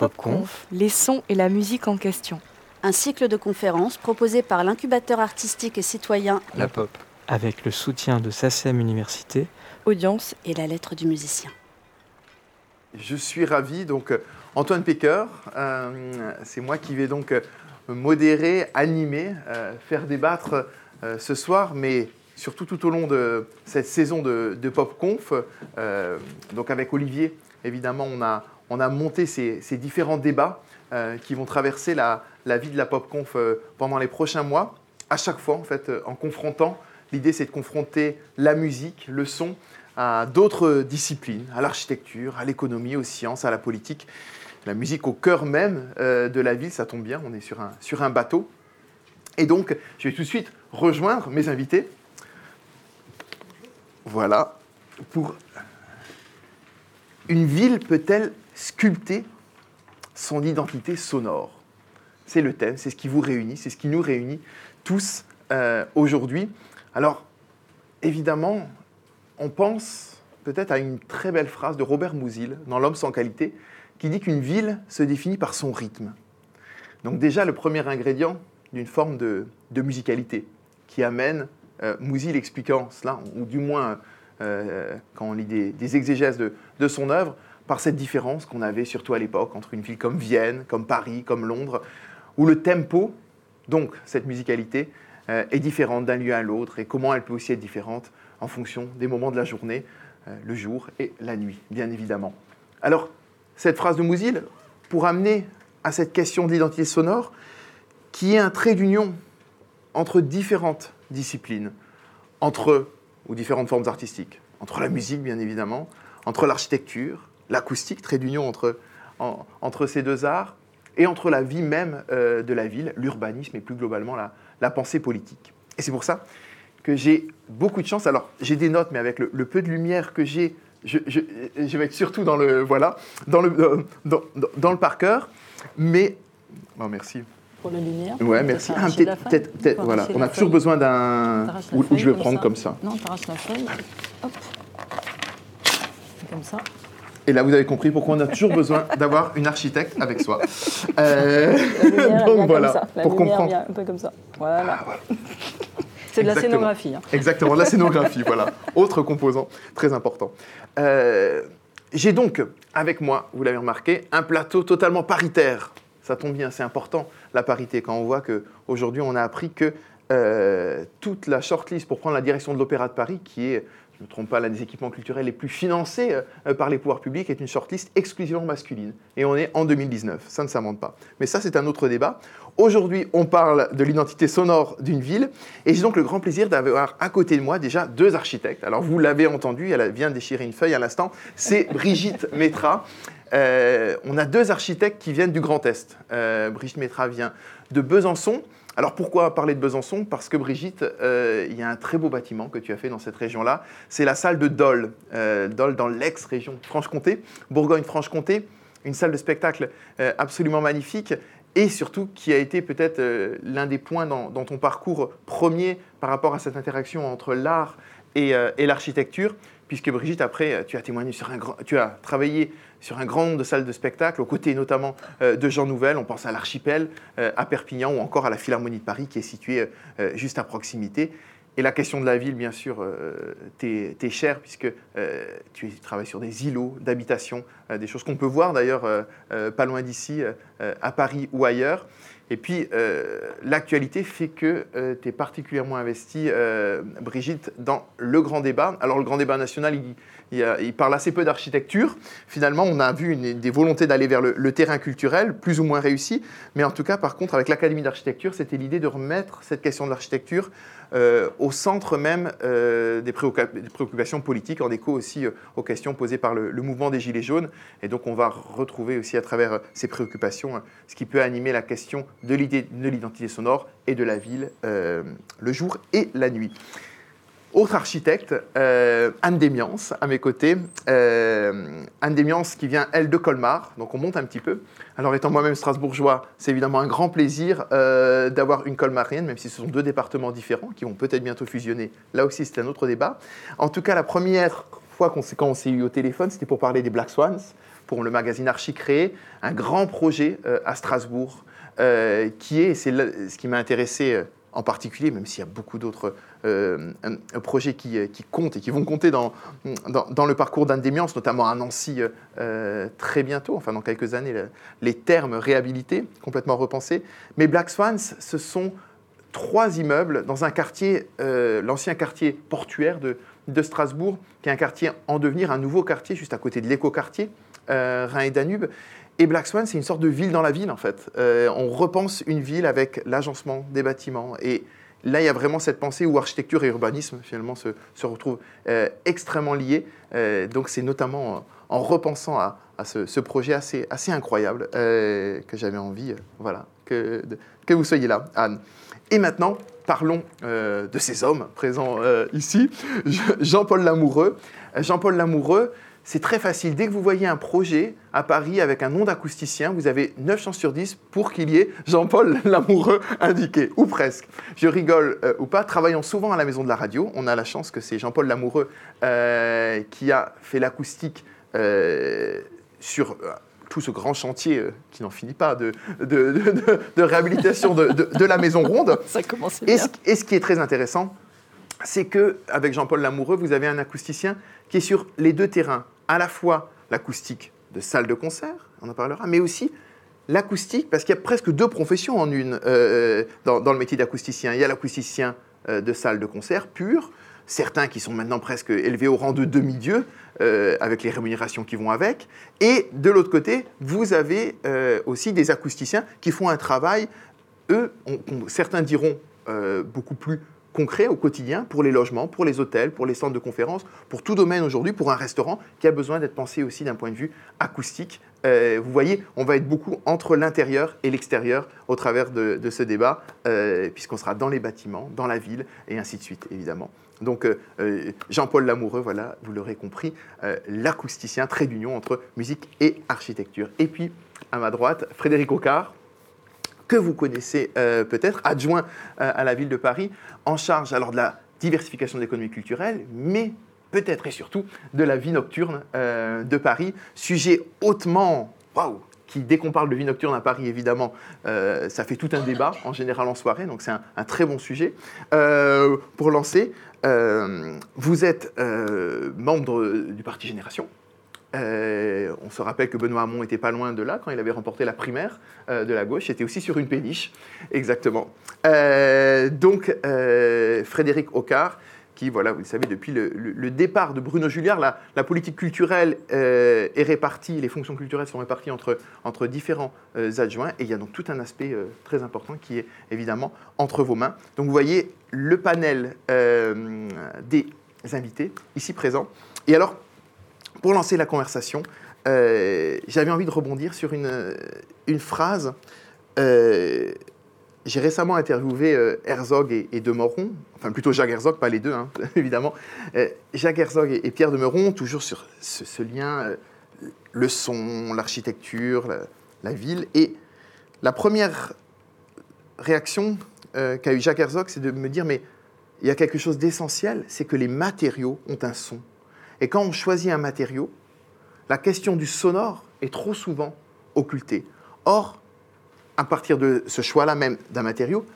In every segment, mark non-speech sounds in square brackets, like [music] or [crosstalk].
PopConf, les sons et la musique en question. Un cycle de conférences proposé par l'incubateur artistique et citoyen La Pop, avec le soutien de SACEM Université, Audience et la lettre du musicien. Je suis ravi, donc Antoine Pecker, euh, c'est moi qui vais donc modérer, animer, euh, faire débattre euh, ce soir, mais surtout tout au long de cette saison de, de PopConf. donc avec Olivier, évidemment, on a, on a monté ces, différents débats qui vont traverser la, vie de la PopConf pendant les prochains mois, à chaque fois en fait, en confrontant. L'idée, c'est de confronter la musique, le son, à d'autres disciplines, à l'architecture, à l'économie, aux sciences, à la politique. La musique au cœur même euh, de la ville, ça tombe bien, on est sur un bateau. Et donc, je vais tout de suite rejoindre mes invités. Voilà. Pour une ville peut-elle sculpter son identité sonore C'est le thème, c'est ce qui vous réunit, c'est ce qui nous réunit tous euh, aujourd'hui. Alors, évidemment, on pense peut-être à une très belle phrase de Robert Musil dans L'homme sans qualité, qui dit qu'une ville se définit par son rythme. Donc déjà, le premier ingrédient d'une forme de, musicalité qui amène euh, expliquant cela, ou du moins euh, quand on lit des, exégèses de, son œuvre, par cette différence qu'on avait surtout à l'époque entre une ville comme Vienne, comme Paris, comme Londres, où le tempo, donc cette musicalité, euh, est différente d'un lieu à l'autre et comment elle peut aussi être différente en fonction des moments de la journée, le jour et la nuit, bien évidemment. Alors, cette phrase de Mousil pour amener à cette question d'identité sonore qui est un trait d'union entre différentes disciplines, entre, ou différentes formes artistiques, entre la musique bien évidemment, entre l'architecture, l'acoustique, trait d'union entre, entre ces deux arts, et entre la vie même euh, de la ville, l'urbanisme et plus globalement la, la pensée politique. Et c'est pour ça que j'ai beaucoup de chance. Alors j'ai des notes, mais avec le peu de lumière que j'ai, je, je, vais être surtout dans le, voilà, dans le, euh, dans, dans, le par cœur, mais... Bon, merci. Pour la lumière Ouais, merci. Ah, peut-être, voilà. On a toujours besoin d'un... Où, je vais prendre comme ça. Non, arraches la feuille. Hop. Comme ça. Et là, vous avez compris pourquoi on a toujours besoin [laughs] d'avoir une architecte avec soi. Euh, donc voilà, pour comprendre. un peu comme ça. Voilà. Ah, voilà. [laughs] C'est de la scénographie. Hein. Exactement, la scénographie, voilà. [laughs] Autre composant très important. Euh, j'ai donc avec moi, vous l'avez remarqué, un plateau totalement paritaire. Ça tombe bien, c'est important la parité quand on voit qu'aujourd'hui on a appris que euh, toute la shortlist pour prendre la direction de l'Opéra de Paris, qui est ne me trompe pas, l'un des équipements culturels les plus financés euh, par les pouvoirs publics est une shortlist exclusivement masculine. Et on est en 2019, ça ne s'invente pas. Mais ça, c'est un autre débat. Aujourd'hui, on parle de l'identité sonore d'une ville. Et j'ai donc le grand plaisir d'avoir à côté de moi déjà deux architectes. Alors, vous l'avez entendu, elle vient déchirer une feuille à l'instant. C'est Brigitte [laughs] Métra. Euh, on a deux architectes qui viennent du Grand Est. Euh, Brigitte Métra vient de Besançon. Alors pourquoi parler de Besançon? Parce que Brigitte, euh, il y a un très beau bâtiment que tu as fait dans cette région-là. C'est la salle de Dole, euh, dans l'ex-région Franche-Comté, Bourgogne-Franche-Comté, une salle de spectacle euh, absolument magnifique et surtout qui a été peut-être l'un des points dans, ton parcours premier par rapport à cette interaction entre l'art et l'architecture, puisque Brigitte, après, tu as témoigné sur un grand, tu as travaillé sur un grand nombre de salles de spectacle, aux côtés notamment euh, de Jean Nouvel. On pense à l'Archipel, euh, à Perpignan ou encore à la Philharmonie de Paris qui est située euh, juste à proximité. Et la question de la ville, bien sûr, t'es cher puisque tu travailles sur des îlots d'habitation, des choses qu'on peut voir d'ailleurs pas loin d'ici, à Paris ou ailleurs. Et puis, l'actualité fait que tu es particulièrement investi, Brigitte, dans le grand débat. Alors, le grand débat national, il, il, parle assez peu d'architecture. Finalement, on a vu des volontés d'aller vers le, terrain culturel, plus ou moins réussi. Mais en tout cas, par contre, avec l'Académie d'architecture, c'était l'idée de remettre cette question de l'architecture euh, au centre même euh, des, préoccupations politiques, en écho aussi euh, aux questions posées par le, mouvement des Gilets jaunes. Et donc, on va retrouver aussi à travers ces préoccupations ce qui peut animer la question de l'identité sonore et de la ville le jour et la nuit. Autre architecte, euh, Anne Démiance, à mes côtés. Euh, Anne Démiance qui vient, elle, de Colmar. Donc on monte un petit peu. Alors étant moi-même strasbourgeois, c'est évidemment un grand plaisir euh, d'avoir une colmarienne, même si ce sont deux départements différents qui vont peut-être bientôt fusionner. Là aussi, c'est un autre débat. En tout cas, la première fois qu'on quand on s'est eu au téléphone, c'était pour parler des Black Swans pour le magazine Archie créé un grand projet à Strasbourg qui est, c'est ce qui m'a intéressé en particulier, même s'il y a beaucoup d'autres euh, projets qui, qui, comptent et qui vont compter dans, le parcours d'Anne Démiance, notamment à Nancy euh, très bientôt, enfin dans quelques années, les termes réhabilités, complètement repensés. Mais Black Swans, ce sont trois immeubles dans un quartier, euh, l'ancien quartier portuaire de, de, Strasbourg, qui est un quartier en devenir, un nouveau quartier juste à côté de l'éco-quartier, Rhin et Danube. Et Black Swan, c'est une sorte de ville dans la ville, en fait. Euh, on repense une ville avec l'agencement des bâtiments. Et là, il y a vraiment cette pensée où architecture et urbanisme, finalement, se, se retrouvent euh, extrêmement liés. Euh, donc, c'est notamment en repensant à, ce, projet assez, assez incroyable que j'avais envie voilà, que, que vous soyez là, Anne. Et maintenant, parlons de ces hommes présents ici. Jean-Paul Lamoureux. Jean-Paul Lamoureux, c'est très facile. Dès que vous voyez un projet à Paris avec un nom d'acousticien, vous avez 9 chances sur 10 pour qu'il y ait Jean-Paul [laughs] Lamoureux indiqué, ou presque. Je rigole euh, ou pas, travaillant souvent à la maison de la radio, on a la chance que c'est Jean-Paul Lamoureux euh, qui a fait l'acoustique euh, sur tout ce grand chantier qui n'en finit pas de, de, réhabilitation de, la maison ronde. [laughs] Ça commence bien. et ce qui est très intéressant, c'est que avec Jean-Paul Lamoureux, vous avez un acousticien qui est sur les deux terrains, à la fois l'acoustique de salle de concert, on en parlera, mais aussi l'acoustique, parce qu'il y a presque deux professions en une euh, dans, le métier d'acousticien. Il y a l'acousticien euh, de salle de concert pur, certains qui sont maintenant presque élevés au rang de demi-dieu, euh, avec les rémunérations qui vont avec. Et de l'autre côté, vous avez aussi des acousticiens qui font un travail, eux, certains diront beaucoup plus concret au quotidien pour les logements, pour les hôtels, pour les centres de conférences, pour tout domaine aujourd'hui, pour un restaurant qui a besoin d'être pensé aussi d'un point de vue acoustique. Euh, vous voyez, on va être beaucoup entre l'intérieur et l'extérieur au travers de, ce débat, euh, puisqu'on sera dans les bâtiments, dans la ville, et ainsi de suite, évidemment. Donc euh, Jean-Paul Lamoureux, voilà, vous l'aurez compris, l'acousticien, trait d'union entre musique et architecture. Et puis, à ma droite, Frédéric Ocard, que vous connaissez euh, peut-être, adjoint euh, à la ville de Paris, en charge alors de la diversification de l'économie culturelle, mais peut-être et surtout de la vie nocturne euh, de Paris, sujet hautement, waouh, qui, dès qu'on parle de vie nocturne à Paris, évidemment, ça fait tout un débat, en général en soirée, donc c'est un, un, très bon sujet. pour lancer, vous êtes membre du Parti Génération, euh, on se rappelle que Benoît Hamon était pas loin de là quand il avait remporté la primaire euh, de la gauche. Il était aussi sur une péniche, exactement. Euh, donc, Frédéric Ocard, qui, voilà, vous le savez, depuis le, départ de Bruno Julliard, la, politique culturelle est répartie, les fonctions culturelles sont réparties entre, entre différents adjoints. Et il y a donc tout un aspect très important qui est évidemment entre vos mains. Donc, vous voyez le panel des invités ici présents. Et alors, pour lancer la conversation, euh, j'avais envie de rebondir sur une, une phrase. Euh, j'ai récemment interviewé euh, Herzog et, et, Demoron, enfin plutôt Jacques Herzog, pas les deux, hein, [laughs] évidemment. Jacques Herzog et, Pierre Demeron, toujours sur ce, lien, le son, l'architecture, la, la, ville. Et la première réaction qu'a eu Jacques Herzog, c'est de me dire, mais il y a quelque chose d'essentiel, c'est que les matériaux ont un son. Et quand on choisit un matériau, la question du sonore est trop souvent occultée. Or, à partir de ce choix-là même d'un matériau,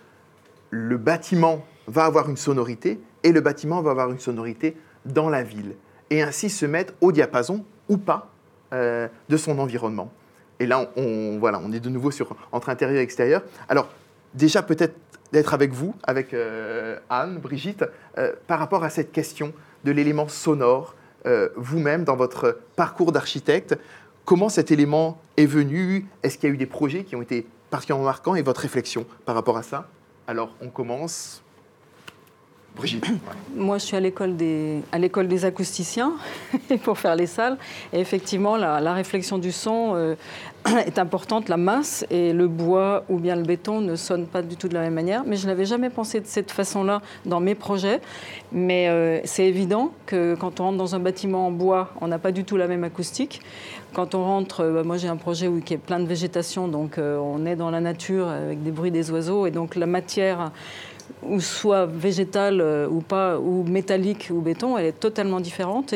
le bâtiment va avoir une sonorité et le bâtiment va avoir une sonorité dans la ville et ainsi se mettre au diapason ou pas euh, de son environnement. Et là, on, voilà, on est de nouveau sur, entre intérieur et extérieur. Alors, déjà peut-être d'être avec vous, avec euh, Anne, Brigitte, euh, par rapport à cette question de l'élément sonore euh, vous-même dans votre parcours d'architecte. Comment cet élément est venu? Est-ce qu'il y a eu des projets qui ont été particulièrement marquants et votre réflexion par rapport à ça? Alors, on commence. Brigitte. [coughs] Moi, je suis à l'école des, à l'école des acousticiens [laughs] pour faire les salles. Et effectivement, la, réflexion du son euh, [coughs] est importante. La masse et le bois ou bien le béton ne sonnent pas du tout de la même manière. Mais je n'avais jamais pensé de cette façon-là dans mes projets. Mais euh, c'est évident que quand on rentre dans un bâtiment en bois, on n'a pas du tout la même acoustique. Quand on rentre, euh, moi j'ai un projet où, qui est plein de végétation, donc on est dans la nature avec des bruits des oiseaux. Et donc la matière ou soit végétale euh, ou pas, ou métallique ou béton, elle est totalement différente.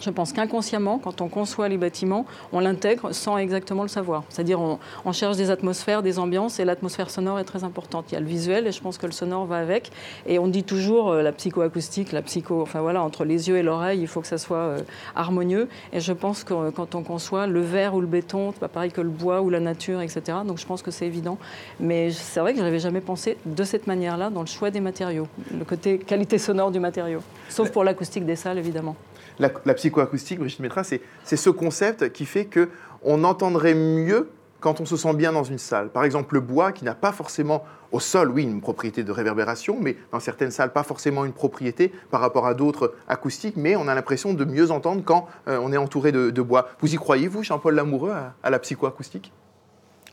Je pense qu'inconsciemment, quand on conçoit les bâtiments, on l'intègre sans exactement le savoir. C'est-à-dire on, on, cherche des atmosphères, des ambiances, et l'atmosphère sonore est très importante. Il y a le visuel, et je pense que le sonore va avec. Et on dit toujours euh, la psychoacoustique, la psycho, enfin voilà, entre les yeux et l'oreille, il faut que ça soit euh, harmonieux. Et je pense que euh, quand on conçoit le verre ou le béton, c'est pas pareil que le bois ou la nature, etc. Donc je pense que c'est évident. Mais c'est vrai que je n'avais jamais pensé de cette manière-là dans le choix des matériaux, le côté qualité sonore du matériau. Sauf pour l'acoustique des salles, évidemment la, psychoacoustique, Brigitte Métra, c'est ce concept qui fait qu'on entendrait mieux quand on se sent bien dans une salle. Par exemple, le bois, qui n'a pas forcément au sol, oui, une propriété de réverbération, mais dans certaines salles, pas forcément une propriété par rapport à d'autres acoustiques, mais on a l'impression de mieux entendre quand euh, on est entouré de, bois. Vous y croyez, vous, Jean-Paul Lamoureux, à, la psychoacoustique?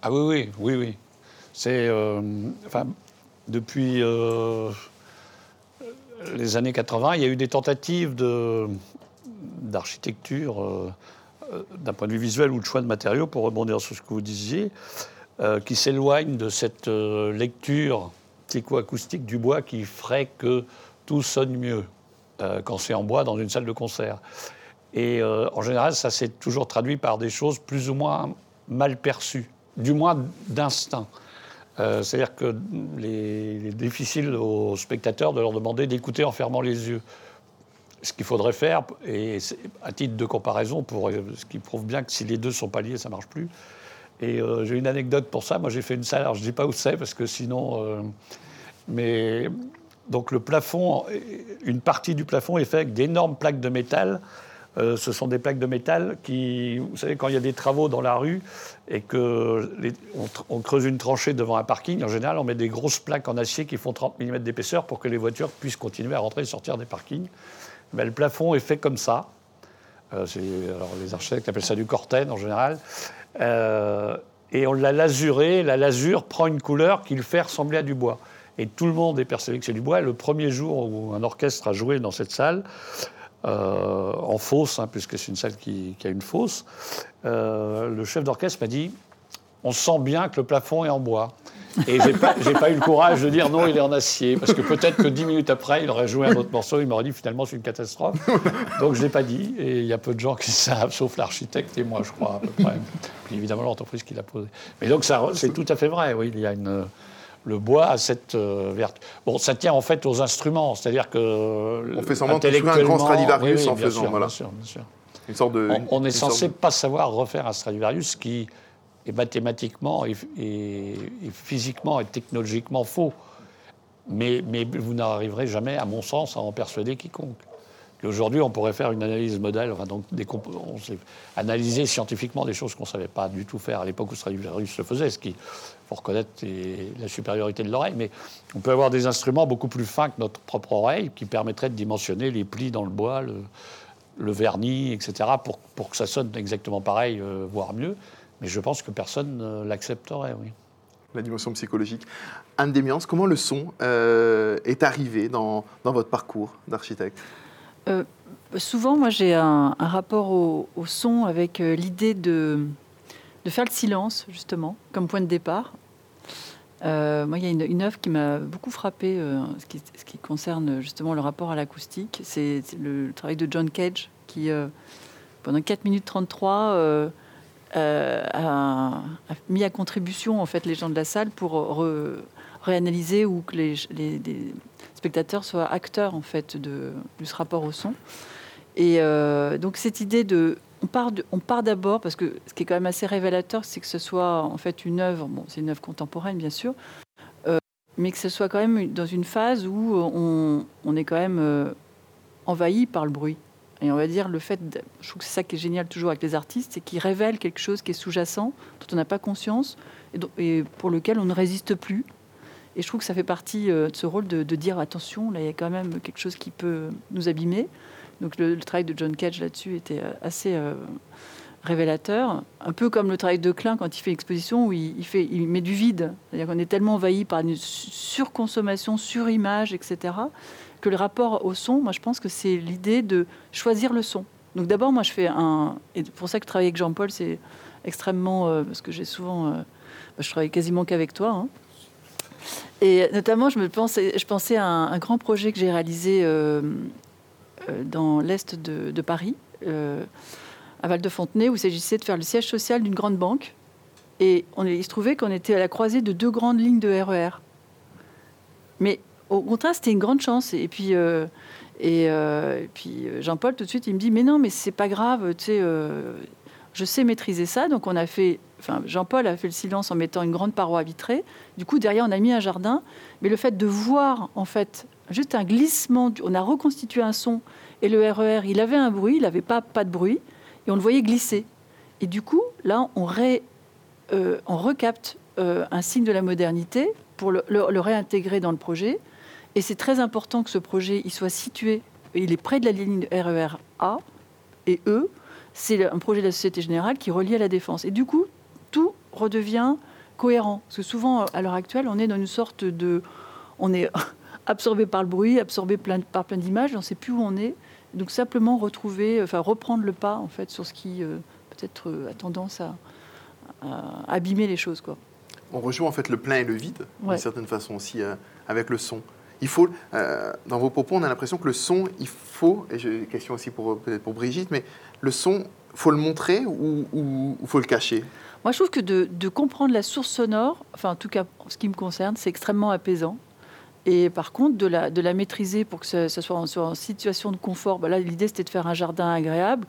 Ah oui, oui, oui, oui. C'est. Euh, depuis euh, les années 80, il y a eu des tentatives de, d'architecture euh, euh, d'un point de vue visuel ou de choix de matériaux, pour rebondir sur ce que vous disiez, euh, qui s'éloigne de cette lecture psychoacoustique du bois qui ferait que tout sonne mieux quand c'est en bois dans une salle de concert. Et en général, ça s'est toujours traduit par des choses plus ou moins mal perçues, du moins d'instinct. C'est-à-dire que est difficile aux spectateurs de leur demander d'écouter en fermant les yeux ce qu'il faudrait faire, et à titre de comparaison, pour, ce qui prouve bien que si les deux sont pas liés, ça marche plus. Et euh, j'ai une anecdote pour ça. Moi, j'ai fait une salle, alors je dis pas où c'est, parce que sinon. Euh, mais donc le plafond, une partie du plafond est faite avec d'énormes plaques de métal. Euh, ce sont des plaques de métal qui, vous savez, quand il y a des travaux dans la rue et que on, creuse une tranchée devant un parking, en général, on met des grosses plaques en acier qui font 30 mm d'épaisseur pour que les voitures puissent continuer à rentrer et sortir des parkings le plafond est fait comme ça. Euh, alors, les architectes appellent ça du corten en général. Euh, et on l'a lasuré. La lasure prend une couleur qui le fait ressembler à du bois. Et tout le monde est persuadé que c'est du bois. Le premier jour où un orchestre a joué dans cette salle, euh, en fosse, hein, puisque c'est une salle qui, qui, a une fosse, le chef d'orchestre m'a dit on sent bien que le plafond est en bois. Et j'ai pas, pas eu le courage de dire non, il est en acier, parce que peut-être que dix minutes après, il aurait joué un autre morceau, il m'aurait dit finalement c'est une catastrophe. Donc je l'ai pas dit, et il y a peu de gens qui [laughs] savent, sauf l'architecte et moi, je crois à peu près. Puis évidemment l'entreprise qui l'a posé. Mais donc ça, c'est tout à fait vrai. Oui, il y a une le bois a cette euh, vertu. Bon, ça tient en fait aux instruments, c'est-à-dire que on fait semblant de un grand Stradivarius en faisant, voilà. Bien sûr, bien sûr. Une sorte de, on, on est censé pas savoir refaire un Stradivarius qui est mathématiquement et, physiquement et technologiquement faux. Mais, mais vous n'arriverez jamais, à mon sens, à en persuader quiconque. Aujourd'hui, on pourrait faire une analyse modèle, enfin, donc analyser scientifiquement des choses qu'on ne savait pas du tout faire à l'époque où Stradivarius le faisait, ce qui, faut reconnaître, la supériorité de l'oreille. Mais on peut avoir des instruments beaucoup plus fins que notre propre oreille qui permettraient de dimensionner les plis dans le bois, le, vernis, etc., pour, pour, que ça sonne exactement pareil, euh, voire mieux. Mais je pense que personne ne l'accepterait, oui. La dimension psychologique. Anne Démiance, comment le son euh, est arrivé dans, dans, votre parcours d'architecte euh, Souvent, moi, j'ai un, rapport au, son avec euh, l'idée de, de faire le silence, justement, comme point de départ. moi, il y a une, une œuvre qui m'a beaucoup frappé, ce, qui, ce, qui, concerne justement le rapport à l'acoustique. C'est le, travail de John Cage, qui, pendant 4 minutes 33, euh, a, mis à contribution en fait les gens de la salle pour réanalyser ou que les, spectateurs soient acteurs en fait de, ce rapport au son. Et euh, donc cette idée de on part, on part d'abord parce que ce qui est quand même assez révélateur, c'est que ce soit en fait une œuvre. Bon, c'est une œuvre contemporaine bien sûr, euh, mais que ce soit quand même dans une phase où on est quand même envahi par le bruit. Et on va dire le fait, je trouve que c'est ça qui est génial toujours avec les artistes, c'est qu'ils révèlent quelque chose qui est sous-jacent, dont on n'a pas conscience et, pour lequel on ne résiste plus. Et je trouve que ça fait partie euh, de ce rôle de, dire attention, là il y a quand même quelque chose qui peut nous abîmer. Donc le, travail de John Cage là-dessus était euh, assez euh, révélateur, un peu comme le travail de Klein quand il fait l'exposition où il, il met du vide. C'est-à-dire qu'on est tellement envahi par une surconsommation, surimage, etc que le rapport au son, moi je pense que c'est l'idée de choisir le son. Donc d'abord, moi je fais un... Et pour ça que travailler avec Jean-Paul, c'est extrêmement... Euh, parce que j'ai souvent... Euh, bah, je travaille quasiment qu'avec toi. Hein. Et notamment, je, me pensais, je pensais à un, grand projet que j'ai réalisé euh, dans l'est de, Paris, à Val-de-Fontenay où il s'agissait de faire le siège social d'une grande banque. Et on, il se trouvait qu'on était à la croisée de deux grandes lignes de RER. E Mais au contraire, c'était une grande chance. Et puis, et, et, puis Jean-Paul, tout de suite, il me dit Mais non, mais c'est pas grave, tu sais, je sais maîtriser ça. Donc on a fait, enfin Jean-Paul a fait le silence en mettant une grande paroi vitrée. Du coup derrière on a mis un jardin. Mais le fait de voir en fait juste un glissement, on a reconstitué un son et le RER, e il avait un bruit, il n'avait pas pas de bruit et on le voyait glisser. Et du coup là on, ré, euh, on recapte euh, un signe de la modernité pour le, réintégrer dans le projet. Et c'est très important que ce projet il soit situé, il est près de la ligne RER e A et E c'est un projet de la Société Générale qui relie à la défense. Et du coup, tout redevient cohérent. Parce que souvent, à l'heure actuelle, on est dans une sorte de... On est [laughs] absorbé par le bruit, absorbé par plein d'images, on ne sait plus où on est. Donc simplement retrouver, enfin reprendre le pas en fait sur ce qui euh, peut-être euh, a tendance à, abîmer les choses. Quoi. On rejoue en fait le plein et le vide, d'une certaine façon aussi, euh, avec le son. Il faut, dans vos propos, on a l'impression que le son, il faut, et j'ai une question aussi pour peut-être pour Brigitte, mais le son, faut le montrer ou, ou, faut le cacher? Moi, je trouve que de, comprendre la source sonore, enfin en tout cas ce qui me concerne, c'est extrêmement apaisant. Et par contre, de la, de la maîtriser pour que ce, soit, en, situation de confort, bah là, l'idée c'était de faire un jardin agréable.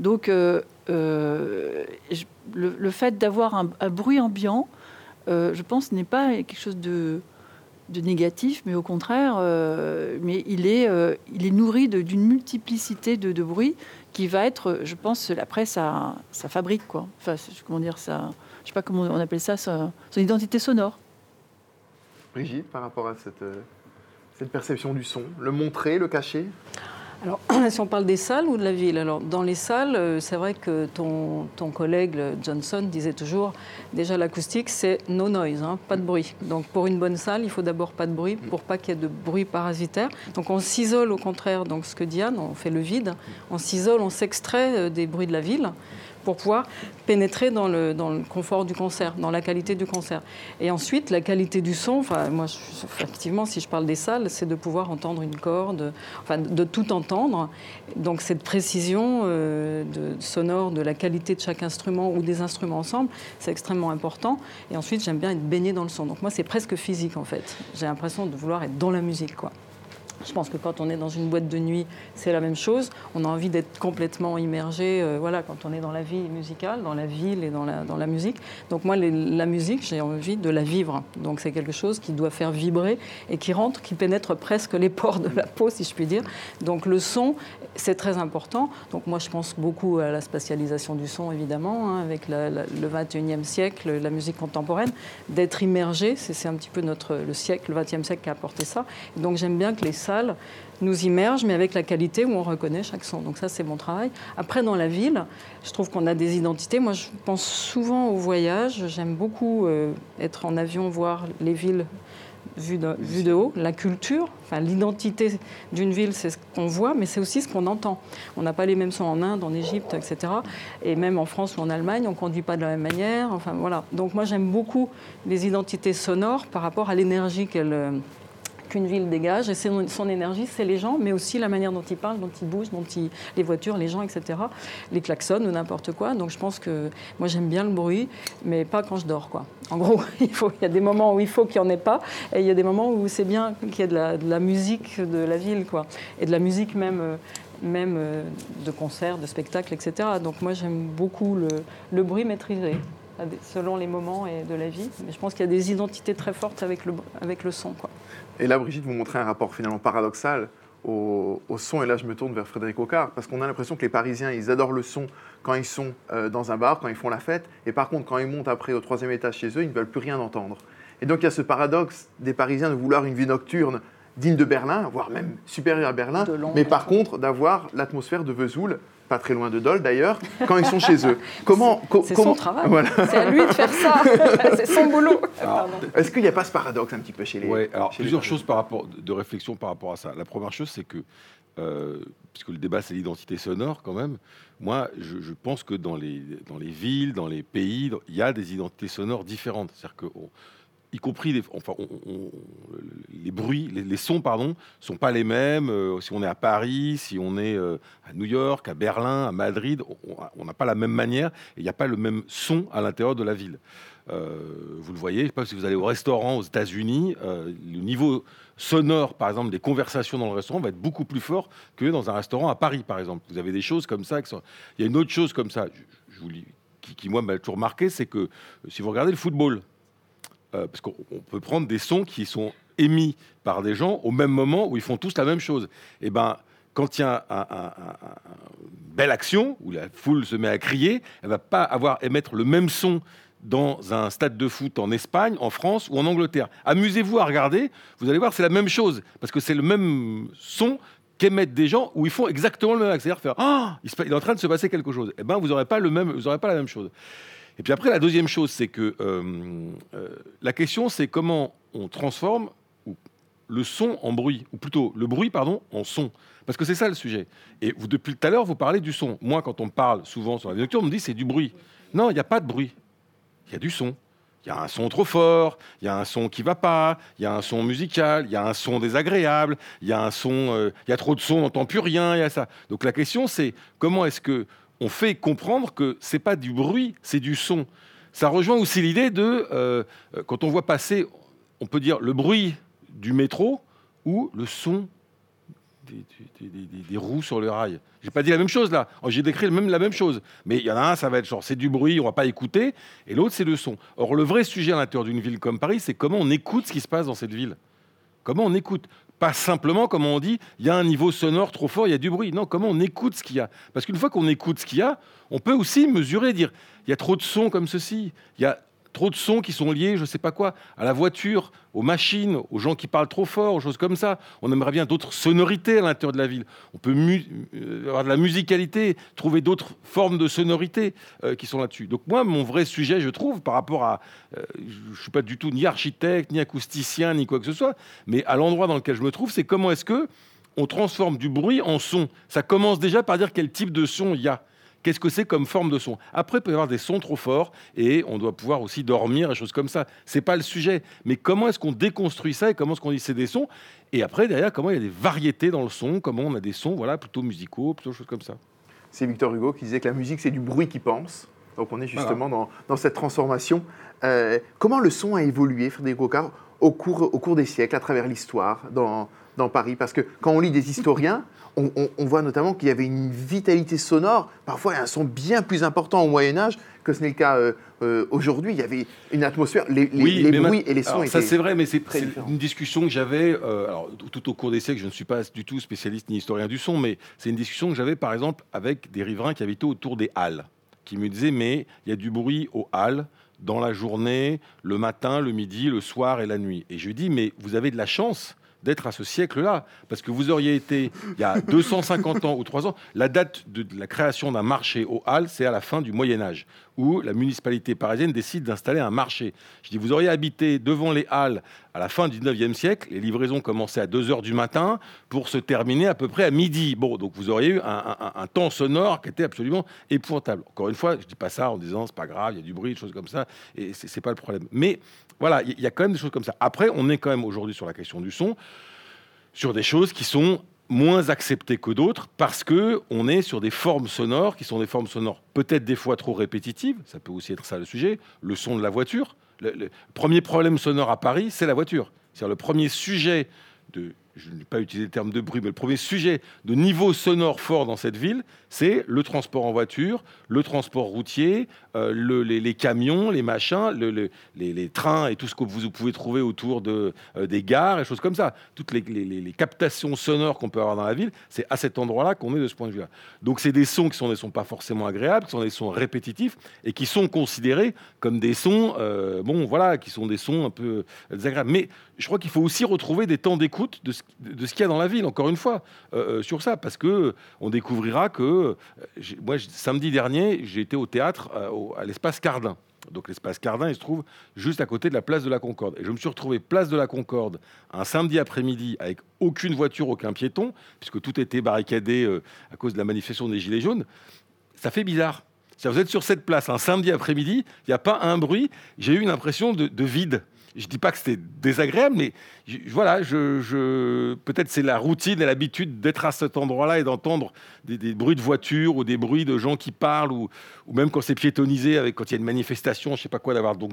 Donc, euh, euh, le, fait d'avoir un, bruit ambiant, euh, je pense, n'est pas quelque chose de, de négatif, mais au contraire, mais il est, il est nourri d'une multiplicité de, de bruits qui va être, je pense, après, ça, ça fabrique, quoi. Enfin, comment dire, ça, je sais pas comment on appelle ça, son identité sonore. Brigitte, par rapport à cette, euh, cette perception du son, le montrer, le cacher? Alors, [clears throat] si on parle des salles ou de la ville Alors, dans les salles, euh, c'est vrai que ton, ton, collègue Johnson disait toujours déjà l'acoustique, c'est no noise, hein, pas de bruit. Donc, pour une bonne salle, il faut d'abord pas de bruit pour pas qu'il y ait de bruit parasitaire. Donc, on s'isole au contraire. Donc, ce que Diane, on fait le vide. On s'isole, on s'extrait euh, des bruits de la ville pour pouvoir pénétrer dans le, confort du concert, dans la qualité du concert. Et ensuite, la qualité du son, enfin, moi, effectivement, si je parle des salles, c'est de pouvoir entendre une corde, enfin, de tout entendre. Donc, cette précision euh, sonore de la qualité de chaque instrument ou des instruments ensemble, c'est extrêmement important. Et ensuite, j'aime bien être baigné dans le son. Donc, moi, c'est presque physique, en fait. J'ai l'impression de vouloir être dans la musique, quoi. Je pense que quand on est dans une boîte de nuit, c'est la même chose. On a envie d'être complètement immergé, euh, voilà, quand on est dans la vie musicale, dans la ville et dans la, dans la musique. Donc moi, la musique, j'ai envie de la vivre. Donc c'est quelque chose qui doit faire vibrer et qui rentre, qui pénètre presque les pores de la peau, si je puis dire. Donc le son, c'est très important. Donc moi, je pense beaucoup à la spatialisation du son, évidemment, hein, avec le 21e siècle, la musique contemporaine, d'être immergé. C'est un petit peu notre, le siècle, le 20e siècle qui a apporté ça. donc j'aime bien que les nous immerge, mais avec la qualité où on reconnaît chaque son. Donc ça, c'est mon travail. Après, dans la ville, je trouve qu'on a des identités. Moi, je pense souvent au voyage. J'aime beaucoup euh, être en avion, voir les villes vues de, haut, la culture, enfin, l'identité d'une ville, c'est ce qu'on voit, mais c'est aussi ce qu'on entend. On n'a pas les mêmes sons en Inde, en Égypte, etc. Et même en France ou en Allemagne, on ne conduit pas de la même manière. Enfin, voilà. Donc moi, j'aime beaucoup les identités sonores par rapport à l'énergie qu'elles euh, qu'une ville dégage. Et son énergie, c'est les gens, mais aussi la manière dont ils parlent, dont ils bougent, dont ils, les voitures, les gens, etc. Les klaxons ou n'importe quoi. Donc je pense que moi j'aime bien le bruit, mais pas quand je dors. Quoi. En gros, [laughs] il, y a des moments où il faut qu'il n'y en ait pas, et il y a des moments où c'est bien qu'il y ait de la, de la, musique de la ville, quoi. et de la musique même. Euh, même euh, de concerts, de spectacles, etc. Donc moi j'aime beaucoup le, le bruit maîtrisé selon les moments et de la vie. Mais je pense qu'il y a des identités très fortes avec le, avec le son. Quoi. Et là, Brigitte, vous montrez un rapport finalement paradoxal au, son. Et là, je me tourne vers Frédéric Ocard, parce qu'on a l'impression que les Parisiens, ils adorent le son quand ils sont euh, dans un bar, quand ils font la fête. Et par contre, quand ils montent après au troisième étage chez eux, ils ne veulent plus rien entendre. Et donc, il y a ce paradoxe des Parisiens de vouloir une vie nocturne digne de Berlin, voire même supérieure à Berlin, mais par contre d'avoir l'atmosphère de Vesoul pas très loin de Dole d'ailleurs, quand ils sont chez eux. [laughs] Comment C'est son travail. C'est à lui de faire ça. [laughs] c'est son boulot. Est-ce qu'il n'y a pas ce paradoxe un petit peu chez les Oui, alors plusieurs choses par rapport de réflexion par rapport à ça. La première chose, c'est que euh, puisque le débat c'est l'identité sonore quand même, moi je, pense que dans les, dans les villes, dans les pays, il y a des identités sonores différentes. C'est-à-dire que y compris les, bruits, les, sons, pardon, sont pas les mêmes. euh, si on est à Paris, si on est euh, à New York, à Berlin, à Madrid, on- n'a pas la même manière et il n'y a pas le même son à l'intérieur de la ville. Euh, vous le voyez, je sais pas si vous allez au restaurant aux États-Unis, le niveau sonore, par exemple, des conversations dans le restaurant va être beaucoup plus fort que dans un restaurant à Paris, par exemple. Vous avez des choses comme ça. Il y a une autre chose comme ça, qui, moi m'a toujours marqué, c'est que si vous regardez le football, parce qu'on on peut prendre des sons qui sont émis par des gens au même moment où ils font tous la même chose. Et ben, quand il y a un- un- un- un- une belle action où la foule se met à crier, elle va pas avoir émettre le même son dans un stade de foot en Espagne, en France ou en Angleterre. Amusez-vous à regarder, vous allez voir, c'est la même chose parce que c'est le même son qu'émettent des gens où ils font exactement le même. C'est-à-dire faire ah, pa- il est en train de se passer quelque chose. Eh ben, vous n'aurez pas le même, vous aurez pas la même chose. Et puis après, la deuxième chose, c'est que euh, euh, la question, c'est comment on transforme le son en bruit, ou plutôt le bruit, pardon, en son. Parce que c'est ça le sujet. Et vous, depuis tout à l'heure, vous parlez du son. Moi, quand on me parle souvent sur la vie on me dit c'est du bruit. Non, il n'y a pas de bruit. Il y a du son. Il y a un son trop fort, il y a un son qui va pas, il y a un son musical, il y a un son désagréable, il y a un son, euh, il y a trop de son, on n'entend plus rien, il y a ça. Donc la question c'est comment est-ce que on fait comprendre que c'est pas du bruit, c'est du son. Ça rejoint aussi l'idée de euh, quand on voit passer, on peut dire le bruit du métro ou le son des, roues sur le rail. J'ai pas dit la même chose là. Oh, J'ai décrit même, la même chose. Mais il y en a un, ça va être genre c'est du bruit, on va pas écouter, et l'autre c'est le son. Or le vrai sujet à l'intérieur d'une ville comme Paris, c'est comment on écoute ce qui se passe dans cette ville. Comment on écoute Pas simplement, comme on dit, il y a un niveau sonore trop fort, il y a du bruit. Non, comment on écoute ce qu'il y a? Parce qu'une fois qu'on écoute ce qu'il y a, on peut aussi mesurer, dire il y a trop de sons comme ceci, il y a trop de sons qui sont liés, je sais pas quoi, à la voiture, aux machines, aux gens qui parlent trop fort, aux choses comme ça. On aimerait bien d'autres sonorités à l'intérieur de la ville. On peut euh, avoir de la musicalité, trouver d'autres formes de sonorités euh, qui sont là-dessus. Donc moi, mon vrai sujet, je trouve, par rapport à... euh, je ne suis pas du tout ni architecte, ni acousticien, ni quoi que ce soit, mais à l'endroit dans lequel je me trouve, c'est comment est-ce que on transforme du bruit en son. Ça commence déjà par dire quel type de son il y a. Qu'est-ce que c'est comme forme de son? Après, il peut y avoir des sons trop forts et on doit pouvoir aussi dormir et choses comme ça. C'est pas le sujet. Mais comment est-ce qu'on déconstruit ça et comment est-ce qu'on dit c'est des sons? Et après, derrière, comment il y a des variétés dans le son? Comment on a des sons voilà, plutôt musicaux, plutôt choses comme ça. C'est Victor Hugo qui disait que la musique, c'est du bruit qui pense. Donc on est justement dans, dans cette transformation. Euh, comment le son a évolué, Frédéric Rocard, au cours, au cours des siècles, à travers l'histoire, dans, dans Paris? Parce que quand on lit des historiens, on, on- on voit notamment qu'il y avait une vitalité sonore, parfois un son bien plus important au Moyen Âge que ce n'est le cas euh, euh, aujourd'hui. Il y avait une atmosphère, les, les- les mais bruits ma- et les sons alors, étaient... Ça, c'est vrai, mais c'est une discussion que j'avais euh, alors, tout au cours des siècles. Je ne suis pas du tout spécialiste ni historien du son, mais c'est une discussion que j'avais, par exemple, avec des riverains qui habitaient autour des halles, qui me disaient Mais il y a du bruit aux halles dans la journée, le matin, le midi, le soir et la nuit. Et je lui dis Mais vous avez de la chance d'être à ce siècle-là, parce que vous auriez été, il y a 250 ans ou 300, la date de la création d'un marché aux Halles, c'est à la fin du Moyen Âge, où la municipalité parisienne décide d'installer un marché. Je dis, vous auriez habité devant les Halles à la fin du 19e siècle, les livraisons commençaient à 2 heures du matin pour se terminer à peu près à midi. Bon, donc vous auriez eu un, temps sonore qui était absolument épouvantable. Encore une fois, je dis pas ça en disant c'est pas grave, il y a du bruit, des choses comme ça, et c'est c'est pas le problème. Mais voilà, il y a quand même des choses comme ça. Après, on est quand même aujourd'hui sur la question du son, sur des choses qui sont moins acceptées que d'autres parce que on est sur des formes sonores qui sont des formes sonores peut-être des fois trop répétitives, ça peut aussi être ça le sujet, le son de la voiture. Le, le premier problème sonore à Paris, c'est la voiture. C'est-à-dire le premier sujet de, je n'ai pas utilisé le terme de bruit, mais le premier sujet de niveau sonore fort dans cette ville, c'est le transport en voiture, le transport routier, euh, le- les, camions, les machins, le- le- les, trains et tout ce que vous pouvez trouver autour euh, des gares et choses comme ça. Toutes les, captations sonores qu'on peut avoir dans la ville, c'est à cet endroit-là qu'on est de ce point de vue-là. Donc c'est des sons qui sont des sons pas forcément agréables, qui sont des sons répétitifs et qui sont considérés comme des sons, euh, bon voilà, qui sont des sons un peu désagréables. Mais je crois qu'il faut aussi retrouver des temps d'écoute de ce, de ce qu'il y a dans la ville, encore une fois, euh, euh, sur ça, parce que on découvrira que, euh, moi, samedi dernier, j'ai été au théâtre à l'espace Cardin. Donc l'espace Cardin, il se trouve juste à côté de la place de la Concorde. Et je me suis retrouvé place de la Concorde un samedi après-midi avec aucune voiture, aucun piéton, puisque tout était barricadé à cause de la manifestation des Gilets jaunes. Ça fait bizarre. Vous êtes sur cette place un samedi après-midi, il n'y a pas un bruit. J'ai eu une impression de vide. Je dis pas que c'était désagréable, mais voilà, je, peut-être c'est la routine et l'habitude d'être à cet endroit-là et d'entendre des, bruits de voitures ou des bruits de gens qui parlent ou, même quand c'est piétonisé, avec quand il y a une manifestation, je sais pas quoi, d'avoir donc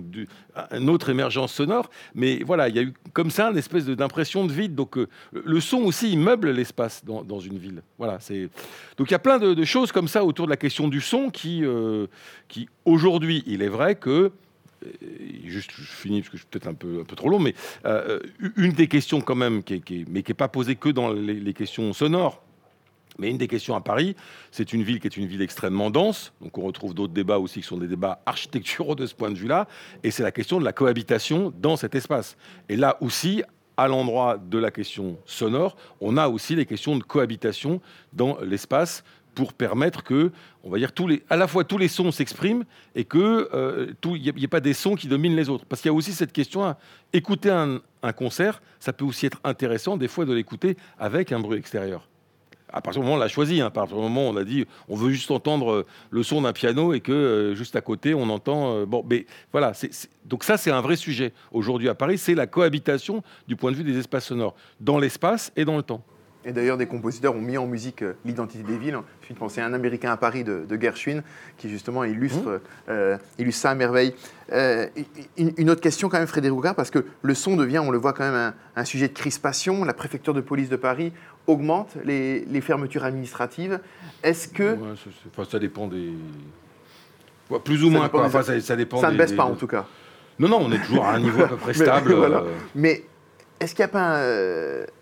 une autre émergence sonore. Mais voilà, il y a eu comme ça une espèce d'impression de vide. Donc euh, le son aussi, il meuble l'espace dans, une ville. Voilà, c'est donc il y a plein de, choses comme ça autour de la question du son qui, euh, qui aujourd'hui, il est vrai que juste, je finis parce que je suis peut-être un peu, un peu trop long, mais euh, une des questions quand même, qui est, mais qui n'est pas posée que dans les, questions sonores, mais une des questions à Paris, c'est une ville qui est une ville extrêmement dense, donc on retrouve d'autres débats aussi qui sont des débats [laughs] architecturaux de ce point de vue-là, et c'est la question de la cohabitation dans cet espace. Et là aussi, à l'endroit de la question sonore, on a aussi les questions de cohabitation dans l'espace pour permettre que, on va dire, à la fois tous les sons s'expriment et que euh, n'y ait, pas des sons qui dominent les autres. Parce qu'il y a aussi cette question écouter un, concert, ça peut aussi être intéressant des fois de l'écouter avec un bruit extérieur. À partir du moment où on l'a choisi, hein, à partir du moment où on a dit on veut juste entendre euh, le son d'un piano et que euh, juste à côté on entend. bon, mais voilà, donc ça c'est un vrai sujet aujourd'hui à Paris, c'est la cohabitation du point de vue des espaces sonores, dans l'espace et dans le temps. Et d'ailleurs, des compositeurs ont mis en musique euh, l'identité des villes. Je suis pensé à un Américain à Paris de, Gershwin, qui justement illustre, mmh. euh, illustre ça à merveille. Euh, une, autre question quand même, Frédéric Roucard, parce que le son devient, on le voit quand même, un, sujet de crispation. La préfecture de police de Paris augmente les, fermetures administratives. Est-ce que... ça, dépend des... plus ou moins, quoi. ça, dépend ça ne baisse pas, en tout cas. Non, non, on est toujours à un niveau à peu [laughs] près stable. Mais est-ce qu'il n'y a pas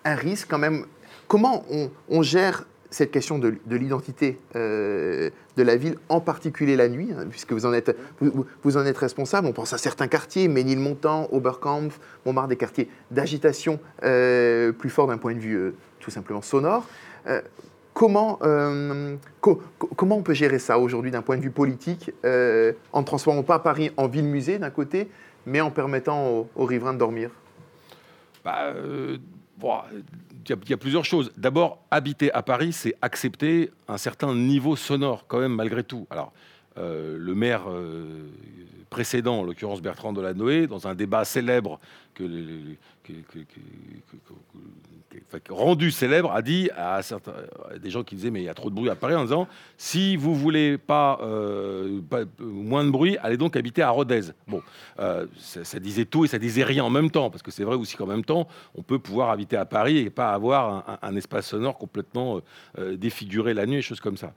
un risque quand même Comment on, gère cette question de, l'identité euh, de la ville, en particulier la nuit, hein, puisque vous en, êtes, responsable. On pense à certains quartiers, Ménilmontant, Oberkampf, Montmartre, des quartiers d'agitation euh, plus forts d'un point de vue euh, tout simplement sonore. comment, comment on peut gérer ça aujourd'hui d'un point de vue politique, en ne transformant pas Paris en ville-musée d'un côté, mais en permettant aux, riverains de dormir? Bah, y, a plusieurs choses. D'abord, habiter à Paris, c'est accepter un certain niveau sonore, quand même, malgré tout. Euh, le maire euh, précédent, en l'occurrence Bertrand Delanoë, dans un débat célèbre rendu célèbre, a dit à, certains, des gens qui disaient mais il y a trop de bruit à Paris en disant si vous voulez pas, euh, moins de bruit, allez donc habiter à Rodez. Bon, ça, disait tout et ça disait rien en même temps parce que c'est vrai aussi qu'en même temps on peut pouvoir habiter à Paris et pas avoir un, espace sonore complètement défiguré la nuit et choses comme ça.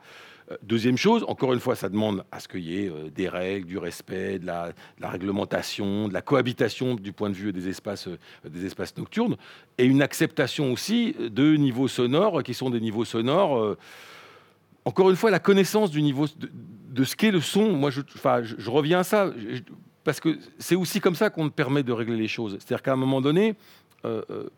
Euh, deuxième chose, encore une fois, ça demande à ce qu'il y ait euh, des règles, du respect, de la, réglementation, de la cohabitation du point de vue des espaces, euh, des espaces nocturnes, et une acceptation aussi de niveaux sonores qui sont des niveaux sonores. encore une fois, la connaissance du niveau de, ce qu'est le son. Moi, je, reviens à ça parce que c'est aussi comme ça qu'on permet de régler les choses. C'est-à-dire qu'à un moment donné,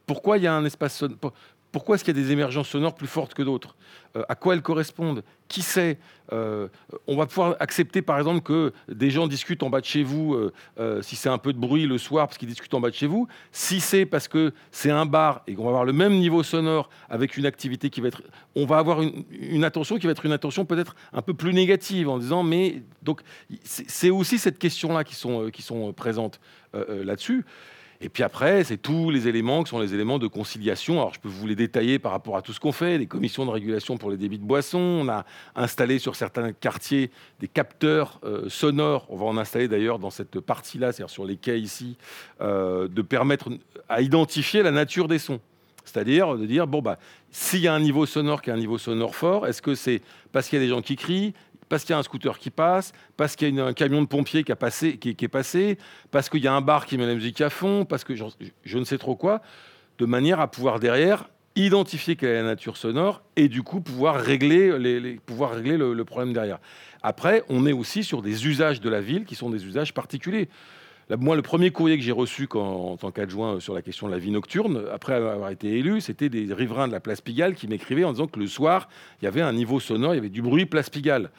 pourquoi il y a un espace sonore pourquoi est-ce qu'il y a des émergences sonores plus fortes que d'autres euh, À quoi elles correspondent? Qui sait euh, On va pouvoir accepter, par exemple, que des gens discutent en bas de chez vous, euh, si c'est un peu de bruit le soir, parce qu'ils discutent en bas de chez vous. Si c'est parce que c'est un bar et qu'on va avoir le même niveau sonore avec une activité qui va être... On va avoir une, attention qui va être une attention peut-être un peu plus négative, en disant, mais... Donc, c'est aussi cette question-là qui sont, qui sont présentes là-dessus. Et puis après, c'est tous les éléments qui sont les éléments de conciliation. Alors, je peux vous les détailler par rapport à tout ce qu'on fait. Les commissions de régulation pour les débits de boissons. On a installé sur certains quartiers des capteurs euh, sonores. On va en installer d'ailleurs dans cette partie-là, c'est-à-dire sur les quais ici, euh, de permettre à identifier la nature des sons. C'est-à-dire de dire, bon, bah, s'il y a un niveau sonore qui est un niveau sonore fort, est-ce que c'est parce qu'il y a des gens qui crient parce qu'il y a un scooter qui passe, parce qu'il y a un camion de pompiers qui, a passé, qui, est passé, parce qu'il y a un bar qui met la musique à fond, parce que je, ne sais trop quoi, de manière à pouvoir derrière identifier quelle est la nature sonore et du coup pouvoir régler, les, pouvoir régler le, problème derrière. Après, on est aussi sur des usages de la ville qui sont des usages particuliers. moi, le premier courrier que j'ai reçu en tant qu'adjoint sur la question de la vie nocturne, après avoir été élu, c'était des riverains de la place Pigalle qui m'écrivaient en disant que le soir, il y avait un niveau sonore, il y avait du bruit place Pigalle.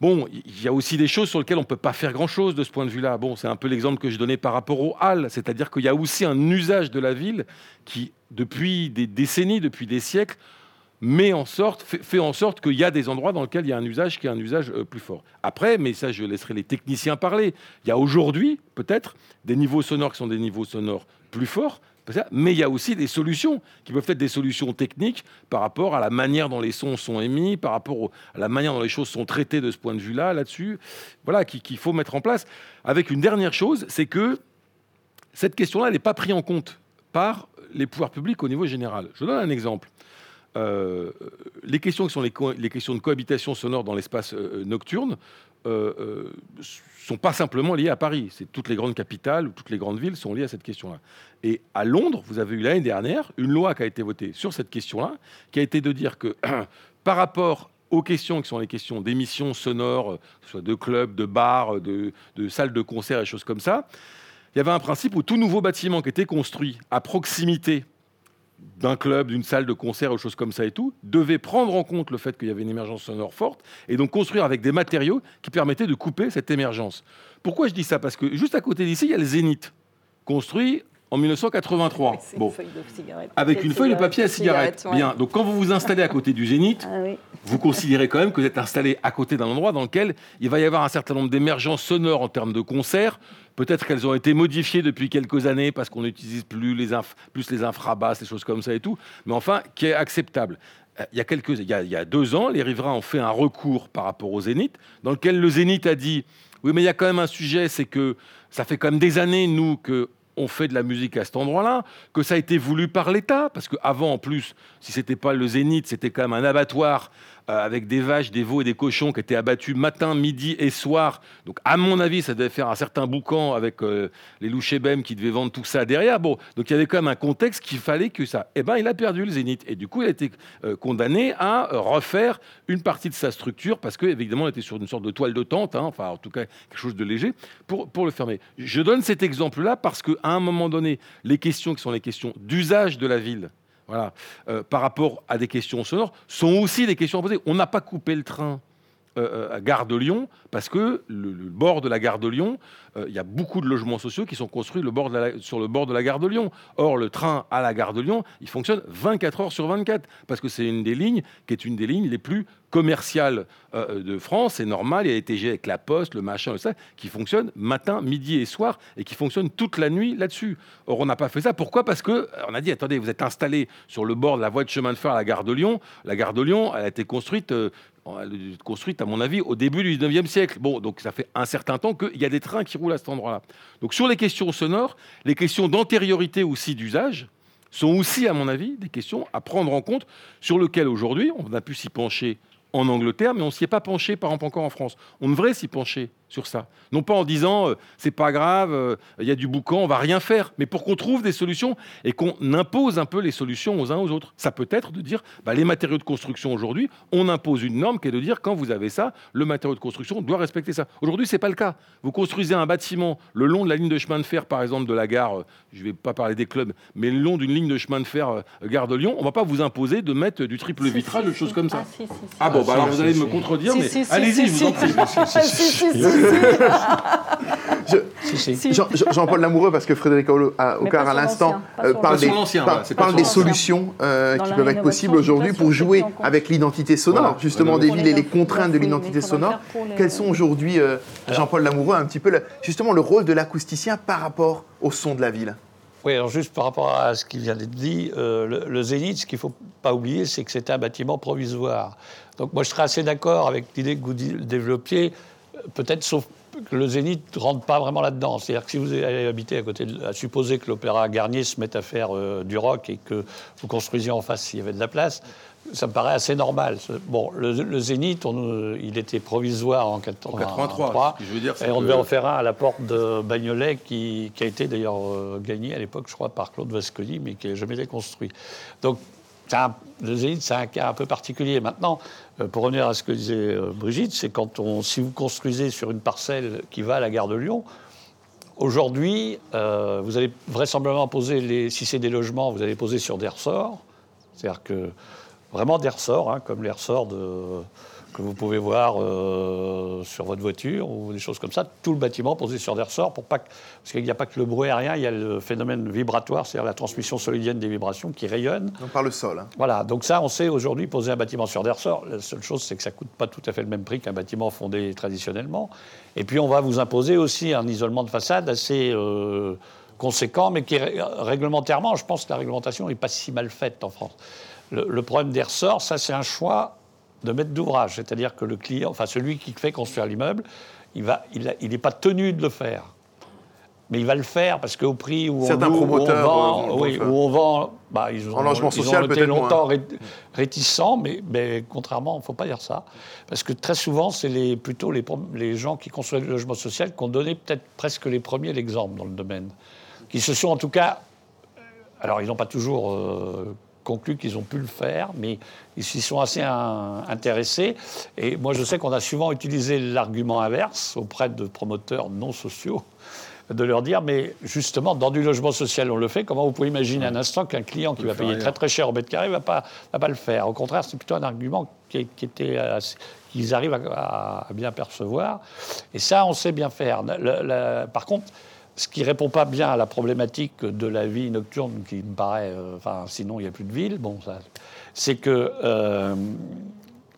Bon, il y a aussi des choses sur lesquelles on ne peut pas faire grand-chose de ce point de vue-là. Bon, c'est un peu l'exemple que je donnais par rapport aux halles, c'est-à-dire qu'il y a aussi un usage de la ville qui, depuis des décennies, depuis des siècles, met en sorte, fait, en sorte qu'il y a des endroits dans lesquels il y a un usage qui est un usage euh, plus fort. Après, mais ça, je laisserai les techniciens parler. Il y a aujourd'hui, peut-être, des niveaux sonores qui sont des niveaux sonores plus forts, mais il y a aussi des solutions qui peuvent être des solutions techniques par rapport à la manière dont les sons sont émis, par rapport à la manière dont les choses sont traitées de ce point de vue-là, là-dessus. Voilà, qui- qu'il faut mettre en place. Avec une dernière chose, c'est que cette question-là, n'est pas prise en compte par les pouvoirs publics au niveau général. Je donne un exemple. Euh, les questions qui sont les questions de cohabitation sonore dans l'espace euh, nocturne euh, euh, sont pas simplement liées à Paris. C'est toutes les grandes capitales ou toutes les grandes villes sont liées à cette question-là. Et à Londres, vous avez eu l'année dernière une loi qui a été votée sur cette question-là, qui a été de dire que [clears throat] par rapport aux questions qui sont les questions d'émissions sonores, euh, soit de clubs, de bars, de, de salles de concert et choses comme ça, il y avait un principe où tout nouveau bâtiment qui était construit à proximité d'un club, d'une salle de concert, ou choses comme ça et tout, devait prendre en compte le fait qu'il y avait une émergence sonore forte et donc construire avec des matériaux qui permettaient de couper cette émergence. Pourquoi je dis ça? Parce que juste à côté d'ici, il y a le Zénith, construit en 1983. Bon, avec une feuille de papier à cigarette. Bien. Donc quand vous vous installez à côté du Zénith, Ah oui. vous considérez quand même que vous êtes installé à côté d'un endroit dans lequel il va y avoir un certain nombre d'émergences sonores en termes de concerts. Peut-être qu'elles ont été modifiées depuis quelques années parce qu'on n'utilise plus les, inf- plus les infrabasses, des choses comme ça et tout, mais enfin, qui est acceptable. Euh, Il y, a quelques, il, y a, il y a deux ans, les riverains ont fait un recours par rapport au Zénith, dans lequel le Zénith a dit Oui, mais il y a quand même un sujet, c'est que ça fait quand même des années, nous, que on fait de la musique à cet endroit-là, que ça a été voulu par l'État, parce qu'avant, en plus, si c'était pas le Zénith, c'était quand même un abattoir avec des vaches, des veaux et des cochons qui étaient abattus matin, midi et soir. Donc, à mon avis, ça devait faire un certain boucan avec euh, les louchébem qui devaient vendre tout ça derrière. Bon, donc il y avait quand même un contexte qu'il fallait que ça. Eh ben, il a perdu le Zénith. Et du coup, il a été euh, condamné à euh, refaire une partie de sa structure parce que, évidemment, était sur une sorte de toile de tente, hein, enfin, en tout cas, quelque chose de léger, pour, pour le fermer. Je donne cet exemple-là parce qu'à un moment donné, les questions qui sont les questions d'usage de la ville, voilà, euh, par rapport à des questions sonores, sont aussi des questions à poser. On n'a pas coupé le train euh, à Gare de Lyon parce que le, bord de la Gare de Lyon, euh, il y a beaucoup de logements sociaux qui sont construits sur le bord de la Gare de Lyon. Or, le train à la Gare de Lyon, il fonctionne 24 heures sur 24 parce que c'est une des lignes qui est une des lignes les plus commerciales euh, de France. C'est normal, il y a TG avec la Poste, le machin, le ça, qui fonctionne matin, midi et soir et qui fonctionne toute la nuit là-dessus. Or, on n'a pas fait ça. Pourquoi? Parce que euh, on a dit attendez, vous êtes installé sur le bord de la voie de chemin de fer à la Gare de Lyon. La Gare de Lyon, elle a été construite. euh, construite, à mon avis, au début du 19e siècle. Bon, donc ça fait un certain temps qu'il y a des trains qui roulent à cet endroit-là. Donc sur les questions sonores, les questions d'antériorité aussi d'usage sont aussi, à mon avis, des questions à prendre en compte sur lesquelles aujourd'hui, on a pu s'y pencher en Angleterre, mais on s'y est pas penché, par exemple, encore en France. On devrait s'y pencher sur ça. Non pas en disant, euh, c'est pas grave, euh, il y a du boucan, on va rien faire, mais pour qu'on trouve des solutions et qu'on impose un peu les solutions aux uns aux autres. Ça peut être de dire, bah, les matériaux de construction aujourd'hui, on impose une norme qui est de dire, quand vous avez ça, le matériau de construction doit respecter ça. Aujourd'hui, c'est pas le cas. Vous construisez un bâtiment le long de la ligne de chemin de fer, par exemple, de la gare, euh, je vais pas parler des clubs, mais le long d'une ligne de chemin de fer euh, gare de Lyon, on va pas vous imposer de mettre du triple vitrage, des choses comme ça. Ah, si, si, si. Ah bon, bah si, alors vous si, allez si. me contredire, Si, mais si, si, allez-y, si, je vous en si. prie. Jean-Paul Lamoureux, parce que Frédéric Aulo- à- l'instant euh, parle des, parle solutions euh, qui peuvent être possibles aujourd'hui pour jouer avec l'identité sonore, Voilà. justement des villes les et les contraintes de l'identité sonore. Quels sont aujourd'hui, euh, Jean-Paul Lamoureux, un petit peu justement le rôle de l'acousticien par rapport au son de la ville? Oui, alors juste par rapport à ce qui vient d'être dit, euh, le, le Zénith, ce qu'il ne faut pas oublier, c'est que c'était un bâtiment provisoire. Donc moi, je serais assez d'accord avec l'idée que vous développiez, peut-être sauf que le Zénith ne rentre pas vraiment là-dedans. C'est-à-dire que si vous allez habiter à côté, de, à supposer que l'Opéra Garnier se mette à faire euh, du rock et que vous construisiez en face s'il y avait de la place, ça me paraît assez normal. Bon, le, le Zénith, on, euh, il était provisoire en 83. En 83, ce que je veux dire, Et on que- devait en faire un à la porte de Bagnolet qui, qui a été d'ailleurs euh, gagné à l'époque, je crois, par Claude Vasconi, mais qui n'a jamais été construit. Donc, c'est un- c'est un cas un peu particulier. Maintenant, euh, pour revenir à ce que disait euh, Brigitte, c'est quand on, si vous construisez sur une parcelle qui va à la gare de Lyon, aujourd'hui, euh, vous allez vraisemblablement poser, les, si c'est des logements, vous allez poser sur des ressorts. C'est-à-dire que vraiment des ressorts, hein, comme les ressorts de que vous pouvez voir euh, sur votre voiture ou des choses comme ça, tout le bâtiment posé sur des ressorts pour pas que, parce qu'il n'y a pas que le bruit aérien, il y a le phénomène vibratoire, c'est-à-dire la transmission solidienne des vibrations qui rayonnent. Donc par le sol. hein. Voilà, donc ça, on sait aujourd'hui poser un bâtiment sur des ressorts. La seule chose, c'est que ça coûte pas tout à fait le même prix qu'un bâtiment fondé traditionnellement. Et puis, on va vous imposer aussi un isolement de façade assez euh, conséquent, mais qui est réglementairement, je pense que la réglementation n'est pas si mal faite en France. Le, le problème des ressorts, ça, c'est un choix de maître d'ouvrage, c'est-à-dire que le client, enfin celui qui fait construire l'immeuble, il va, il il n'est pas tenu de le faire. Mais il va le faire parce qu'au prix où Certains on, loue, où on vend, euh, oui, où on vend, bah, ils ont, En logement ils ont social, été longtemps moins. réticents, mais, mais contrairement, il ne faut pas dire ça, parce que très souvent, c'est les, plutôt les, gens qui construisent le logement social qui ont donné peut-être presque les premiers l'exemple dans le domaine, qui se sont en tout cas, alors ils n'ont pas toujours euh, conclu qu'ils ont pu le faire, mais ils s'y sont assez un- intéressés. Et moi, je sais qu'on a souvent utilisé l'argument inverse auprès de promoteurs non sociaux de leur dire, mais justement, dans du logement social, on le fait. Comment vous pouvez imaginer un instant qu'un client qui va payer ailleurs. très très cher au mètre carré ne va pas, va pas le faire Au contraire, c'est plutôt un argument qui, qui était assez- qu'ils arrivent à, à bien percevoir. Et ça, on sait bien faire. Le- le- par contre, ce qui répond pas bien à la problématique de la vie nocturne, qui me paraît, euh, enfin, sinon il n'y a plus de ville. Bon, ça, c'est que euh,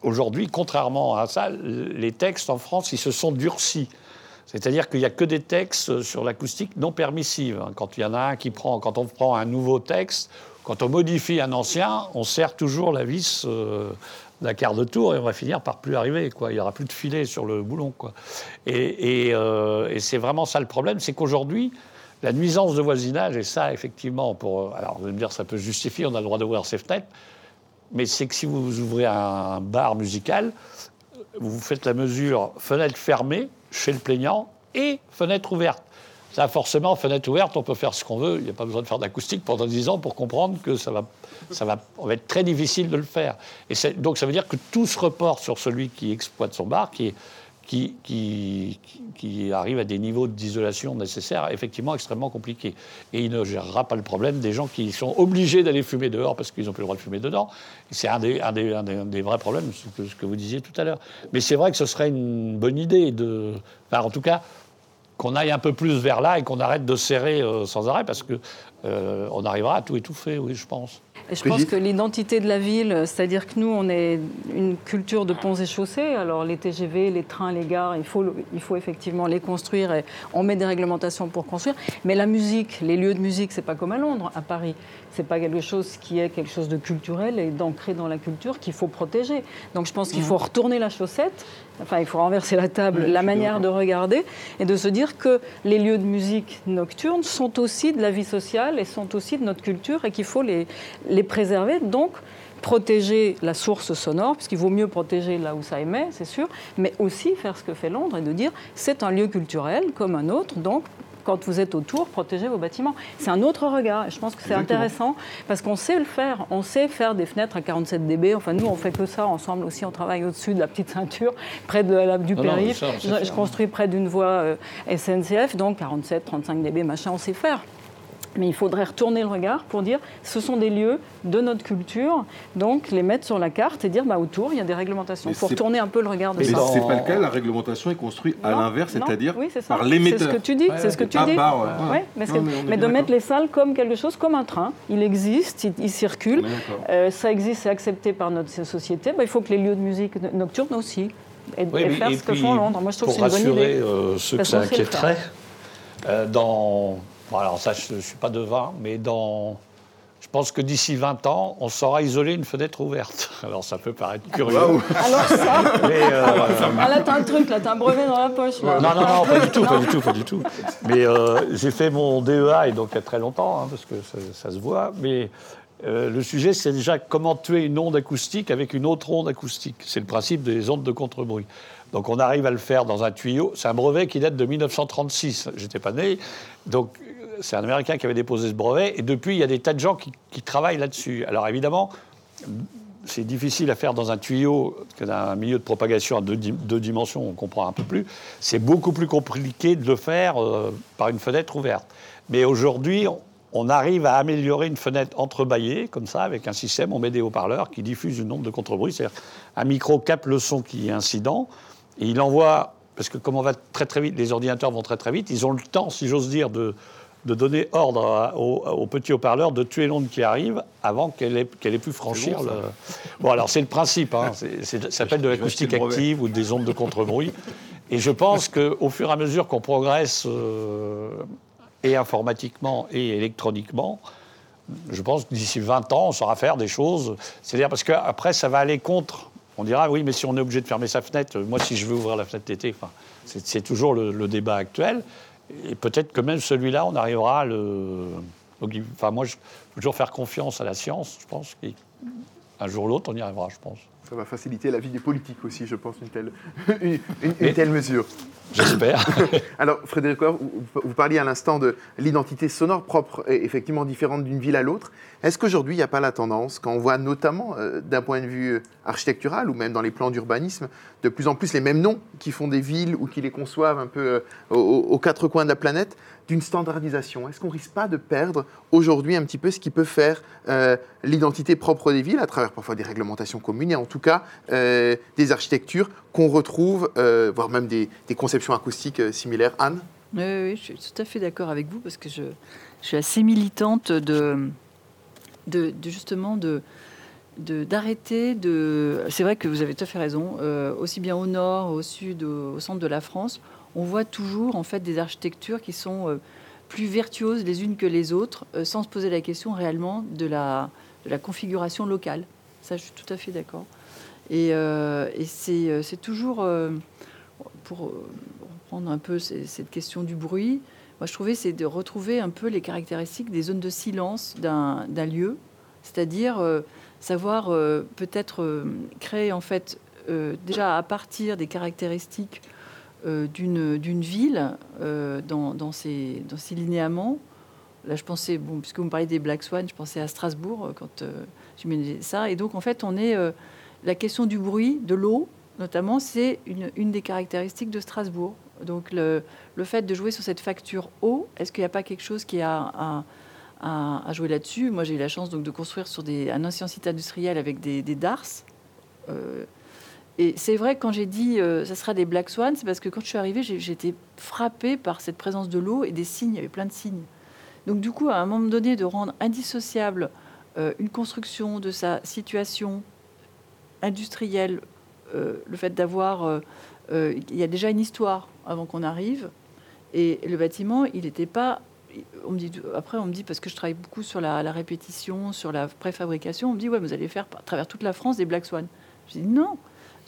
aujourd'hui, contrairement à ça, les textes en France, ils se sont durcis. C'est-à-dire qu'il n'y a que des textes sur l'acoustique non permissives. hein. Quand il y en a un qui prend, quand on prend un nouveau texte, quand on modifie un ancien, on serre toujours la vis euh, d'un quart de tour et on va finir par plus arriver. Quoi. Il n'y aura plus de filet sur le boulon. Quoi. Et, euh, et c'est vraiment ça le problème, c'est qu'aujourd'hui, la nuisance de voisinage, et ça, effectivement, pour. Alors, vous allez me dire, ça peut justifier, on a le droit d'ouvrir ses fenêtres, mais c'est que si vous ouvrez un bar musical, vous faites la mesure fenêtre fermée chez le plaignant et fenêtre ouverte. Ça, forcément, fenêtre ouverte, on peut faire ce qu'on veut. Il n'y a pas besoin de faire d'acoustique pendant 10 ans pour comprendre que ça va, ça va, on va être très difficile de le faire. Et donc, ça veut dire que tout se reporte sur celui qui exploite son bar, qui, arrive à des niveaux d'isolation nécessaires, effectivement extrêmement compliqués. Et il ne gérera pas le problème des gens qui sont obligés d'aller fumer dehors parce qu'ils n'ont plus le droit de fumer dedans. C'est un des, vrais problèmes, ce que, ce que vous disiez tout à l'heure. Mais c'est vrai que ce serait une bonne idée de. enfin, en tout cas, qu'on aille un peu plus vers là et qu'on arrête de serrer euh, sans arrêt parce que euh, on arrivera à tout étouffer, oui, je pense. Et je pense que l'identité de la ville, c'est-à-dire que nous, on est une culture de ponts et chaussées. Alors les TGV, les trains, les gares, il faut, il faut effectivement les construire et on met des réglementations pour construire. Mais la musique, les lieux de musique, c'est pas comme à Londres, à Paris. C'est pas quelque chose qui est quelque chose de culturel et d'ancré dans la culture qu'il faut protéger. Donc je pense qu'il faut retourner la chaussette. Enfin, il faut renverser la table, la manière de regarder et de se dire que les lieux de musique nocturne sont aussi de la vie sociale et sont aussi de notre culture et qu'il faut les, les préserver. Donc, protéger la source sonore, parce qu'il vaut mieux protéger là où ça émet, c'est sûr, mais aussi faire ce que fait Londres et de dire c'est un lieu culturel comme un autre, donc quand vous êtes autour, protégez vos bâtiments. C'est un autre regard et je pense que c'est intéressant parce qu'on sait le faire. On sait faire des fenêtres à 47 dB. Enfin, nous, on fait que ça ensemble aussi. On travaille au-dessus de la petite ceinture, [laughs] près de la, du Non, non, mais périph'. ça, je construis près d'une voie euh, SNCF, donc 47, 35 dB, machin, on sait faire. Mais il faudrait retourner le regard pour dire ce sont des lieux de notre culture, donc les mettre sur la carte et dire bah, autour il y a des réglementations. Mais Il faut c'est- retourner un peu le regard de Mais ça. c'est dans- pas le cas, la réglementation est construite à l'inverse, c'est-à-dire oui, c'est ça. par C'est l'émetteur. ce que tu dis, c'est ce que tu dis. par, ouais. Ouais, mais, Non, c'est- mais mais de mettre les salles comme quelque chose, comme un train. Il existe, il, il circule. Euh, ça existe, c'est accepté par notre société. Bah, il faut que les lieux de musique nocturne aussi. Et, Oui, et mais- faire et ce que font Londres. Moi, je trouve que pour c'est une bonne rassurer idée. euh, ceux que ça inquiéterait, euh, dans. Bon, alors ça, je ne suis pas devin, mais dans. Je pense que d'ici 20 ans, on saura isoler une fenêtre ouverte. [laughs] Alors ça peut paraître curieux. Waouh. Alors ça, [laughs] Mais, euh, ah, là, t'as un truc, là, t'as un brevet dans la poche. là. non, non, non, pas du tout, pas du tout, pas du tout. Mais euh, j'ai fait mon DEA, et donc il y a très longtemps, hein, parce que ça, ça se voit. Mais euh, le sujet, c'est déjà comment tuer une onde acoustique avec une autre onde acoustique. C'est le principe des ondes de contre-bruit. Donc on arrive à le faire dans un tuyau. C'est un brevet qui date de 1936. J'étais pas né. Donc c'est un Américain qui avait déposé ce brevet. Et depuis, il y a des tas de gens qui, travaillent là-dessus. Alors évidemment, c'est difficile à faire dans un tuyau, dans un milieu de propagation à deux, dim- deux dimensions, on comprend un peu plus. C'est beaucoup plus compliqué de le faire euh, par une fenêtre ouverte. Mais aujourd'hui, on, arrive à améliorer une fenêtre entrebâillée, comme ça, avec un système, on met des haut-parleurs qui diffusent une onde de contre-bruit. C'est-à-dire un micro capte le son qui est incident, et il envoie, parce que comme on va très très vite, les ordinateurs vont très très vite, ils ont le temps, si j'ose dire, de, de donner ordre à- au, au petit haut-parleur de tuer l'onde qui arrive avant qu'elle ait, pu franchir bon, le... Bon, alors c'est le principe, hein, ça s'appelle de l'acoustique active ou des ondes de contre-bruit. Et je pense qu'au fur et à mesure qu'on progresse euh, et informatiquement et électroniquement, je pense que d'ici 20 ans, on saura faire des choses. C'est-à-dire parce qu'après, ça va aller contre. On dira, oui, mais si on est obligé de fermer sa fenêtre, moi, si je veux ouvrir la fenêtre d'été, enfin, c'est c'est toujours le, le débat actuel. Et peut-être que même celui-là, on arrivera à le. donc, il- enfin, moi, je toujours faire confiance à la science, je pense. qu'un jour ou l'autre, on y arrivera, je pense. Ça va faciliter la vie des politiques aussi, je pense, une telle, une, [laughs] une- une Mais- telle mesure. J'espère. [laughs] Alors, Frédéric vous, parliez à l'instant de l'identité sonore propre et effectivement différente d'une ville à l'autre. Est-ce qu'aujourd'hui, il n'y a pas la tendance, quand on voit notamment euh, d'un point de vue architectural ou même dans les plans d'urbanisme, de plus en plus les mêmes noms qui font des villes ou qui les conçoivent un peu euh, aux quatre coins de la planète, d'une standardisation Est-ce qu'on risque pas de perdre aujourd'hui un petit peu ce qui peut faire euh, l'identité propre des villes à travers parfois des réglementations communes et en tout cas euh, des architectures qu'on retrouve, euh, voire même des, conceptions acoustiques similaires Anne? Oui, je suis tout à fait d'accord avec vous parce que je, suis assez militante de, justement de d'arrêter de. C'est vrai que vous avez tout à fait raison. aussi bien au nord, au sud, au centre de la France, on voit toujours en fait des architectures qui sont euh, plus vertueuses les unes que les autres, euh, sans se poser la question réellement de la, configuration locale. Ça, je suis tout à fait d'accord. Et, euh, c'est toujours pour reprendre un peu cette question du bruit. Moi, je trouvais c'est de retrouver un peu les caractéristiques des zones de silence d'un lieu, c'est-à-dire savoir peut-être créer en fait déjà à partir des caractéristiques d'une d'une ville euh, dans, dans, ses, dans ses linéaments. Là, je pensais, bon, puisque vous me parlez des Black Swan, je pensais à Strasbourg euh, quand euh, je ça. Et donc, en fait, on est euh, la question du bruit, de l'eau, notamment, c'est une, une des caractéristiques de Strasbourg. Donc, le, le fait de jouer sur cette facture eau, est-ce qu'il n'y a pas quelque chose qui a à, jouer là-dessus? Moi, j'ai eu la chance donc, de construire sur des, un ancien site industriel avec des, des DARS. Euh, et c'est vrai, quand j'ai dit euh, ça sera des Black Swan, c'est parce que quand je suis arrivée, j'ai été frappée par cette présence de l'eau et des signes, il y avait plein de signes. Donc, du coup, à un moment donné, de rendre indissociable euh, une construction de sa situation industrielle, euh, le fait d'avoir. euh, il y a déjà une histoire avant qu'on arrive. Et le bâtiment, il n'était pas. Après, on me dit, parce que je travaille beaucoup sur la, la répétition, sur la préfabrication, on me dit, ouais, vous allez faire à travers toute la France des Black Swan. Je dis, non,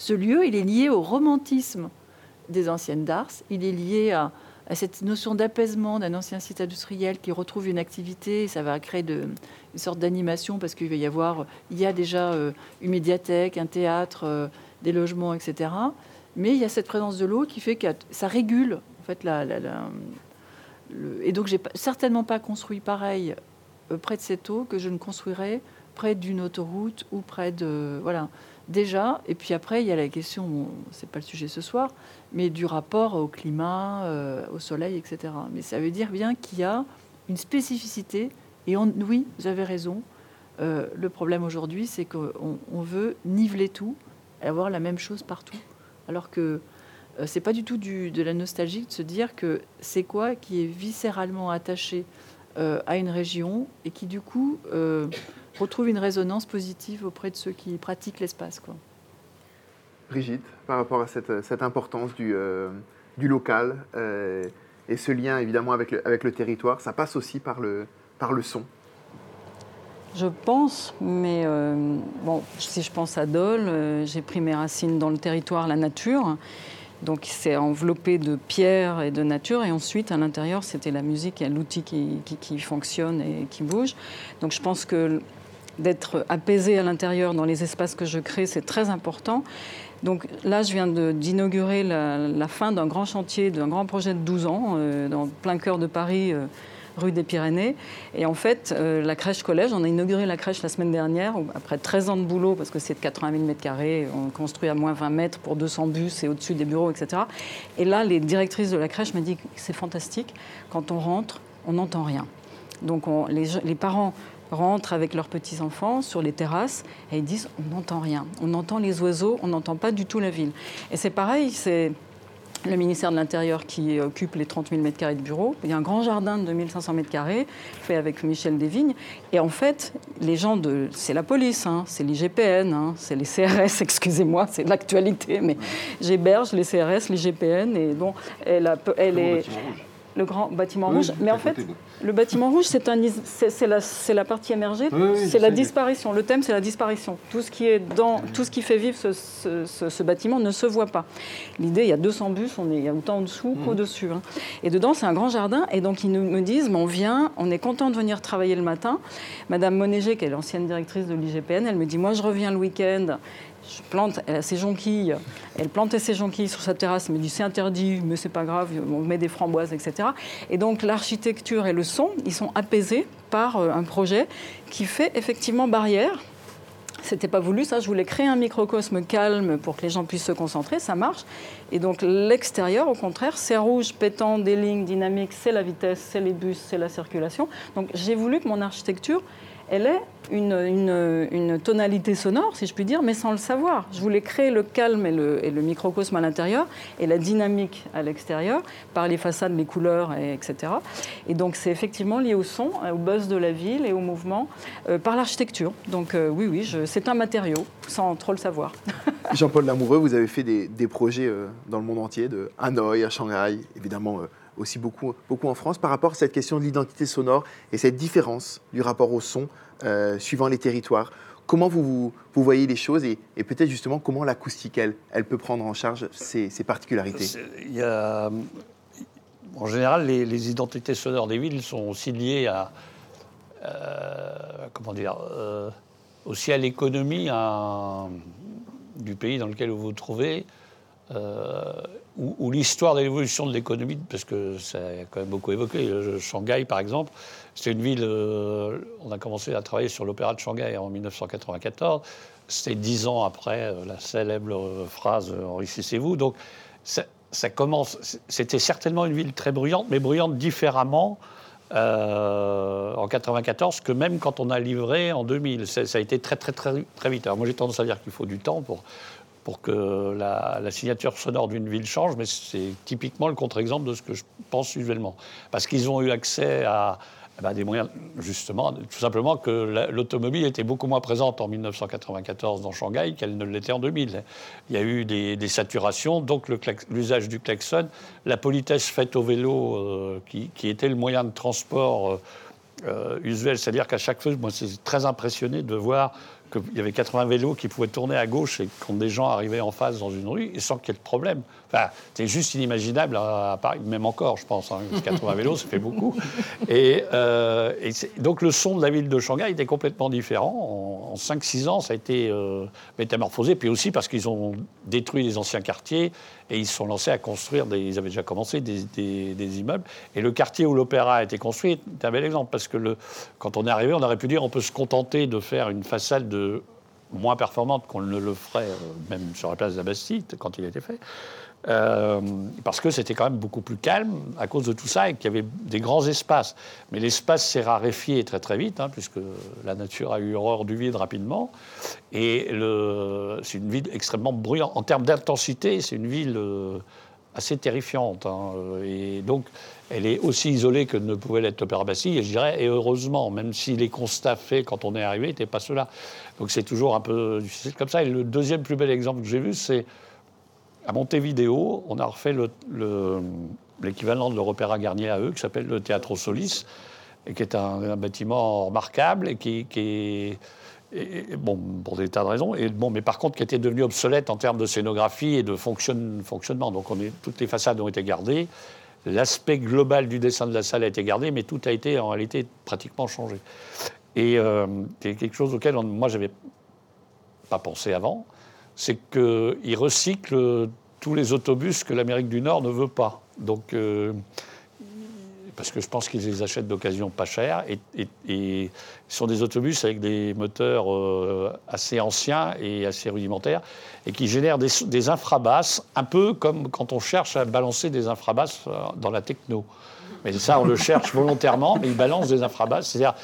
ce lieu, il est lié au romantisme des anciennes Dars, il est lié à, cette notion d'apaisement d'un ancien site industriel qui retrouve une activité, ça va créer une sorte d'animation parce qu'il va y avoir, il y a déjà euh, une médiathèque, un théâtre, euh, des logements, etc. Mais il y a cette présence de l'eau qui fait que ça régule en fait et donc j'ai certainement pas construit pareil euh, près de cette eau que je ne construirais près d'une autoroute ou près de voilà déjà et puis après il y a la question bon, c'est pas le sujet ce soir mais du rapport au climat euh, au soleil etc mais ça veut dire bien qu'il y a une spécificité et on- oui vous avez raison Euh, le problème aujourd'hui c'est qu'on on veut niveler tout avoir la même chose partout. Alors que euh, c'est pas du tout de la nostalgie de se dire que c'est quoi qui est viscéralement attaché euh, à une région et qui du coup euh, retrouve une résonance positive auprès de ceux qui pratiquent l'espace. Quoi. Brigitte, par rapport à cette, cette importance du, euh, du local euh, et ce lien évidemment avec le, avec le territoire, ça passe aussi par le, par le son. Je pense, mais euh, bon, si je pense à Dole, euh, j'ai pris mes racines dans le territoire, la nature. Donc c'est enveloppé de pierre et de nature. Et ensuite, à l'intérieur, c'était la musique et l'outil qui, qui- fonctionne et qui bouge. Donc je pense que d'être apaisé à l'intérieur dans les espaces que je crée, c'est très important. Donc là, je viens d'inaugurer la, la fin d'un grand chantier, d'un grand projet de 12 ans, euh, dans plein cœur de Paris, euh, rue des Pyrénées. Et en fait, euh, la crèche collège, on a inauguré la crèche la semaine dernière, après 13 ans de boulot, parce que c'est de 80 000 mètres carrés, on construit à moins 20 mètres pour 200 bus et au-dessus des bureaux, etc. Et là, les directrices de la crèche m'ont dit c'est fantastique. Quand on rentre, on n'entend rien. Donc on- les, les parents rentrent avec leurs petits-enfants sur les terrasses et ils disent on n'entend rien. On entend les oiseaux, on n'entend pas du tout la ville. Et c'est pareil, c'est le ministère de l'Intérieur qui occupe les 30 000 m2 de bureaux. Il y a un grand jardin de 2500 m2 fait avec Michel Desvignes. Et en fait, les gens de. C'est la police, hein, c'est l'IGPN, hein, c'est les CRS, [laughs] excusez-moi, c'est l'actualité, mais j'héberge les CRS, les GPN, et bon, elle, a- elle est. Le grand bâtiment Oui, rouge. Mais en fait, le bâtiment rouge, c'est la, la partie émergée, Oui, c'est la disparition. Le thème, c'est la disparition. Tout ce qui est dans, tout ce qui fait vivre ce, ce- ce- ce bâtiment ne se voit pas. L'idée, il y a 200 bus, on est, il y a autant en dessous Mmh. qu'au-dessus. hein. Et dedans, c'est un grand jardin. Et donc, ils nous, me disent, mais on vient, on est content de venir travailler le matin. Madame Monéger, qui est l'ancienne directrice de l'IGPN, elle me dit, moi, je reviens le week-end. Je plante, ses jonquilles, elle plantait ses jonquilles sur sa terrasse, me dit c'est interdit, mais c'est pas grave, on met des framboises, etc. Et donc l'architecture et le son, ils sont apaisés par euh, un projet qui fait effectivement barrière. C'était pas voulu, ça. Je voulais créer un microcosme calme pour que les gens puissent se concentrer. Ça marche. Et donc l'extérieur, au contraire, c'est rouge, pétant, des lignes dynamiques, c'est la vitesse, c'est les bus, c'est la circulation. Donc j'ai voulu que mon architecture, elle ait une, tonalité sonore, si je puis dire, mais sans le savoir. Je voulais créer le calme et le, microcosme à l'intérieur et la dynamique à l'extérieur par les façades, les couleurs, et etc. Et donc c'est effectivement lié au son, au buzz de la ville et au mouvement euh, par l'architecture. Donc euh, oui, oui, c'est un matériau, sans trop le savoir. [laughs] Jean-Paul Lamoureux, vous avez fait des, projets euh, dans le monde entier, de Hanoï à Shanghai, évidemment euh, aussi beaucoup, beaucoup en France, par rapport à cette question de l'identité sonore et cette différence du rapport au son euh, suivant les territoires. Comment vous, vous, voyez les choses et, peut-être justement comment l'acoustique, elle, elle peut prendre en charge ces, particularités? En général, les, identités sonores des villes sont aussi liées à, euh, comment dire, euh, aussi à l'économie à- du pays dans lequel vous vous trouvez, euh, ou l'histoire de l'évolution de l'économie, parce que ça a quand même beaucoup évoqué. Euh, Shanghai, par exemple, c'est une ville. euh, on a commencé à travailler sur l'opéra de Shanghai en 1994. C'était dix ans après euh, la célèbre phrase Enrichissez-vous. Donc, ça, commence. C'était certainement une ville très bruyante, mais bruyante différemment en 94 que même quand on a livré en 2000. Ça, ça a été très, très, très, très vite. Alors, moi, j'ai tendance à dire qu'il faut du temps pour, pour que la, signature sonore d'une ville change, mais c'est typiquement le contre-exemple de ce que je pense usuellement. Parce qu'ils ont eu accès à, eh ben, des moyens, justement, tout simplement que la- l'automobile était beaucoup moins présente en 1994 dans Shanghai qu'elle ne l'était en 2000. Il y a eu des, saturations, donc l'usage du klaxon, la politesse faite au vélo, euh, qui, qui était le moyen de transport euh, euh, usuel. C'est-à-dire qu'à chaque fois, moi, c'est très impressionné de voir qu'il y avait 80 vélos qui pouvaient tourner à gauche et quand des gens arrivaient en face dans une rue et sans qu'il y ait de problème. Enfin, c'est juste inimaginable à, Paris, même encore, je pense. hein, parce que 80 vélos, ça fait beaucoup. Et, euh, donc le son de la ville de Shanghai était complètement différent. En, en 5-6 ans, ça a été euh, métamorphosé. Puis aussi parce qu'ils ont détruit les anciens quartiers et ils se sont lancés à construire, ils avaient déjà commencé des, immeubles. Et le quartier où l'opéra a été construit est un bel exemple parce que quand on est arrivé, on aurait pu dire on peut se contenter de faire une façade de moins performante qu'on ne le ferait euh, même sur la place de la Bastille quand il a été fait. Euh, parce que c'était quand même beaucoup plus calme à cause de tout ça et qu'il y avait des grands espaces. Mais l'espace s'est raréfié très très vite, hein, puisque la nature a eu horreur du vide rapidement. Et c'est une ville extrêmement bruyante. En termes d'intensité, c'est une ville euh, assez terrifiante. hein. Et donc, elle est aussi isolée que ne pouvait l'être l'Opéra Bastille, et je dirais, et heureusement, même si les constats faits quand on est arrivé n'étaient pas ceux-là. Donc c'est toujours un peu difficile comme ça. Et le deuxième plus bel exemple que j'ai vu, c'est à Montevideo, on a refait le- le- l'équivalent de leur opéra Garnier à eux, qui s'appelle le Teatro Solis, et qui est un, bâtiment remarquable et qui, est. bon, pour des tas de raisons, et bon, mais par contre qui était devenu obsolète en termes de scénographie et de fonctionne- fonctionnement. Donc on est, toutes les façades ont été gardées, l'aspect global du dessin de la salle a été gardé, mais tout a été en réalité pratiquement changé. Et euh, quelque chose auquel moi j'avais pas pensé avant, c'est qu'ils recyclent tous les autobus que l'Amérique du Nord ne veut pas. Donc, euh, parce que je pense qu'ils les achètent d'occasion pas cher, et, et, et ce sont des autobus avec des moteurs euh, assez anciens et assez rudimentaires, et qui génèrent des, des infrabasses, un peu comme quand on cherche à balancer des infrabasses euh, dans la techno. Mais ça, on le [laughs] cherche volontairement, mais il balance des infrabasses, c'est-à-dire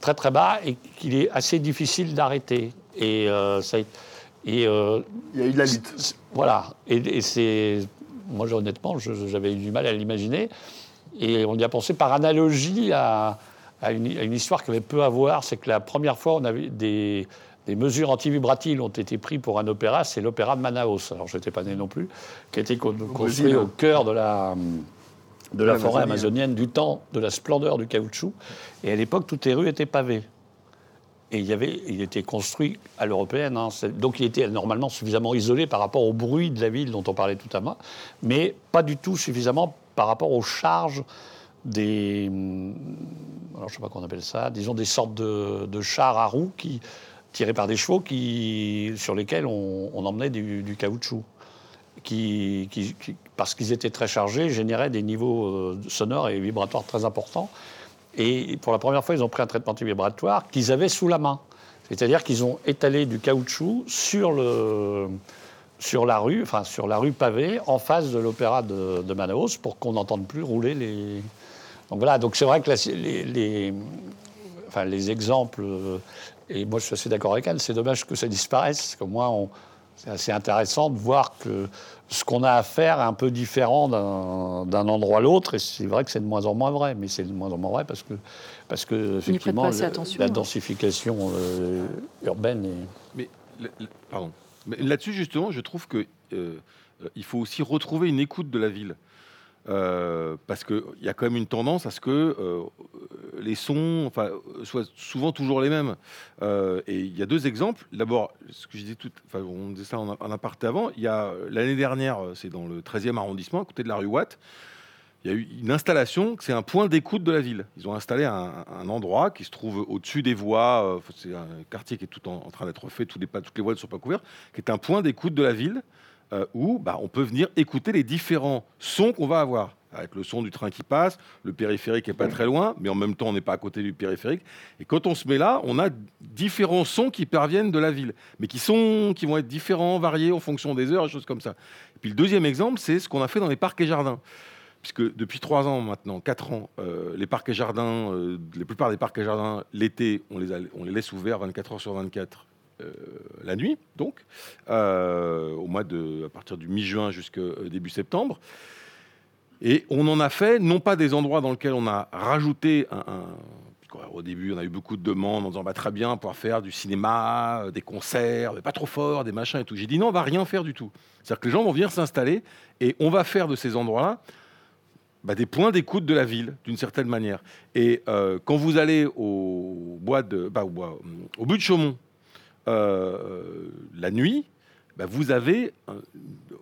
très très bas, et qu'il est assez difficile d'arrêter. Et euh, ça a été- et euh, Il y a eu de la lutte. Voilà. Et, et c'est. Moi, honnêtement, j'avais eu du mal à l'imaginer. Et on y a pensé par analogie à, à une, à une histoire qui avait peu à voir. C'est que la première fois, on avait des, des mesures antivibratiles ont été prises pour un opéra, c'est l'opéra de Manaus. Alors, je n'étais pas né non plus, qui a été con- construit au cœur de la, de la forêt Amazonie. amazonienne du temps de la splendeur du caoutchouc. Et à l'époque, toutes les rues étaient pavées. Et il, était construit à l'européenne. hein. Donc il était normalement suffisamment isolé par rapport au bruit de la ville dont on parlait tout à l'heure, mais pas du tout suffisamment par rapport aux charges des. hum, Alors je sais pas comment on appelle ça, disons des sortes de, chars à roues qui, tirés par des chevaux sur lesquels on, emmenait du, caoutchouc. Qui- parce qu'ils étaient très chargés, généraient des niveaux euh, sonores et vibratoires très importants. Et pour la première fois, ils ont pris un traitement antivibratoire qu'ils avaient sous la main. C'est-à-dire qu'ils ont étalé du caoutchouc sur, le, sur la rue, enfin sur la rue pavée, en face de l'opéra de, Manaus, pour qu'on n'entende plus rouler les. Donc voilà. Donc c'est vrai que les, les- enfin, les exemples, euh, et moi je suis assez d'accord avec elle. C'est dommage que ça disparaisse, parce moins on- c'est assez intéressant de voir que ce qu'on a à faire est un peu différent d'un d'un endroit à l'autre. Et c'est vrai que c'est de moins en moins vrai, mais c'est de moins en moins vrai parce que, parce que effectivement, le- la hein. densification euh, urbaine est. Mais, l- l- pardon. Mais là-dessus, justement, je trouve que euh, euh, il faut aussi retrouver une écoute de la ville. Euh, parce qu'il y a quand même une tendance à ce que euh, les sons enfin, soient souvent toujours les mêmes. Euh, et il y a deux exemples. D'abord, ce que je disais tout, enfin, on disait ça en, aparté avant. Il y a l'année dernière, c'est dans le 13e arrondissement, à côté de la rue Watt. Il y a eu une installation, c'est un point d'écoute de la ville. Ils ont installé un, endroit qui se trouve au-dessus des voies. c'est un quartier qui est tout en, train d'être fait, tous les, toutes les voies ne sont pas couvertes, qui est un point d'écoute de la ville euh, où bah, on peut venir écouter les différents sons qu'on va avoir. Avec le son du train qui passe, le périphérique est pas très loin, mais en même temps on n'est pas à côté du périphérique. Et quand on se met là, on a différents sons qui parviennent de la ville, mais qui sont, qui vont être différents, variés en fonction des heures, et choses comme ça. Et puis le deuxième exemple, c'est ce qu'on a fait dans les parcs et jardins puisque depuis trois ans maintenant, quatre ans, euh, les parcs et jardins, euh, la plupart des parcs et jardins, l'été, on les, a- on les laisse ouverts 24 heures sur 24 euh, la nuit, donc, euh, au mois de, à partir du mi-juin jusqu'au début septembre. Et on en a fait, non pas des endroits dans lesquels on a rajouté un. au début, on a eu beaucoup de demandes en disant bah, très bien, pouvoir faire du cinéma, euh, des concerts, mais pas trop fort, des machins et tout. J'ai dit non, on va rien faire du tout. C'est-à-dire que les gens vont venir s'installer et on va faire de ces endroits-là bah, des points d'écoute de la ville, d'une certaine manière. Et euh, quand vous allez au bois de, bah, au, bois, au but de Chaumont euh, la nuit, bah, vous avez, un-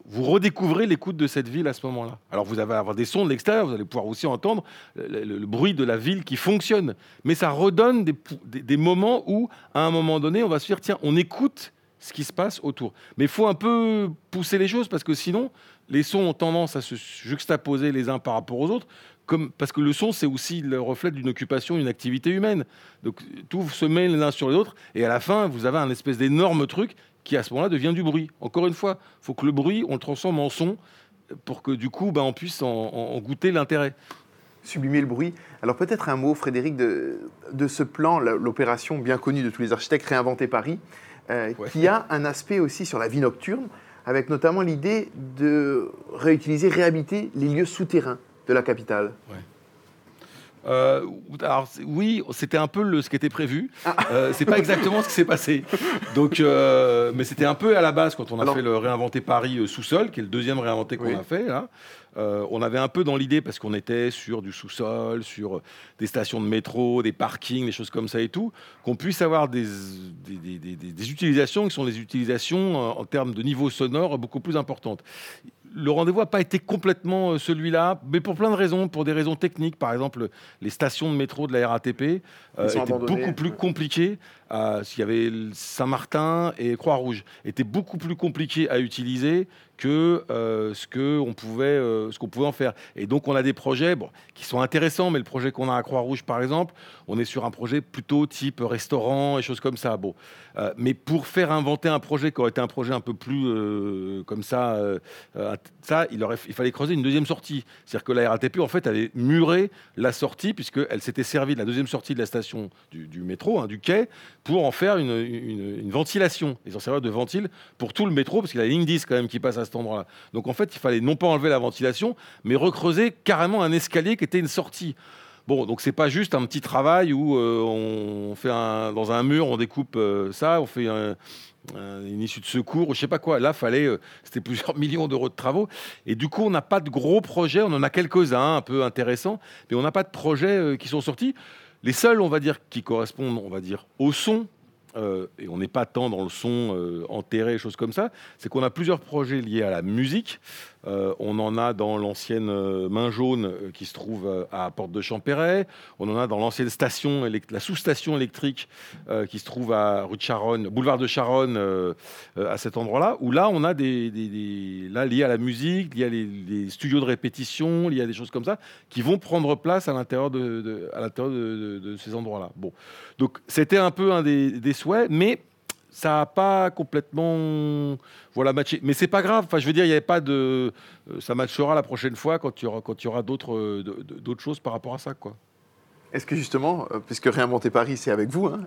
vous redécouvrez l'écoute de cette ville à ce moment-là. Alors vous allez avoir des sons de l'extérieur, vous allez pouvoir aussi entendre le, bruit de la ville qui fonctionne, mais ça redonne des, des- des moments où, à un moment donné, on va se dire tiens, on écoute ce qui se passe autour. Mais il faut un peu pousser les choses parce que sinon, les sons ont tendance à se juxtaposer les uns par rapport aux autres. Comme, parce que le son, c'est aussi le reflet d'une occupation, d'une activité humaine. Donc tout se met les uns sur les autres, et à la fin, vous avez un espèce d'énorme truc qui, à ce moment-là, devient du bruit. Encore une fois, il faut que le bruit, on le transforme en son pour que du coup, ben, on puisse en, goûter l'intérêt. sublimer le bruit. Alors peut-être un mot, Frédéric, de, de ce plan, la- l'opération bien connue de tous les architectes, Réinventer Paris, euh, Ouais. qui a un aspect aussi sur la vie nocturne, avec notamment l'idée de réutiliser, réhabiter les lieux souterrains de la capitale. Euh, alors, oui, c'était un peu le, ce qui était prévu. Euh, c'est pas exactement ce qui s'est passé. Donc, euh, mais c'était un peu à la base quand on a Alors- fait le réinventer Paris euh, sous-sol, qui est le deuxième réinventé qu'on Oui. a fait là. On avait un peu dans l'idée parce qu'on était sur du sous-sol, sur des stations de métro, des parkings, des choses comme ça et tout, qu'on puisse avoir des, des, utilisations qui sont des utilisations en termes de niveau sonore beaucoup plus importantes le rendez-vous n'a pas été complètement euh, celui-là, mais pour plein de raisons, pour des raisons techniques. Par exemple, les stations de métro de la RATP euh, étaient beaucoup plus compliquées. Euh, S'il y avait Saint-Martin et Croix-Rouge, étaient beaucoup plus compliquées à utiliser que euh, ce que on pouvait, ce qu'on pouvait en faire. Et donc on a des projets bon, qui sont intéressants, mais le projet qu'on a à Croix-Rouge par exemple, on est sur un projet plutôt type restaurant et choses comme ça. Bon, mais pour faire inventer un projet qui aurait été un projet un peu plus comme ça, ça, il, aurait, fallait creuser une deuxième sortie. C'est-à-dire que la RATP en fait avait muré la sortie puisqu'elle s'était servie de la deuxième sortie de la station du, métro, hein, du quai, pour en faire une, ventilation. Ils ont servi de ventile pour tout le métro parce qu'il y a la ligne 10 quand même qui passe à cet endroit-là. Donc en fait, il fallait non pas enlever la ventilation, mais recreuser carrément un escalier qui était une sortie. Bon, donc c'est pas juste un petit travail où euh, on fait un, dans un mur, on découpe euh, ça, on fait un- un- une issue de secours, ou je sais pas quoi. Là, fallait, euh, c'était [laughs] plusieurs millions d'euros de travaux. Et du coup, on n'a pas de gros projets. On en a quelques-uns un peu intéressants, mais on n'a pas de projets qui sont sortis. Les seuls, on va dire, qui correspondent, on va dire, au son. et on n'est pas tant dans le son enterré, choses comme ça, c'est qu'on a plusieurs projets liés à la musique. Euh, on en a dans l'ancienne euh, Main Jaune euh, qui se trouve à Porte de Champéret. On en a dans l'ancienne station, la sous-station électrique qui se trouve à rue de Charonne, boulevard de Charonne, à cet endroit-là, où là, on a des, des- là liés à la musique, liés à les, les studios de répétition, liés à des choses comme ça, qui vont prendre place à l'intérieur de, de- ces endroits-là. Bon, donc c'était un peu un des souhaits, mais ça n'a pas complètement voilà matché. Mais c'est pas grave. Enfin, je veux dire, il n'y avait pas de. euh, Ça matchera la prochaine fois quand il y aura quand il y d'autres euh, d'autres choses par rapport à ça, quoi. Est-ce que justement, euh, puisque Réinventer Paris, c'est avec vous, hein,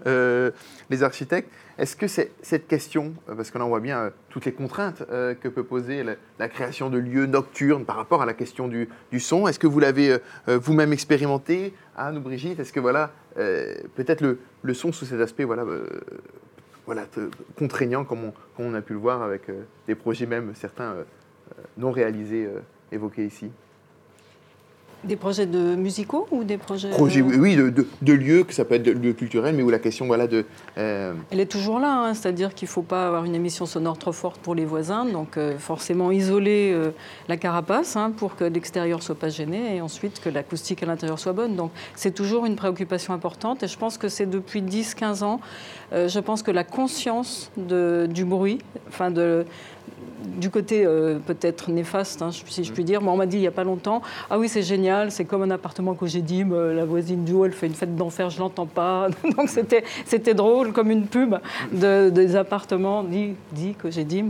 les architectes, est-ce que c'est cette question, parce que là on voit bien toutes les contraintes que peut poser la, création de lieux nocturnes par rapport à la question du, son, est-ce que vous l'avez vous-même expérimenté, Anne ou Brigitte Est-ce que voilà, peut-être le, le son sous cet aspect voilà, voilà, contraignant, comme on, a pu le voir avec euh, des projets même, certains euh, euh, non réalisés évoqués ici Des projets de musicaux ou des projets Projet, oui, de, de- de lieux, que ça peut être de lieux culturels, mais où la question voilà, de... euh, Elle est toujours là, hein, c'est-à-dire qu'il ne faut pas avoir une émission sonore trop forte pour les voisins, donc euh, forcément isoler euh, la carapace hein, pour que l'extérieur soit pas gêné et ensuite que l'acoustique à l'intérieur soit bonne. Donc c'est toujours une préoccupation importante et je pense que c'est depuis 10-15 ans, je pense que la conscience de- du bruit, enfin de du côté euh, peut-être néfaste, hein, si je puis dire. Moi, on m'a dit il n'y a pas longtemps, ah oui, c'est génial, c'est comme un appartement que j'ai dit, la voisine Jo, elle fait une fête d'enfer, je l'entends pas. [laughs] Donc c'était, c'était drôle, comme une pub de, des appartements, dit, dit que j'ai dit.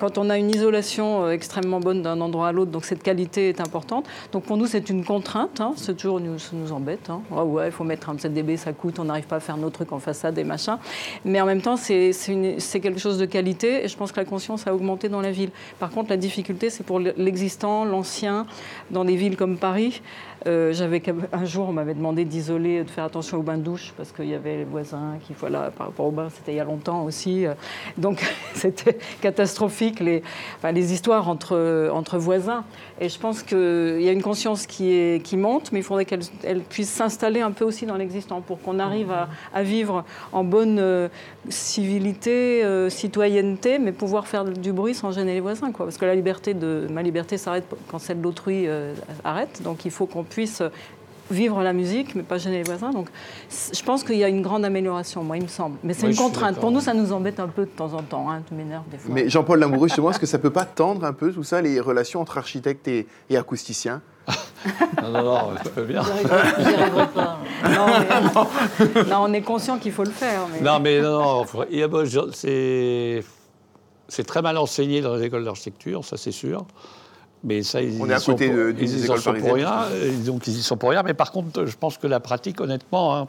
Quand on a une isolation euh, extrêmement bonne d'un endroit à l'autre, donc cette qualité est importante. Donc pour nous, c'est une contrainte, hein, c'est toujours, nous, ça nous embête. Hein. Ah ouais, il faut mettre un 7 dB, ça coûte, on n'arrive pas à faire nos trucs en façade et machin. Mais en même temps, c'est, c'est quelque chose de qualité et je pense que la conscience a augmenté dans la ville. Par contre, la difficulté, c'est pour l'existant, l'ancien, dans des villes comme Paris. Euh, j'avais un jour, on m'avait demandé d'isoler, de faire attention aux bains de douche parce qu'il y avait les voisins qui, voilà, par rapport aux bains, c'était il y a longtemps aussi. euh, Donc [laughs] c'était catastrophique les, enfin, les histoires entre, entre voisins. Et je pense qu'il y a une conscience qui, est, qui monte, mais il faudrait qu'elle elle puisse s'installer un peu aussi dans l'existant pour qu'on arrive à, vivre en bonne euh, civilité, citoyenneté, mais pouvoir faire du bruit sans gêner les voisins. Quoi. Parce que la liberté de, ma liberté s'arrête quand celle d'autrui arrête. Donc il faut qu'on puisse vivre la musique, mais pas gêner les voisins. Donc je pense qu'il y a une grande amélioration, moi, il me semble. Mais c'est Oui, une contrainte. Pour nous, ça nous embête un peu de temps en temps. Hein, des fois. Mais Jean-Paul Lamoureux, justement, est-ce que ça peut pas tendre un peu tout ça, les relations entre architectes et, et acousticiens? Non, non, non, je peux bien. Pas. non, mais- non, on est conscient qu'il faut le faire. Mais... Non, mais non, non, faut- il y a- bon, je- c'est c'est très mal enseigné dans les écoles d'architecture, ça c'est sûr. Mais ça, ils On est y à sont côté pour- de- d'une ils y sont pour rien. euh, Donc ils y sont pour rien. Mais par contre, je pense que la pratique, honnêtement, hein,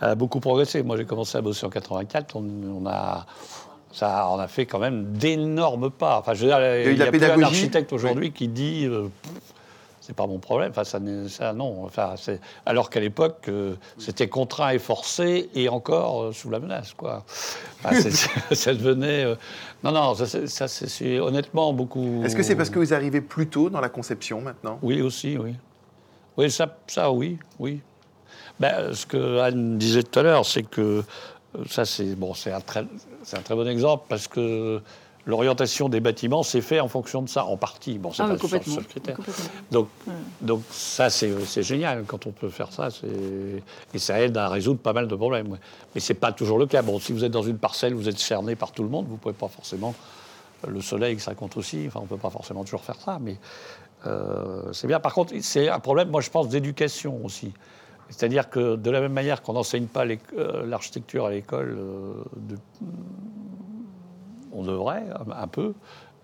a beaucoup progressé. Moi, j'ai commencé à bosser en 84. On, on a ça, on a fait quand même d'énormes pas. Enfin, je veux dire, eu de il y a plus un architecte aujourd'hui qui dit. euh, c'est pas mon problème. Enfin, ça, non. Enfin, alors qu'à l'époque, euh, c'était contraint et forcé et encore euh, sous la menace, quoi. Enfin, [laughs] ça devenait. Non, non. Ça, c'est- ça, c'est c'est honnêtement beaucoup. Est-ce que c'est parce que vous arrivez plus tôt dans la conception maintenant? Oui, aussi, oui. Oui, ça, ça oui, oui. Ben, ce que Anne disait tout à l'heure, c'est que euh, ça, c'est bon, un très, un très bon exemple parce que l'orientation des bâtiments s'est fait en fonction de ça, en partie. Bon, c'est Ah, pas mais le seul- complètement. seul critère. complètement. Donc, donc ça, c'est génial quand on peut faire ça. Et ça aide à résoudre pas mal de problèmes. ouais. Mais c'est pas toujours le cas. Bon, si vous êtes dans une parcelle, vous êtes cerné par tout le monde, vous pouvez pas forcément le soleil, ça compte aussi. Enfin, on ne peut pas forcément toujours faire ça, mais euh, c'est bien. Par contre, c'est un problème, moi, je pense, d'éducation aussi. C'est-à-dire que de la même manière qu'on n'enseigne pas euh, l'architecture à l'école, de, on devrait un peu,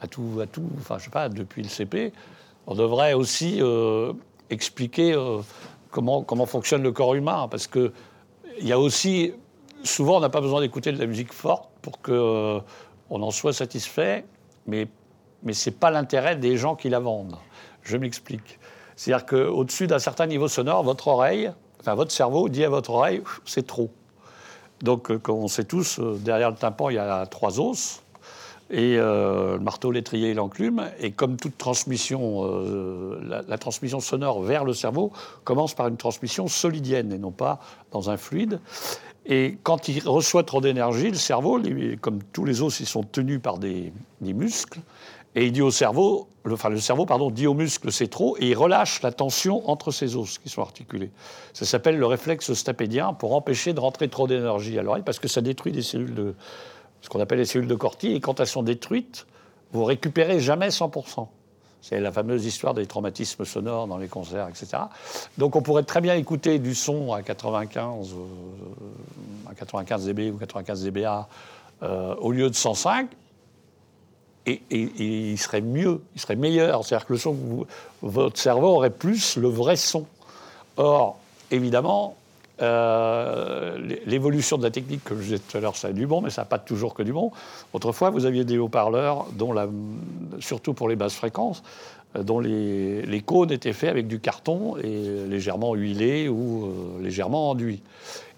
à tout, à tout, enfin, je sais pas, depuis le CP, on devrait aussi expliquer comment, comment fonctionne le corps humain, parce que il y a aussi, souvent, on n'a pas besoin d'écouter de la musique forte pour que on en soit satisfait, mais, mais ce n'est pas l'intérêt des gens qui la vendent. Je m'explique. C'est-à-dire qu'au-dessus d'un certain niveau sonore, votre oreille, enfin votre cerveau dit à votre oreille, c'est trop. Donc, euh, comme on sait tous, euh, derrière le tympan, il y a trois os, et euh, le marteau, l'étrier et l'enclume. Et comme toute transmission, la, la, transmission sonore vers le cerveau commence par une transmission solidienne et non pas dans un fluide. Et quand il reçoit trop d'énergie, le cerveau, comme tous les os, ils sont tenus par des, muscles. Et il dit au cerveau, le, enfin le cerveau pardon, dit aux muscles c'est trop, et il relâche la tension entre ces os qui sont articulés. Ça s'appelle le réflexe stapédien pour empêcher de rentrer trop d'énergie à l'oreille, parce que ça détruit des cellules de, ce qu'on appelle les cellules de Corti, et quand elles sont détruites, vous récupérez jamais 100%. C'est la fameuse histoire des traumatismes sonores dans les concerts, etc. Donc on pourrait très bien écouter du son à 95, euh, à 95 dB ou 95 dBA euh, au lieu de 105, et, il serait mieux, il serait meilleur. C'est-à-dire que le son, votre cerveau aurait plus le vrai son. Or, évidemment, euh, l'évolution de la technique, comme je disais tout à l'heure, ça a du bon, mais ça n'a pas toujours que du bon. Autrefois, vous aviez des haut-parleurs, dont surtout pour les basses fréquences, euh, dont les, cônes étaient faits avec du carton et légèrement huilé ou euh, légèrement enduit.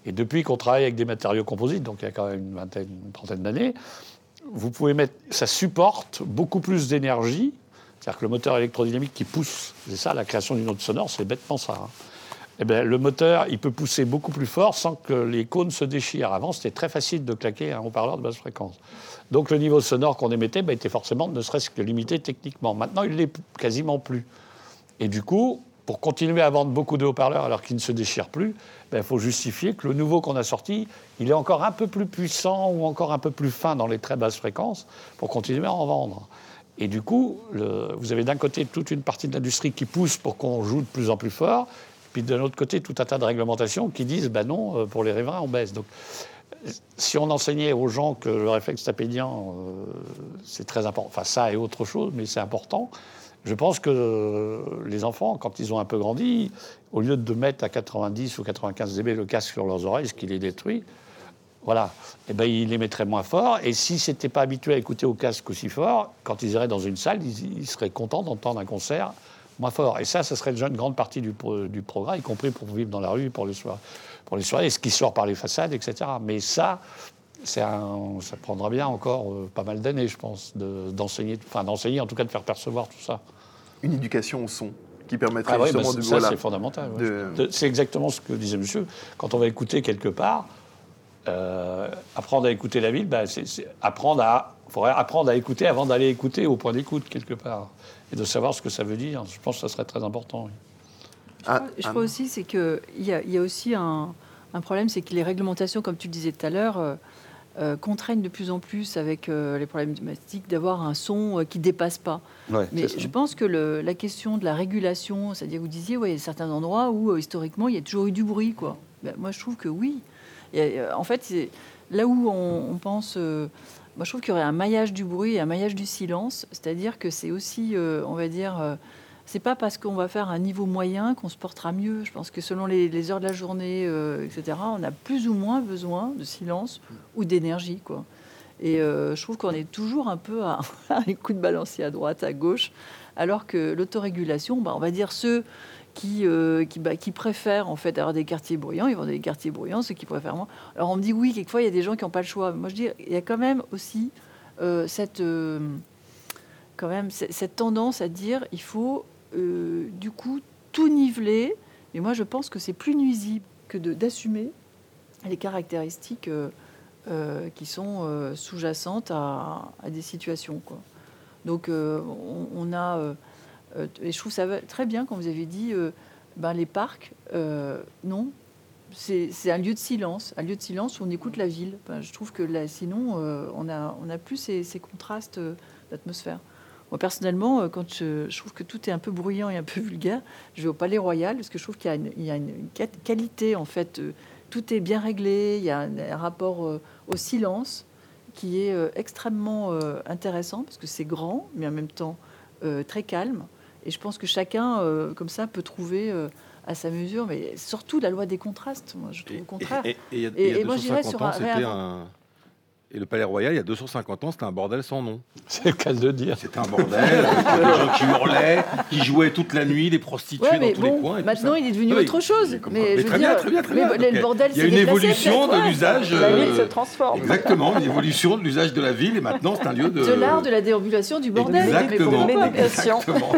Et depuis qu'on travaille avec des matériaux composites, donc il y a quand même une vingtaine, une trentaine d'années, vous pouvez mettre, ça supporte beaucoup plus d'énergie. C'est-à-dire que le moteur électrodynamique qui pousse, c'est ça la création d'une note sonore, c'est bêtement ça. Hein. Eh ben, le moteur, il peut pousser beaucoup plus fort sans que les cônes se déchirent. Avant, c'était très facile de claquer un haut-parleur de basse fréquence. Donc le niveau sonore qu'on émettait ben, était forcément ne serait-ce que limité techniquement. Maintenant, il l'est quasiment plus. Et du coup, pour continuer à vendre beaucoup de haut-parleurs alors qu'ils ne se déchirent plus, ben, il faut justifier que le nouveau qu'on a sorti, il est encore un peu plus puissant ou encore un peu plus fin dans les très basses fréquences pour continuer à en vendre. Et du coup, vous avez d'un côté toute une partie de l'industrie qui pousse pour qu'on joue de plus en plus fort, puis d'un autre côté, tout un tas de réglementations qui disent, ben non, euh, pour les riverains, on baisse. Donc, si on enseignait aux gens que le réflexe tapédien, euh, c'est très important, enfin ça et autre chose, mais c'est important, je pense que les enfants, quand ils ont un peu grandi, au lieu de mettre à 90 ou 95 dB le casque sur leurs oreilles, ce qui les détruit, voilà, eh ben, ils les mettraient moins fort. Et s'ils n'étaient pas habitués à écouter au casque aussi fort, quand ils iraient dans une salle, ils seraient contents d'entendre un concert moins fort. Et ça, ce serait déjà une grande partie du, du programme, y compris pour vivre dans la rue, pour les, soirées, pour les soirées, ce qui sort par les façades, etc. Mais ça, un, ça prendra bien encore euh, pas mal d'années, je pense, d'enseigner, enfin d'enseigner, en tout cas de faire percevoir tout ça. Une éducation au son qui permettrait ah justement bah, de ça, c'est fondamental. C'est exactement ce que disait monsieur. Quand on va écouter quelque part, euh, apprendre à écouter la ville, bah, c'est apprendre à, faudrait apprendre à écouter avant d'aller écouter au point d'écoute quelque part et de savoir ce que ça veut dire. Je pense que ça serait très important. Ah, je, crois, aussi c'est qu'il y, a, y a aussi un, problème, c'est que les réglementations, comme tu le disais tout à l'heure, euh, euh, contraignent de plus en plus avec euh, les problèmes domestiques d'avoir un son qui dépasse pas. Mais je pense que la question de la régulation, c'est-à-dire vous disiez, ouais, il y a certains endroits où historiquement il y a toujours eu du bruit, quoi. Ben, moi, je trouve que oui. en fait, là où on pense moi, je trouve qu'il y aurait un maillage du bruit et un maillage du silence. C'est-à-dire que c'est aussi, euh, on va dire, euh, c'est pas parce qu'on va faire un niveau moyen qu'on se portera mieux. Je pense que selon les, heures de la journée, euh, etc., on a plus ou moins besoin de silence ou d'énergie, quoi. Et je trouve qu'on est toujours un peu à, [laughs] un coup de balancier à droite, à gauche, alors que l'autorégulation, bah, on va dire ceux qui, euh, bah, qui, préfèrent en fait avoir des quartiers bruyants, ils vont des quartiers bruyants, ceux qui préfèrent moins. Alors on me dit oui, quelquefois il y a des gens qui n'ont pas le choix. Moi je dis, il y a quand même aussi euh, cette, euh, quand même cette tendance à dire il faut du coup tout niveler. Mais moi je pense que c'est plus nuisible que d'assumer les caractéristiques qui sont sous-jacentes à, des situations. Donc on, a et je trouve ça très bien quand vous avez dit euh, ben, les parcs, euh, non, c'est un lieu de silence, un lieu de silence où on écoute la ville. je trouve que là, sinon, on a, on a plus ces, contrastes l'atmosphère. Moi, personnellement, euh, quand je, trouve que tout est un peu bruyant et un peu [laughs] vulgaire, je vais au Palais Royal parce que je trouve qu'il y a une, qualité, en fait. euh, Tout est bien réglé, il y a un, rapport euh, au silence qui est euh, extrêmement euh, intéressant parce que c'est grand, mais en même temps euh, très calme. Et je pense que chacun, euh, comme ça, peut trouver euh, à sa mesure, mais surtout la loi des contrastes, moi, je trouve au contraire. Et, moi, j'irais 250 sur un. Et le Palais Royal, il y a 250 ans, c'était un bordel sans nom. C'est le cas de le dire. C'était un bordel, [laughs] avec des gens qui hurlaient, qui jouaient toute la nuit, des prostituées Ouais, dans tous les coins. et maintenant il est devenu Oui, autre chose. mais Mais, très dire, bien, très bien, très mais bien. le bordel, il y a une évolution de l'usage. La ville euh, se transforme. Exactement, une évolution de l'usage de la ville et maintenant c'est un lieu de. de l'art de la déambulation du bordel. Exactement. Mais. Exactement.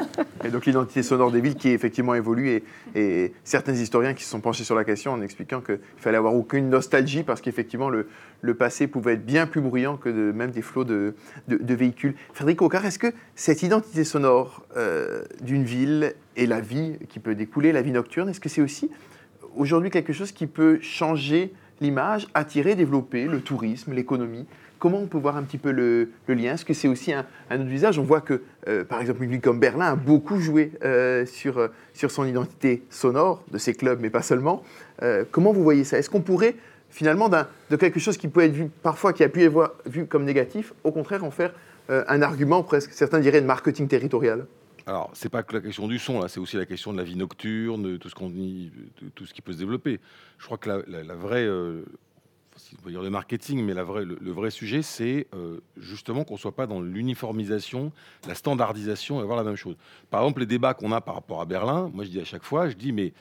Et donc l'identité sonore des villes qui effectivement évolue et, et certains historiens qui se sont penchés sur la question en expliquant qu'il fallait avoir aucune nostalgie parce qu'effectivement le, le passé pouvait être bien plus bruyant que même des flots de, de- véhicules. Frédéric Ocard, est-ce que cette identité sonore euh, d'une ville et la vie qui peut découler, la vie nocturne, est-ce que c'est aussi aujourd'hui quelque chose qui peut changer l'image, attirer, développer le tourisme, l'économie? Comment on peut voir un petit peu le, lien? Est-ce que c'est aussi un, autre visage? On voit que, euh, par exemple, une ville comme Berlin a beaucoup joué euh, sur, euh, sur son identité sonore, de ses clubs, mais pas seulement. Euh, comment vous voyez ça? Est-ce qu'on pourrait, finalement, de quelque chose qui peut être vu parfois, qui a pu être vu comme négatif, au contraire en faire euh, un argument presque, certains diraient, de marketing territorial Alors, c'est pas que la question du son, c'est aussi la question de la vie nocturne, tout ce qu'on tout ce qui peut se développer. Je crois que la, vraie, euh, si on peut dire le marketing, mais le, vrai sujet, c'est euh, justement qu'on soit pas dans l'uniformisation, la standardisation et avoir la même chose. Par exemple, les débats qu'on a par rapport à Berlin, moi je dis à chaque fois, je dis mais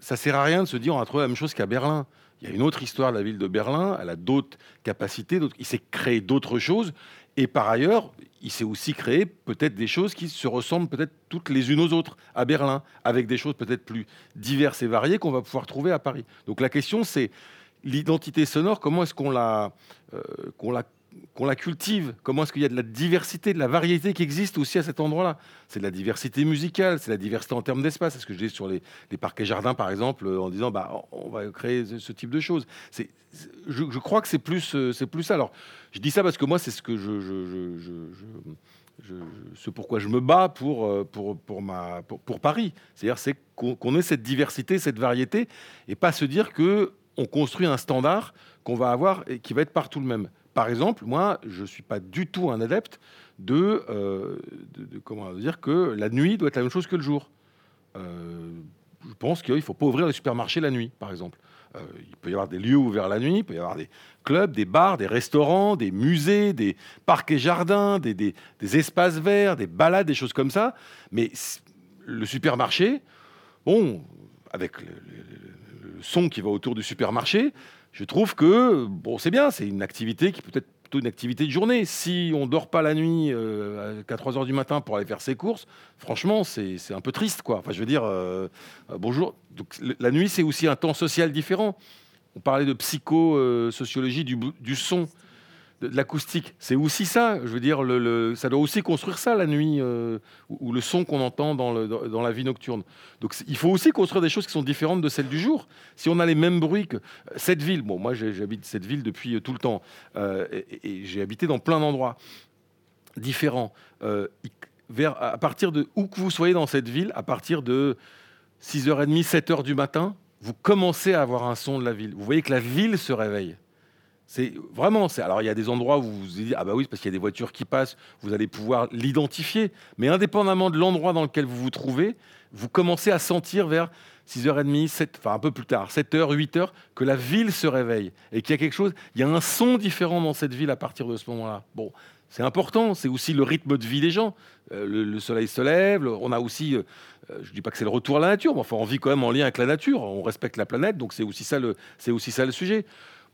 ça sert à rien de se dire on a trouvé la même chose qu'à Berlin. Il y a une autre histoire de la ville de Berlin, elle a d'autres capacités, il s'est créé d'autres choses. Et par ailleurs, il s'est aussi créé peut-être des choses qui se ressemblent peut-être toutes les unes aux autres à Berlin, avec des choses peut-être plus diverses et variées qu'on va pouvoir trouver à Paris. Donc la question, c'est l'identité sonore, comment est-ce qu'on la, euh, qu'on la, qu'on la cultive Comment est-ce qu'il y a de la diversité, de la variété qui existe aussi à cet endroit-là C'est de la diversité musicale, c'est la diversité en termes d'espace. C'est ce que je dis sur les, les parcs et jardins, par exemple, euh, en disant bah, on va créer ce, type de choses. C'est, je, crois que c'est plus, euh, c'est plus ça. Alors, je dis ça parce que moi, c'est ce que je, je, ce pourquoi je me bats pour, euh, pour, pour Paris. C'est-à-dire c'est qu'on, qu'on ait cette diversité, cette variété, et pas se dire que on construit un standard qu'on va avoir et qui va être partout le même. Par exemple, moi, je ne suis pas du tout un adepte de, euh, de- comment dire que la nuit doit être la même chose que le jour. Euh, je pense qu'il ne faut pas ouvrir les supermarchés la nuit, par exemple. Euh, il peut y avoir des lieux ouverts la nuit, il peut y avoir des clubs, des bars, des restaurants, des musées, des parcs et jardins, des, des- espaces verts, des balades, des choses comme ça. Mais le supermarché, bon, avec le son qui va autour du supermarché, je trouve que bon, c'est bien, c'est une activité qui peut être plutôt une activité de journée. Si on dort pas la nuit euh, à 3 heures du matin pour aller faire ses courses, franchement, c'est un peu triste, quoi. Enfin, je veux dire, euh, euh, bonjour. La nuit, c'est aussi un temps social différent. On parlait de psychosociologie du, du son, de, l'acoustique. C'est aussi ça. Je veux dire, ça doit aussi construire ça la nuit, euh, ou, le son qu'on entend dans, la vie nocturne. Donc il faut aussi construire des choses qui sont différentes de celles du jour. Si on a les mêmes bruits que cette ville, bon, moi j'habite cette ville depuis euh, tout le temps, euh, et, j'ai habité dans plein d'endroits différents. À partir de où que vous soyez dans cette ville, à partir de 6h30, 7h du matin, vous commencez à avoir un son de la ville. Vous voyez que la ville se réveille. C'est vraiment. Alors il y a des endroits où vous vous dites ah bah oui parce qu'il y a des voitures qui passent, vous allez pouvoir l'identifier. Mais indépendamment de l'endroit dans lequel vous vous trouvez, vous commencez à sentir vers 6h30, 7, enfin un peu plus tard, 7h, 8h, que la ville se réveille et qu'il y a quelque chose, il y a un son différent dans cette ville à partir de ce moment-là. Bon, c'est important, c'est aussi le rythme de vie des gens. Euh, le, le soleil se lève, on a aussi, euh, euh, je dis pas que c'est le retour à la nature, mais enfin on vit quand même en lien avec la nature, on respecte la planète, donc c'est aussi c'est aussi ça le sujet.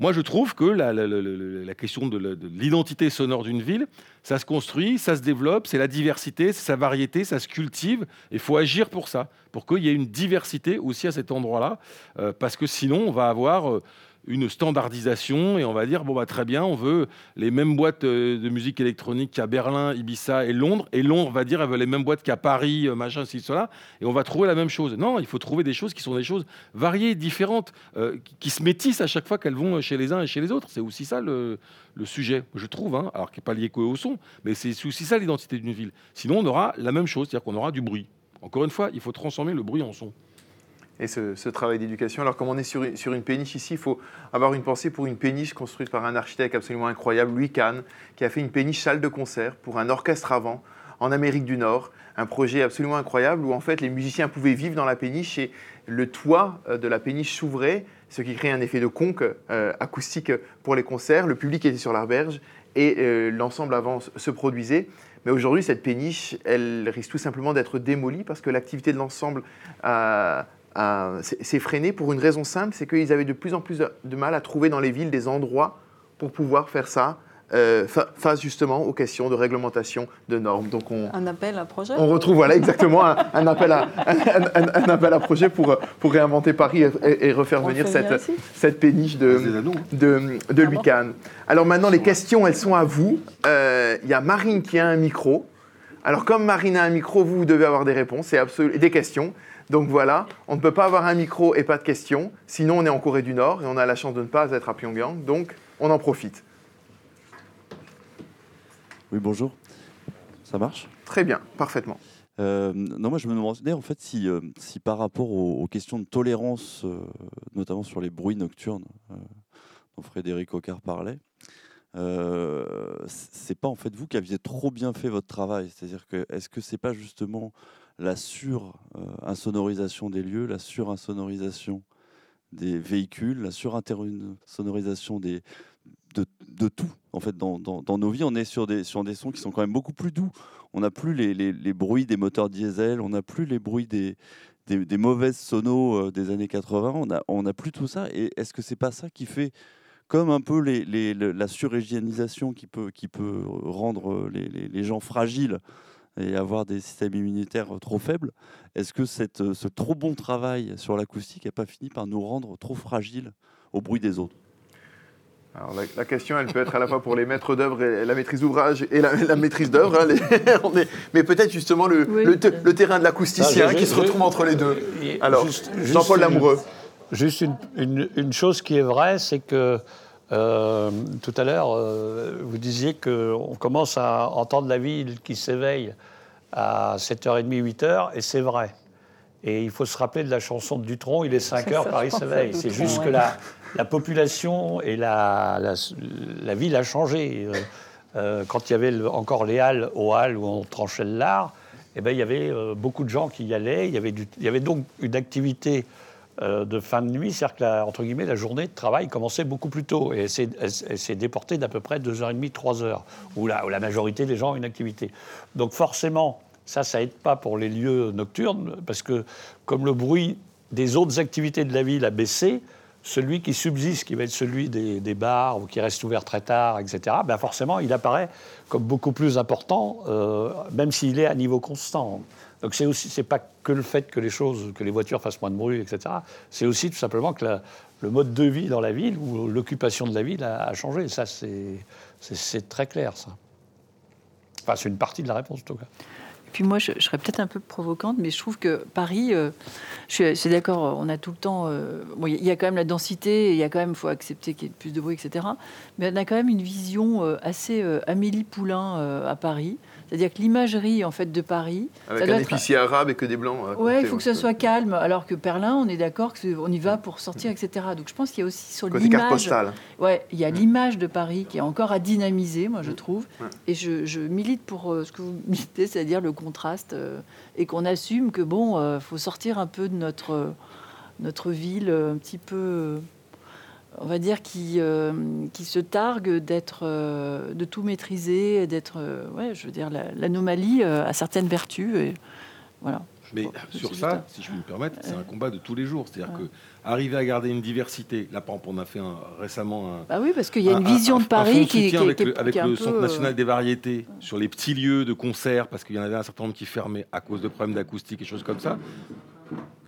Moi, je trouve que la, question de l'identité sonore d'une ville, ça se construit, ça se développe, c'est la diversité, c'est sa variété, ça se cultive. Il faut agir pour ça, pour qu'il y ait une diversité aussi à cet endroit-là, euh, parce que sinon, on va avoir euh, une standardisation et on va dire bon bah très bien, on veut les mêmes boîtes euh, de musique électronique qu'à Berlin, Ibiza et Londres et Londres va dire elle veut les mêmes boîtes qu'à Paris, euh, machin, ci, cela et on va trouver la même chose. Non, il faut trouver des choses qui sont des choses variées, différentes, euh, qui se métissent à chaque fois qu'elles vont chez les uns et chez les autres. C'est aussi ça le, le sujet, je trouve, hein, alors qui n'est pas lié qu'au son, mais c'est aussi ça l'identité d'une ville. Sinon, on aura la même chose, c'est-à-dire qu'on aura du bruit. Encore une fois, il faut transformer le bruit en son et ce, travail d'éducation. Alors, comme on est sur, une péniche ici, il faut avoir une pensée pour une péniche construite par un architecte absolument incroyable, Louis Kahn, qui a fait une péniche salle de concert pour un orchestre avant en Amérique du Nord. Un projet absolument incroyable où en fait les musiciens pouvaient vivre dans la péniche et le toit euh, de la péniche s'ouvrait, ce qui crée un effet de conque euh, acoustique pour les concerts. Le public était sur la berge et euh, l'ensemble avant se produisait. Mais aujourd'hui, cette péniche, elle risque tout simplement d'être démolie parce que l'activité de l'ensemble a, c'est freiné pour une raison simple, c'est qu'ils avaient de plus en plus de mal à trouver dans les villes des endroits pour pouvoir faire ça euh, face justement aux questions de réglementation, de normes. Donc on, un appel à projet On retrouve voilà, exactement un, appel à, un, appel à projet pour, pour réinventer Paris et, refaire venir cette, cette péniche de, de, de ah Alors maintenant, les questions, elles sont à vous. Euh, il y a Marine qui a un micro. Alors comme Marine a un micro, vous, vous devez avoir des réponses et des questions. Donc voilà, on ne peut pas avoir un micro et pas de questions, sinon on est en Corée du Nord et on a la chance de ne pas être à Pyongyang, donc on en profite. Oui, bonjour. Ça marche? Très bien, parfaitement. Euh, non, moi je me demandais en fait si, euh, si par rapport aux, questions de tolérance, euh, notamment sur les bruits nocturnes dont Frédéric Ocard parlait, c'est pas en fait vous qui aviez trop bien fait votre travail. C'est-à-dire que est-ce que c'est pas justement la sur-insonorisation des lieux, la sur-insonorisation des véhicules, la sur-insonorisation de, tout. En fait, dans, nos vies, on est sur des, sons qui sont quand même beaucoup plus doux. On n'a plus les, bruits des moteurs diesel, on n'a plus les bruits des, mauvaises sonos euh, des années 80, on n'a plus tout ça. Et est-ce que c'est pas ça qui fait comme un peu la surhygiénisation qui peut, rendre les gens fragiles et avoir des systèmes immunitaires trop faibles. Est-ce que cette, ce trop bon travail sur l'acoustique n'a pas fini par nous rendre trop fragiles au bruit des autres? Alors la, question, elle peut être à la fois pour les maîtres d'œuvre et la maîtrise d'ouvrage et la, maîtrise d'œuvre, hein, [laughs] mais peut-être justement le, le, terrain de l'acousticien qui se retrouve entre les deux. Alors, Jean-Paul Lamoureux. Juste une, une, chose qui est vraie, c'est que euh, tout à l'heure, euh, vous disiez qu'on commence à entendre la ville qui s'éveille à 7h30, 8h, et c'est vrai. Et il faut se rappeler de la chanson de Dutronc, il est 5h, Paris s'éveille. C'est juste que la, la, population et la, la, ville a changé. Euh, quand il y avait encore les halles aux halles où on tranchait le lard, eh ben, il y avait beaucoup de gens qui y allaient. Il y avait, il y avait donc une activité euh, de fin de nuit, c'est-à-dire que la, journée de travail commençait beaucoup plus tôt et s'est déportée d'à peu près 2h30, 3h, où la, où la majorité des gens ont une activité. Donc forcément, ça, ça aide pas pour les lieux nocturnes, parce que comme le bruit des autres activités de la ville a baissé, celui qui subsiste, qui va être celui des, bars ou qui reste ouvert très tard, etc., ben forcément, il apparaît comme beaucoup plus important, euh, même s'il est à niveau constant. Donc c'est aussi, c'est pas que le fait que les choses, que les voitures fassent moins de bruit, etc. C'est aussi tout simplement que le mode de vie dans la ville ou l'occupation de la ville a, changé. Ça, c'est très clair, ça. Enfin, c'est une partie de la réponse, en tout cas. Puis moi, je, serais peut-être un peu provocante, mais je trouve que Paris, euh, je suis, d'accord, on a tout le temps. Euh, il y a quand même la densité, il y a quand même, faut accepter qu'il y ait plus de bruit, etc. Mais on a quand même une vision euh, assez Amélie Poulain à Paris. C'est-à-dire que l'imagerie en fait de Paris, avec un épicier arabe et que des blancs. Ouais, il faut que ça soit calme. Alors que Perlin, on est d'accord qu'on y va pour sortir, etc. Donc je pense qu'il y a aussi sur l'image. Ouais, il y a mm. l'image de Paris qui est encore à dynamiser, moi je mm. trouve. Et je, milite pour euh, ce que vous [laughs] militez, c'est-à-dire le contraste euh, et qu'on assume que bon, euh, faut sortir un peu de notre notre ville un petit peu on va dire, qui, euh, qui se targue d'être, euh, de tout maîtriser, d'être, euh, ouais, je veux dire, l'anomalie a certaines vertus. Et, voilà. Mais sur ça, si je peux me permettre, c'est un combat de tous les jours. C'est-à-dire que arriver à garder une diversité. Là, par exemple, on a fait récemment un. Bah oui, parce qu'il y a une vision de Paris qui, qui, avec le, avec le Centre national des variétés sur les petits lieux de concert, parce qu'il y en avait un certain nombre qui fermaient à cause de problèmes d'acoustique et choses comme ça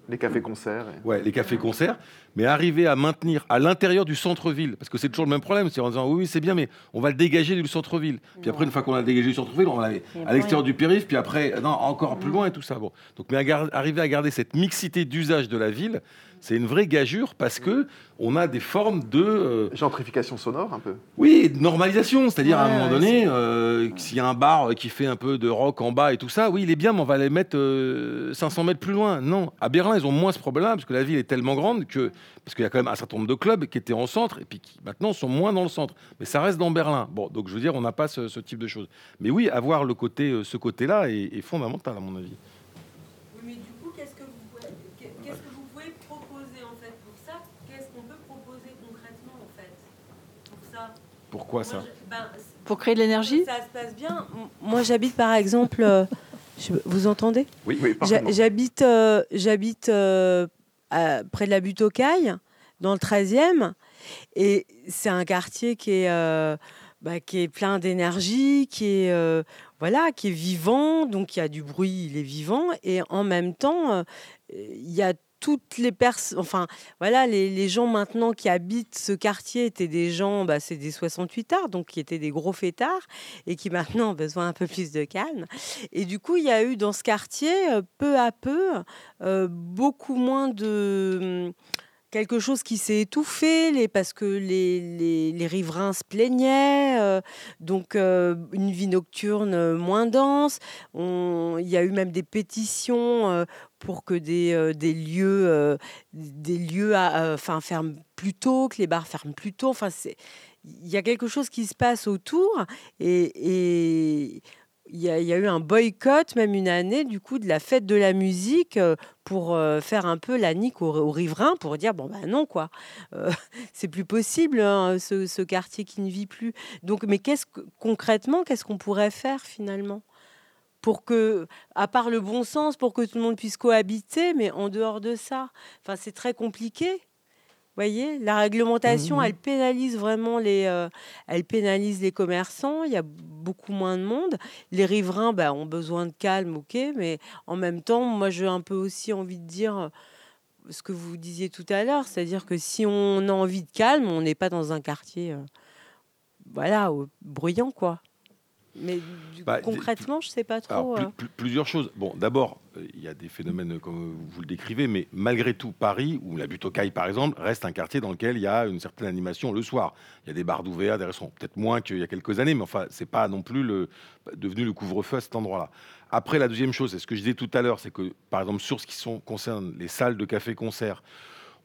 Les cafés-concerts. et- Ouais, les cafés-concerts, mais arriver à maintenir à l'intérieur du centre-ville, parce que c'est toujours le même problème, c'est en disant oui, oui, c'est bien, mais on va le dégager du centre-ville. Puis après, une fois qu'on a dégagé du centre-ville, on va à l'extérieur du périph', puis après, non, encore plus loin et tout ça. Bon. Donc, mais à gar- arriver à garder cette mixité d'usage de la ville, c'est une vraie gageure parce que on a des formes de euh, Gentrification sonore, un peu. oui, de normalisation, c'est-à-dire à un moment donné, euh, s'il y a un bar qui fait un peu de rock en bas et tout ça, oui, il est bien, mais on va les mettre euh, 500 mètres plus loin. Non, à Berlin, ils ont moins ce problème parce que la ville est tellement grande que parce qu'il y a quand même un certain nombre de clubs qui étaient en centre et puis qui maintenant sont moins dans le centre, mais ça reste dans Berlin. Bon, donc je veux dire, on n'a pas ce, ce type de choses. Mais oui, avoir le côté, euh, ce côté-là est, est fondamental à mon avis. Oui, mais du coup, qu'est-ce que vous pouvez, qu'est-ce que vous pouvez proposer en fait pour ça? Qu'est-ce qu'on peut proposer concrètement en fait pour ça? Pourquoi Moi, ça? je- ben, Pour créer de l'énergie? Ça se passe bien. Moi, j'habite par exemple. euh, [laughs] je- vous entendez? Oui, oui. J'habite, euh, j'habite euh, près de la butte aux Cailles, dans le 13e, et c'est un quartier qui est, euh, bah, qui est plein d'énergie, qui est euh, voilà, qui est vivant, donc il y a du bruit, il est vivant, et en même temps, euh, il y a toutes les personnes, enfin voilà, les, gens maintenant qui habitent ce quartier étaient des gens, bah, c'est des 68 arts, donc qui étaient des gros fêtards et qui maintenant ont besoin un peu plus de calme. Et du coup, il y a eu dans ce quartier, euh, peu à peu, beaucoup moins de quelque chose qui s'est étouffé parce que les, les, riverains se plaignaient, euh, donc euh, une vie nocturne euh, moins dense. Il y a eu même des pétitions pour que des, des lieux, des lieux à- ferment plus tôt, que les bars ferment plus tôt. Il y a quelque chose qui se passe autour et il y, a, eu un boycott, même une année, du coup, de la fête de la musique euh, pour euh, faire un peu la nique aux, riverains, pour dire, bon, ben non, quoi, Euh, [laughs] c'est plus possible, hein, ce, ce quartier qui ne vit plus. Donc, mais qu'est-ce que, concrètement, qu'est-ce qu'on pourrait faire finalement? Pour que, à part le bon sens, pour que tout le monde puisse cohabiter, mais en dehors de ça, enfin, c'est très compliqué. Vous voyez, la réglementation, Mhm. elle pénalise vraiment les, euh, elle pénalise les commerçants. Il y a beaucoup moins de monde. Les riverains, bah, ont besoin de calme, ok, mais en même temps, moi, j'ai un peu aussi envie de dire euh, ce que vous disiez tout à l'heure, c'est-à-dire que si on a envie de calme, on n'est pas dans un quartier, euh, voilà, bruyant, quoi. Mais du- Bah, concrètement, je sais pas trop. euh. pl- plusieurs choses. Bon, d'abord, euh, il y a des phénomènes comme vous le décrivez, mais malgré tout, Paris, ou la butte aux Cailles, par exemple, reste un quartier dans lequel il y a une certaine animation le soir. Il y a des bars d'ouverts, des restaurants, peut-être moins qu'il y a quelques années, mais enfin, c'est pas non plus le, devenu le couvre-feu à cet endroit-là. Après, la deuxième chose, c'est ce que je disais tout à l'heure, c'est que, par exemple, sur ce qui sont, concerne les salles de café-concert,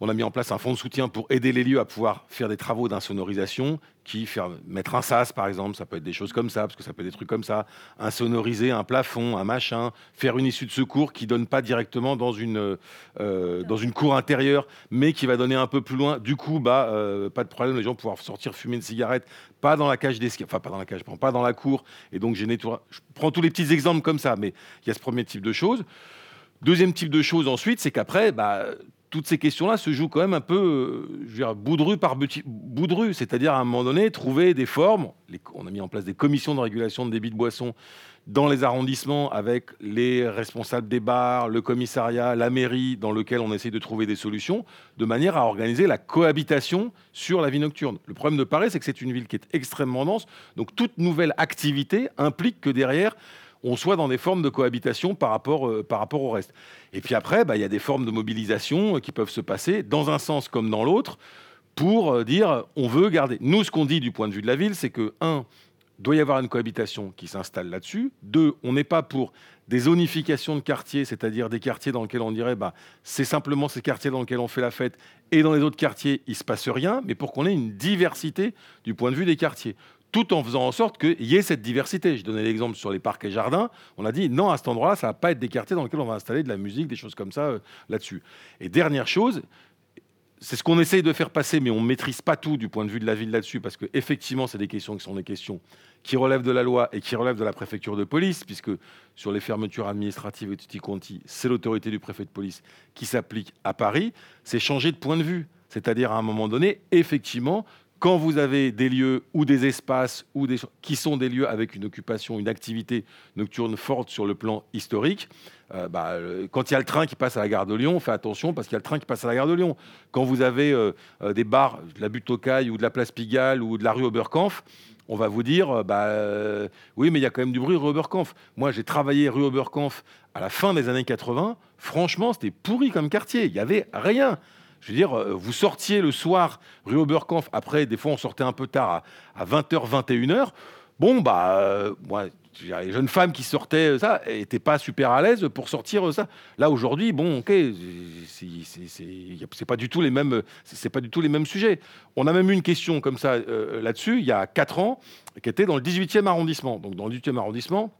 on a mis en place un fonds de soutien pour aider les lieux à pouvoir faire des travaux d'insonorisation, qui faire mettre un sas par exemple, ça peut être des choses comme ça, parce que ça peut être des trucs comme ça, insonoriser un plafond, un machin, faire une issue de secours qui donne pas directement dans une euh, dans une cour intérieure, mais qui va donner un peu plus loin. Du coup, bah euh, pas de problème, les gens pouvoir sortir fumer une cigarette, pas dans la cage d'escalier, enfin pas dans la cage, pas dans la cour. Et donc. Je prends tous les petits exemples comme ça, mais il y a ce premier type de choses. Deuxième type de choses ensuite, c'est qu'après, bah, toutes ces questions-là se jouent quand même un peu, euh, je veux dire, boudru par boudru, c'est-à-dire à un moment donné, trouver des formes. On a mis en place des commissions de régulation de débit de boissons dans les arrondissements avec les responsables des bars, le commissariat, la mairie, dans lequel on essaie de trouver des solutions, de manière à organiser la cohabitation sur la vie nocturne. Le problème de Paris, c'est que c'est une ville qui est extrêmement dense, donc toute nouvelle activité implique que derrière, on soit dans des formes de cohabitation par rapport, euh, au reste. Et puis après, bah, il y a des formes de mobilisation euh, qui peuvent se passer dans un sens comme dans l'autre pour euh, dire on veut garder. Nous, ce qu'on dit du point de vue de la ville, c'est que, un, doit y avoir une cohabitation qui s'installe là-dessus. Deux, on n'est pas pour des zonifications de quartiers, c'est-à-dire des quartiers dans lesquels on dirait bah, c'est simplement ces quartiers dans lesquels on fait la fête et dans les autres quartiers, il ne se passe rien, mais pour qu'on ait une diversité du point de vue des quartiers tout en faisant en sorte qu'il y ait cette diversité. Je donnais l'exemple sur les parcs et jardins. On a dit non, à cet endroit-là, ça va pas être des quartiers dans lesquels on va installer de la musique, des choses comme ça euh, là-dessus. Et dernière chose, c'est ce qu'on essaye de faire passer, mais on ne maîtrise pas tout du point de vue de la ville là-dessus, parce qu'effectivement, c'est des questions qui sont des questions qui relèvent de la loi et qui relèvent de la préfecture de police, puisque sur les fermetures administratives et tutti quanti, c'est l'autorité du préfet de police qui s'applique à Paris. C'est changer de point de vue. C'est-à-dire, à un moment donné, effectivement, quand vous avez des lieux ou des espaces ou qui sont des lieux avec une occupation, une activité nocturne forte sur le plan historique, euh, bah, euh, quand il y a le train qui passe à la gare de Lyon, faites attention parce qu'il y a le train qui passe à la gare de Lyon. Quand vous avez euh, des bars de la butte aux Cailles ou de la place Pigalle ou de la rue Oberkampf, on va vous dire, bah, oui, mais il y a quand même du bruit rue Oberkampf. Moi, j'ai travaillé rue Oberkampf à la fin des années 80. Franchement, c'était pourri comme quartier. Il n'y avait rien. Je veux dire, euh, vous sortiez le soir rue Oberkampf, après, des fois, on sortait un peu tard à, 20h, 21h. Bon, bah, euh, les jeunes femmes qui sortaient, euh, ça, n'étaient pas super à l'aise pour sortir ça. Là, aujourd'hui, bon, ok, c'est pas du tout les mêmes, c'est pas du tout les mêmes sujets. On a même eu une question comme ça là-dessus, il y a 4 ans, qui était dans le 18e arrondissement. Donc, dans le 18e arrondissement,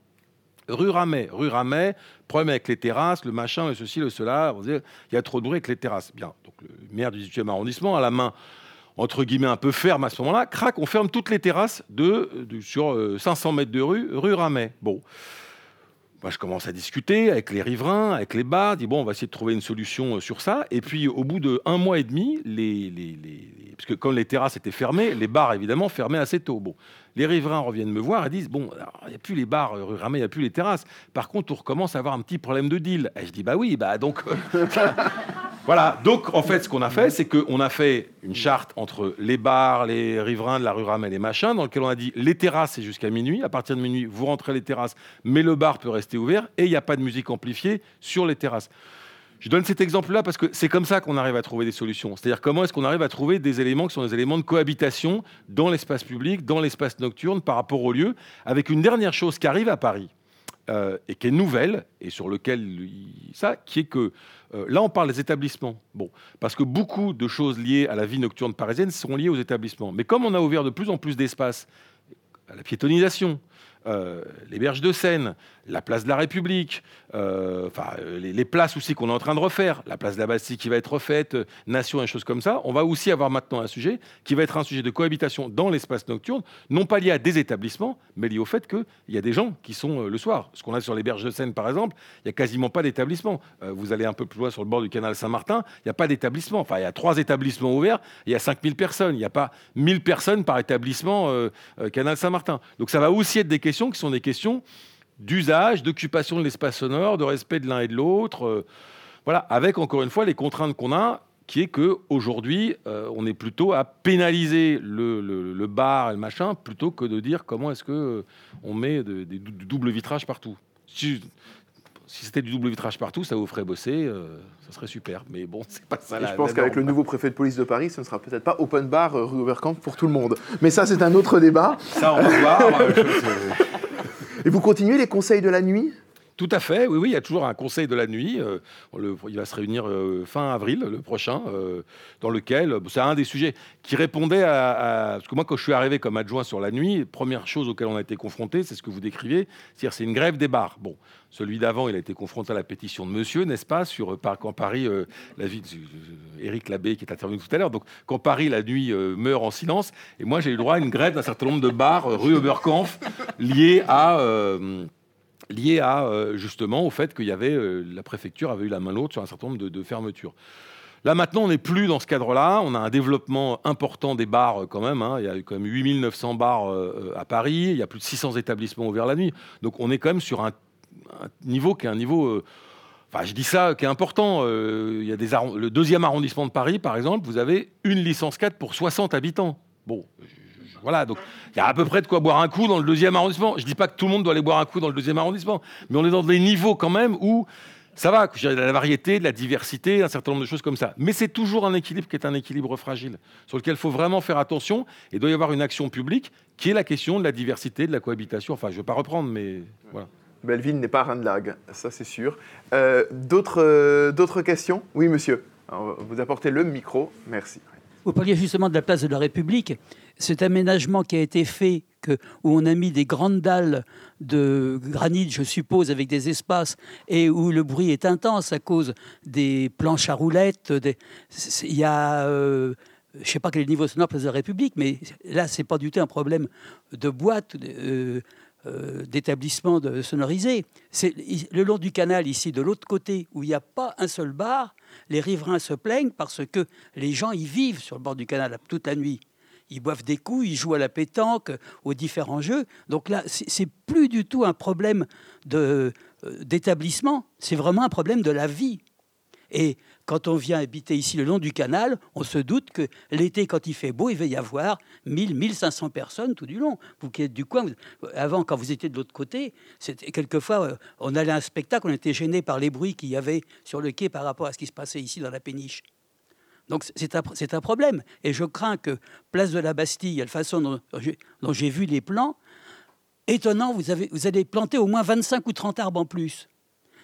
Rue Ramet, rue Ramet, problème avec les terrasses, le machin, le ceci, le cela. il y a trop de bruit avec les terrasses. Bien, donc le maire du 18e arrondissement, à la main, entre guillemets, un peu ferme à ce moment-là, crac, on ferme toutes les terrasses de, sur 500 euh, mètres de rue, rue Ramet. Bon. Moi, je commence à discuter avec les riverains, avec les bars, dis bon, on va essayer de trouver une solution euh, sur ça. Et puis, au bout de un mois et demi, les, les, parce que quand les terrasses étaient fermées, les bars évidemment fermaient assez tôt. Bon, les riverains reviennent me voir et disent Bon, il n'y a plus les bars rue il n'y a plus les terrasses. Par contre, on recommence à avoir un petit problème de deal. Et je dis Bah oui, bah donc. Euh, [laughs] voilà. Donc, en fait, ce qu'on a fait, c'est qu'on a fait une charte entre les bars, les riverains de la rue Ramet et les machins, dans lequel on a dit Les terrasses, c'est jusqu'à minuit. À partir de minuit, vous rentrez les terrasses, mais le bar peut rester ouvert et il n'y a pas de musique amplifiée sur les terrasses. Je donne cet exemple-là parce que c'est comme ça qu'on arrive à trouver des solutions. C'est-à-dire comment est-ce qu'on arrive à trouver des éléments qui sont des éléments de cohabitation dans l'espace public, dans l'espace nocturne par rapport au lieu, avec une dernière chose qui arrive à Paris euh, et qui est nouvelle et sur lequel ça, qui est que euh, là on parle des établissements. Bon, parce que beaucoup de choses liées à la vie nocturne parisienne sont liées aux établissements. Mais comme on a ouvert de plus en plus d'espaces à la piétonisation, euh, les berges de Seine, la place de la République, euh, enfin les, places aussi qu'on est en train de refaire, la place de la Bastille qui va être refaite, euh, Nation et choses comme ça. On va aussi avoir maintenant un sujet qui va être un sujet de cohabitation dans l'espace nocturne, non pas lié à des établissements, mais lié au fait qu'il y a des gens qui sont le soir. Ce qu'on a sur les berges de Seine, par exemple, il n'y a quasiment pas d'établissement. vous allez un peu plus loin sur le bord du canal Saint-Martin, il n'y a pas d'établissement. Enfin, il y a trois établissements ouverts, il y a 5000 personnes. Il n'y a pas 1000 personnes par établissement canal Saint-Martin. Donc ça va aussi être des questions qui sont des questions d'usage, d'occupation de l'espace sonore, de respect de l'un et de l'autre. Euh, voilà, avec encore une fois les contraintes qu'on a, qui est que aujourd'hui, euh, on est plutôt à pénaliser le, bar et le machin, plutôt que de dire comment est-ce que euh, on met des doubles vitrages partout. C'était du double vitrage partout, ça vous ferait bosser, ça serait super. Mais bon, c'est pas ça. je pense qu'avec le nouveau préfet de police de Paris, ce ne sera peut-être pas open bar rue Overcamp pour tout le monde. Mais ça, c'est un autre débat. Ça, on va voir. Et vous continuez les conseils de la nuit? Tout à fait, oui, oui, il y a toujours un conseil de la nuit. Euh, il va se réunir euh, fin avril, le prochain, euh, dans lequel c'est un des sujets qui répondait à, Parce que moi, quand je suis arrivé comme adjoint sur la nuit, première chose auquel on a été confronté, c'est ce que vous décrivez, c'est-à-dire c'est une grève des bars. Bon, celui d'avant, il a été confronté à la pétition de monsieur, n'est-ce pas, sur quand Paris, la vie Éric Labbé qui est intervenu tout à l'heure, donc quand Paris, la nuit, meurt en silence, et moi j'ai eu droit à une grève d'un certain nombre de bars rue Oberkampf liés à lié à euh, justement au fait qu'il y avait euh, la préfecture avait eu la main lourde sur un certain nombre de, fermetures. Là maintenant, on n'est plus dans ce cadre-là. On a un développement important des bars euh, quand même. Hein. Il y a quand même 8900 bars à Paris. Il y a plus de 600 établissements ouverts la nuit. Donc on est quand même sur un, niveau qui est un niveau. Enfin, je dis ça, qui est important. il y a des le deuxième arrondissement de Paris, par exemple, vous avez une licence 4 pour 60 habitants. Bon, voilà, donc il y a à peu près de quoi boire un coup dans le deuxième arrondissement. Je ne dis pas que tout le monde doit aller boire un coup dans le deuxième arrondissement, mais on est dans des niveaux quand même où ça va, il y a la variété, de la diversité, un certain nombre de choses comme ça. Mais c'est toujours un équilibre qui est un équilibre fragile, sur lequel il faut vraiment faire attention. Et il doit y avoir une action publique qui est la question de la diversité, de la cohabitation. Enfin, je ne vais pas reprendre, mais voilà. Belleville n'est pas Lag, ça c'est sûr. Euh, euh, d'autres questions? Oui, monsieur. vous apportez le micro. Merci. Vous parliez justement de la place de la République cet aménagement qui a été fait, où on a mis des grandes dalles de granit, je suppose, avec des espaces, et où le bruit est intense à cause des planches à roulettes. il y a, euh, je ne sais pas quel est le niveau sonore de la République, mais là, c'est pas du tout un problème de boîte. Euh, euh, sonorisés. C'est le long du canal, ici, de l'autre côté, où il n'y a pas un seul bar, les riverains se plaignent parce que les gens y vivent sur le bord du canal toute la nuit. Ils boivent des coups, ils jouent à la pétanque, aux différents jeux. Donc là, c'est plus du tout un problème euh, d'établissement, c'est vraiment un problème de la vie. Et quand on vient habiter ici le long du canal, on se doute que l'été, quand il fait beau, il va y avoir 1000, 1500 personnes tout du long. Vous qui êtes du coin, avant, quand vous étiez de l'autre côté, quelquefois, euh, on allait à un spectacle, on était gêné par les bruits qu'il y avait sur le quai par rapport à ce qui se passait ici dans la péniche. Donc c'est un, un, problème. Et je crains que Place de la Bastille, la façon dont, j'ai vu les plans, étonnant, vous, avez, vous allez planter au moins 25 ou 30 arbres en plus.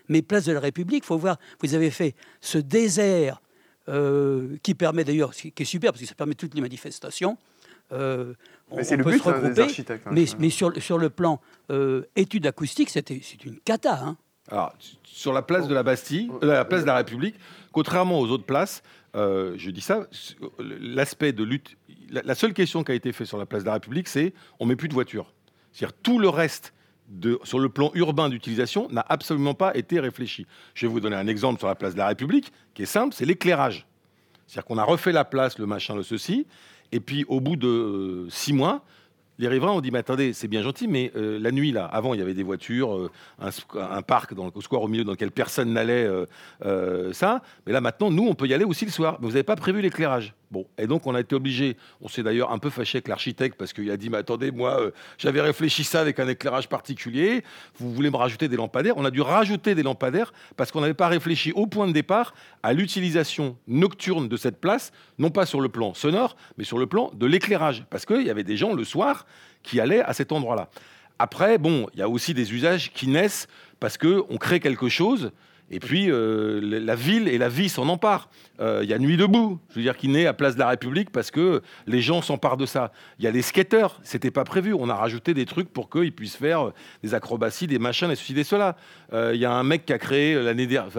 Mais Place de la République, il faut voir, vous avez fait ce désert euh, qui permet d'ailleurs, qui est super parce que ça permet toutes les manifestations. Euh, mais c'est le but hein, des architectes. Hein. mais, mais sur, sur, le plan euh, études acoustiques, c'est une cata. Hein. Alors, sur la place de la Bastille, la place de la République, contrairement aux autres places, euh, je dis ça, l'aspect de lutte, la, seule question qui a été faite sur la place de la République, c'est on met plus de voitures. C'est-à-dire tout le reste sur le plan urbain d'utilisation n'a absolument pas été réfléchi. Je vais vous donner un exemple sur la place de la République qui est simple, c'est l'éclairage. C'est-à-dire qu'on a refait la place, le machin, le ceci, et puis au bout de euh, six mois, les riverains ont dit mais attendez c'est bien gentil mais euh, la nuit là avant il y avait des voitures euh, un, parc dans le square au milieu dans lequel personne n'allait euh, ça. Mais là maintenant nous on peut y aller aussi le soir. Mais vous n'avez pas prévu l'éclairage Bon, et donc on a été obligé, on s'est d'ailleurs un peu fâché avec l'architecte parce qu'il a dit, mais attendez, moi euh, j'avais réfléchi ça avec un éclairage particulier, vous voulez me rajouter des lampadaires? On a dû rajouter des lampadaires parce qu'on n'avait pas réfléchi au point de départ à l'utilisation nocturne de cette place, non pas sur le plan sonore, mais sur le plan de l'éclairage, parce qu'il y avait des gens le soir qui allaient à cet endroit-là. Après, bon, il y a aussi des usages qui naissent parce qu'on crée quelque chose et puis, euh, la ville et la vie s'en emparent. Euh, il y a Nuit debout, je veux dire, qui naît à Place de la République parce que les gens s'emparent de ça. Il y a les skateurs, c'était pas prévu. On a rajouté des trucs pour qu'ils puissent faire des acrobaties, des machins, des ceci, des cela. Euh, il y a un mec qui a créé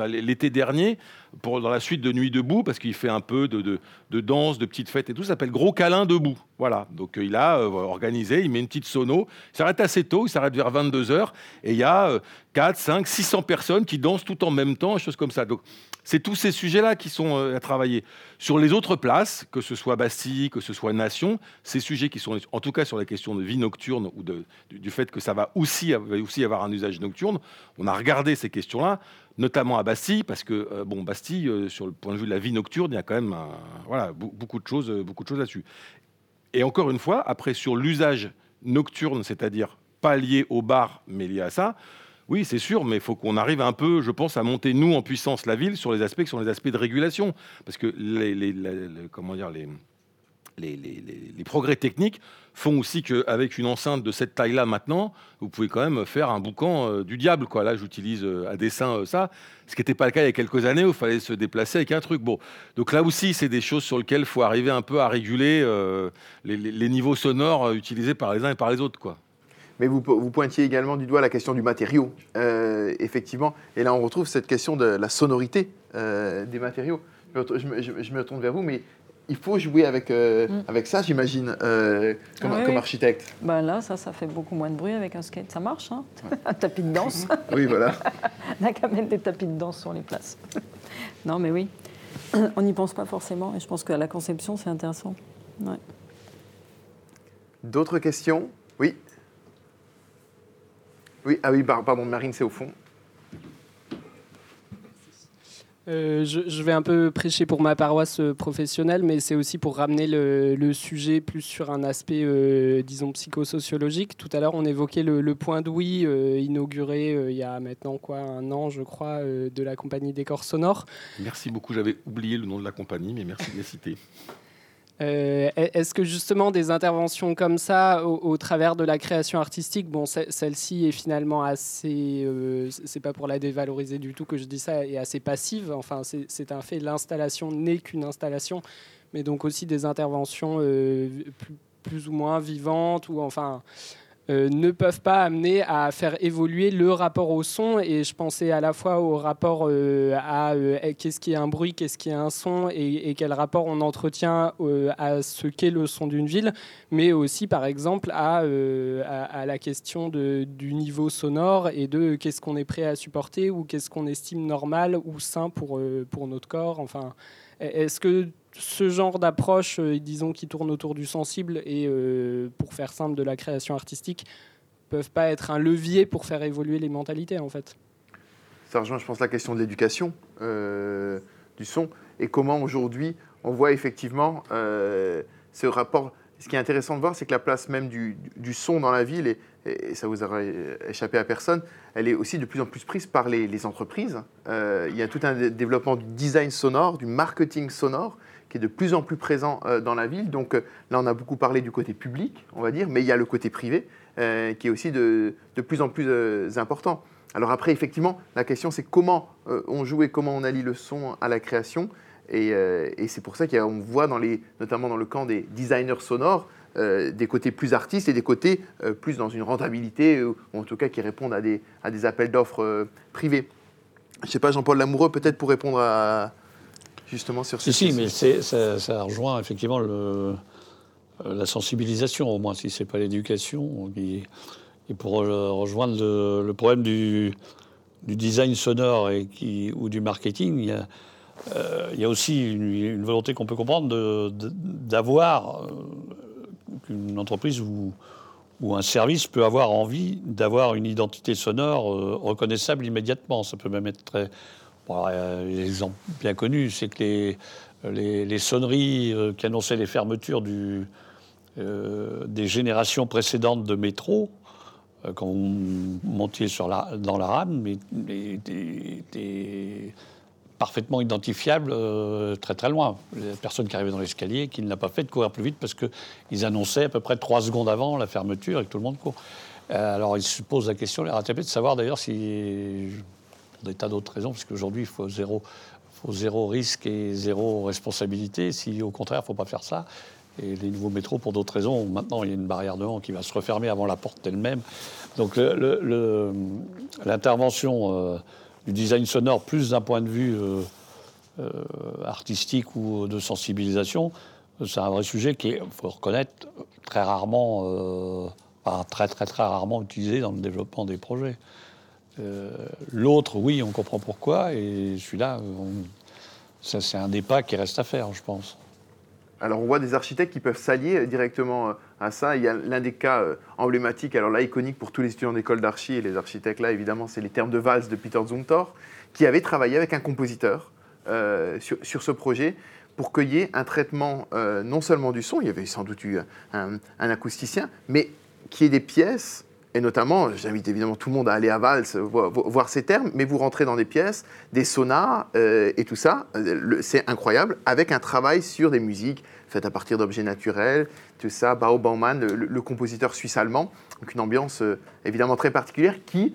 l'été dernier dans la suite de Nuit debout, parce qu'il fait un peu de, de, danse, de petites fêtes et tout, ça s'appelle Gros Câlin debout. Voilà, donc euh, il a euh, organisé, il met une petite sono, il s'arrête assez tôt, il s'arrête vers 22h, et il y a 4, 5, 600 personnes qui dansent tout en même temps, choses comme ça. Donc c'est tous ces sujets-là qui sont euh, à travailler. Sur les autres places, que ce soit Bastille, que ce soit Nation, ces sujets qui sont, en tout cas sur la question de vie nocturne ou du, fait que ça va aussi, aussi avoir un usage nocturne, on a regardé ces questions-là, notamment à Bastille, parce que, euh, bon, Bastille, euh, sur le point de vue de la vie nocturne, il y a quand même voilà, beaucoup de choses, beaucoup de choses là-dessus. Et encore une fois, après, sur l'usage nocturne, c'est-à-dire pas lié au bar, mais lié à ça, oui, c'est sûr, mais il faut qu'on arrive un peu, je pense, à monter, nous, en puissance, la ville sur les aspects qui sont les aspects de régulation. Parce que les, comment dire, les, les, progrès techniques font aussi qu'avec une enceinte de cette taille-là maintenant, vous pouvez quand même faire un boucan euh, du diable. Quoi. Là, j'utilise euh, à dessin euh, ça, ce qui n'était pas le cas il y a quelques années où il fallait se déplacer avec un truc. Bon, donc là aussi, c'est des choses sur lesquelles il faut arriver un peu à réguler les, niveaux sonores utilisés par les uns et par les autres. Quoi mais vous, vous, pointiez également du doigt la question du matériau, euh, effectivement. Et là, on retrouve cette question de la sonorité euh, des matériaux. Je me, tourne vers vous, mais il faut jouer avec, euh, mm. avec ça, j'imagine, comme, comme architecte. Ben là, ça, ça fait beaucoup moins de bruit avec un skate. Ça marche, hein Un [laughs] tapis de danse. [laughs] oui, voilà. On a quand même des tapis de danse sur les places. [laughs] non, mais oui. [clears throat] On n'y pense pas forcément. Et je pense qu'à la conception, c'est intéressant. Ouais. D'autres questions? Oui oui, ah oui, pardon, Marine, c'est au fond. Euh, je, vais un peu prêcher pour ma paroisse euh, professionnelle, mais c'est aussi pour ramener le, sujet plus sur un aspect, euh, disons, psychosociologique. Tout à l'heure, on évoquait le, point d'ouïe inauguré il y a maintenant quoi, un an, je crois, de la compagnie Décor Sonore. Merci beaucoup, j'avais oublié le nom de la compagnie, mais merci de la citer. Euh, est-ce que justement des interventions comme ça, au, travers de la création artistique, bon, celle-ci est finalement assez, euh, c'est pas pour la dévaloriser du tout que je dis ça, est assez passive. Enfin, c'est un fait. L'installation n'est qu'une installation, mais donc aussi des interventions euh, plus, plus, ou moins vivantes ou enfin euh, ne peuvent pas amener à faire évoluer le rapport au son. Et je pensais à la fois au rapport euh, à euh, qu'est-ce qui est un bruit, qu'est-ce qui est un son, et, quel rapport on entretient à ce qu'est le son d'une ville, mais aussi par exemple à, la question du niveau sonore et de qu'est-ce qu'on est prêt à supporter ou qu'est-ce qu'on estime normal ou sain pour, pour notre corps. Enfin, Est-ce que ce genre d'approche, euh, disons, qui tourne autour du sensible et, euh, pour faire simple, de la création artistique, peuvent pas être un levier pour faire évoluer les mentalités, en fait? Ça rejoint, je pense, la question de l'éducation euh, du son et comment aujourd'hui on voit effectivement ce rapport. Ce qui est intéressant de voir, c'est que la place même du, du son dans la ville, et, et, ça vous aura échappé à personne, elle est aussi de plus en plus prise par les, entreprises. il y a tout un développement du design sonore, du marketing sonore, qui est de plus en plus présent euh, dans la ville. Donc euh, là, on a beaucoup parlé du côté public, on va dire, mais il y a le côté privé euh, qui est aussi de, de plus en plus important. Alors après, effectivement, la question c'est comment on joue et comment on allie le son à la création. Et, c'est pour ça qu'on voit, notamment dans le camp des designers sonores, des côtés plus artistes et des côtés plus dans une rentabilité, ou en tout cas qui répondent à des, à des appels d'offres privés. Je ne sais pas, Jean-Paul Lamoureux, peut-être pour répondre à, justement sur ce Si, si, mais ça, ça, rejoint effectivement le, euh, la sensibilisation, au moins, si ce n'est pas l'éducation. Et, pour rejoindre le, problème du, du, design sonore et qui, ou du marketing, il y a, euh, il y a aussi une, volonté qu'on peut comprendre d'avoir euh, qu'une entreprise ou, un service peut avoir envie d'avoir une identité sonore reconnaissable immédiatement. Ça peut même être très L'exemple bien connu, c'est que les, les, sonneries euh, qui annonçaient les fermetures euh, des générations précédentes de métro, euh, quand vous montiez sur la, dans la rame, étaient parfaitement identifiables très très loin. La personne qui arrivait dans l'escalier, qui ne l'a pas fait, de courir plus vite parce qu'ils annonçaient à peu près trois secondes avant la fermeture et que tout le monde court. alors il se pose la question, les RATP, de savoir d'ailleurs si pour des tas d'autres raisons, parce qu'aujourd'hui, il faut zéro, faut zéro risque et zéro responsabilité. Si au contraire, il ne faut pas faire ça. Et les nouveaux métros, pour d'autres raisons, maintenant, il y a une barrière de vent qui va se refermer avant la porte elle-même. Donc l'intervention euh, du design sonore, plus d'un point de vue euh, euh, artistique ou de sensibilisation, c'est un vrai sujet qui est, il faut reconnaître, très rarement, très très très rarement utilisé dans le développement des projets. Euh, l'autre, oui, on comprend pourquoi, et celui-là, c'est un débat qui reste à faire, je pense. Alors on voit des architectes qui peuvent s'allier directement euh, à ça. Il y a l'un des cas euh, emblématiques, alors là iconique pour tous les étudiants d'école d'archi et les architectes là évidemment, c'est les termes de valse de Peter Zumthor, qui avait travaillé avec un compositeur sur, ce projet pour cueillir un traitement non seulement du son, il y avait sans doute eu un, acousticien, mais qui est des pièces et notamment, j'invite évidemment tout le monde à aller à Vals voir, ces termes, mais vous rentrez dans des pièces, des euh, et tout ça, euh, c'est incroyable, avec un travail sur des musiques à partir d'objets naturels, tout ça, Bao Baumann, le, compositeur suisse-allemand, donc une ambiance euh, évidemment très particulière qui,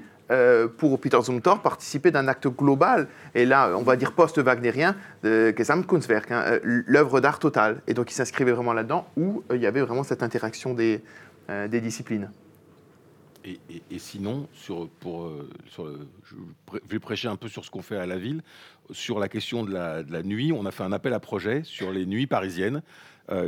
pour Peter Zumthor, participait d'un acte global, et là, on va dire post-wagnérien, de Gesamtkunstwerk, hein, l'œuvre d'art totale. Et donc, il s'inscrivait vraiment là-dedans, où il y avait vraiment cette interaction des, disciplines. Et, sinon, pour, euh, sur, je vais prêcher un peu sur ce qu'on fait à la ville. Sur la question de la, nuit, on a fait un appel à projet sur les nuits parisiennes, euh,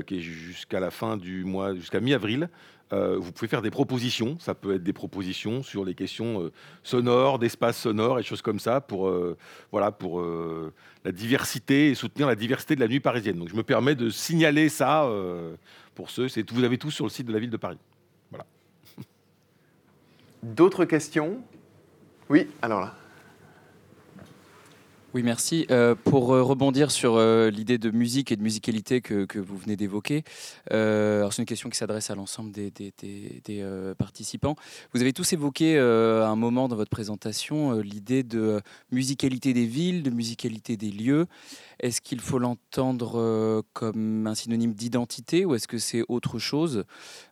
qui est jusqu'à la fin du mois, jusqu'à mi-avril. Euh, vous pouvez faire des propositions. Ça peut être des propositions sur les questions sonores, d'espace sonore et choses comme ça pour, voilà, pour la diversité et soutenir la diversité de la nuit parisienne. Donc je me permets de signaler ça pour ceux. Vous avez tout sur le site de la ville de Paris. D'autres questions? Oui, alors là. Oui, merci. Euh, pour euh, rebondir sur euh, l'idée de musique et de musicalité que, vous venez d'évoquer, c'est une question qui s'adresse à l'ensemble des, participants. Vous avez tous évoqué à un moment dans votre présentation l'idée de musicalité des villes, de musicalité des lieux. Est-ce qu'il faut l'entendre comme un synonyme d'identité ou est-ce que c'est autre chose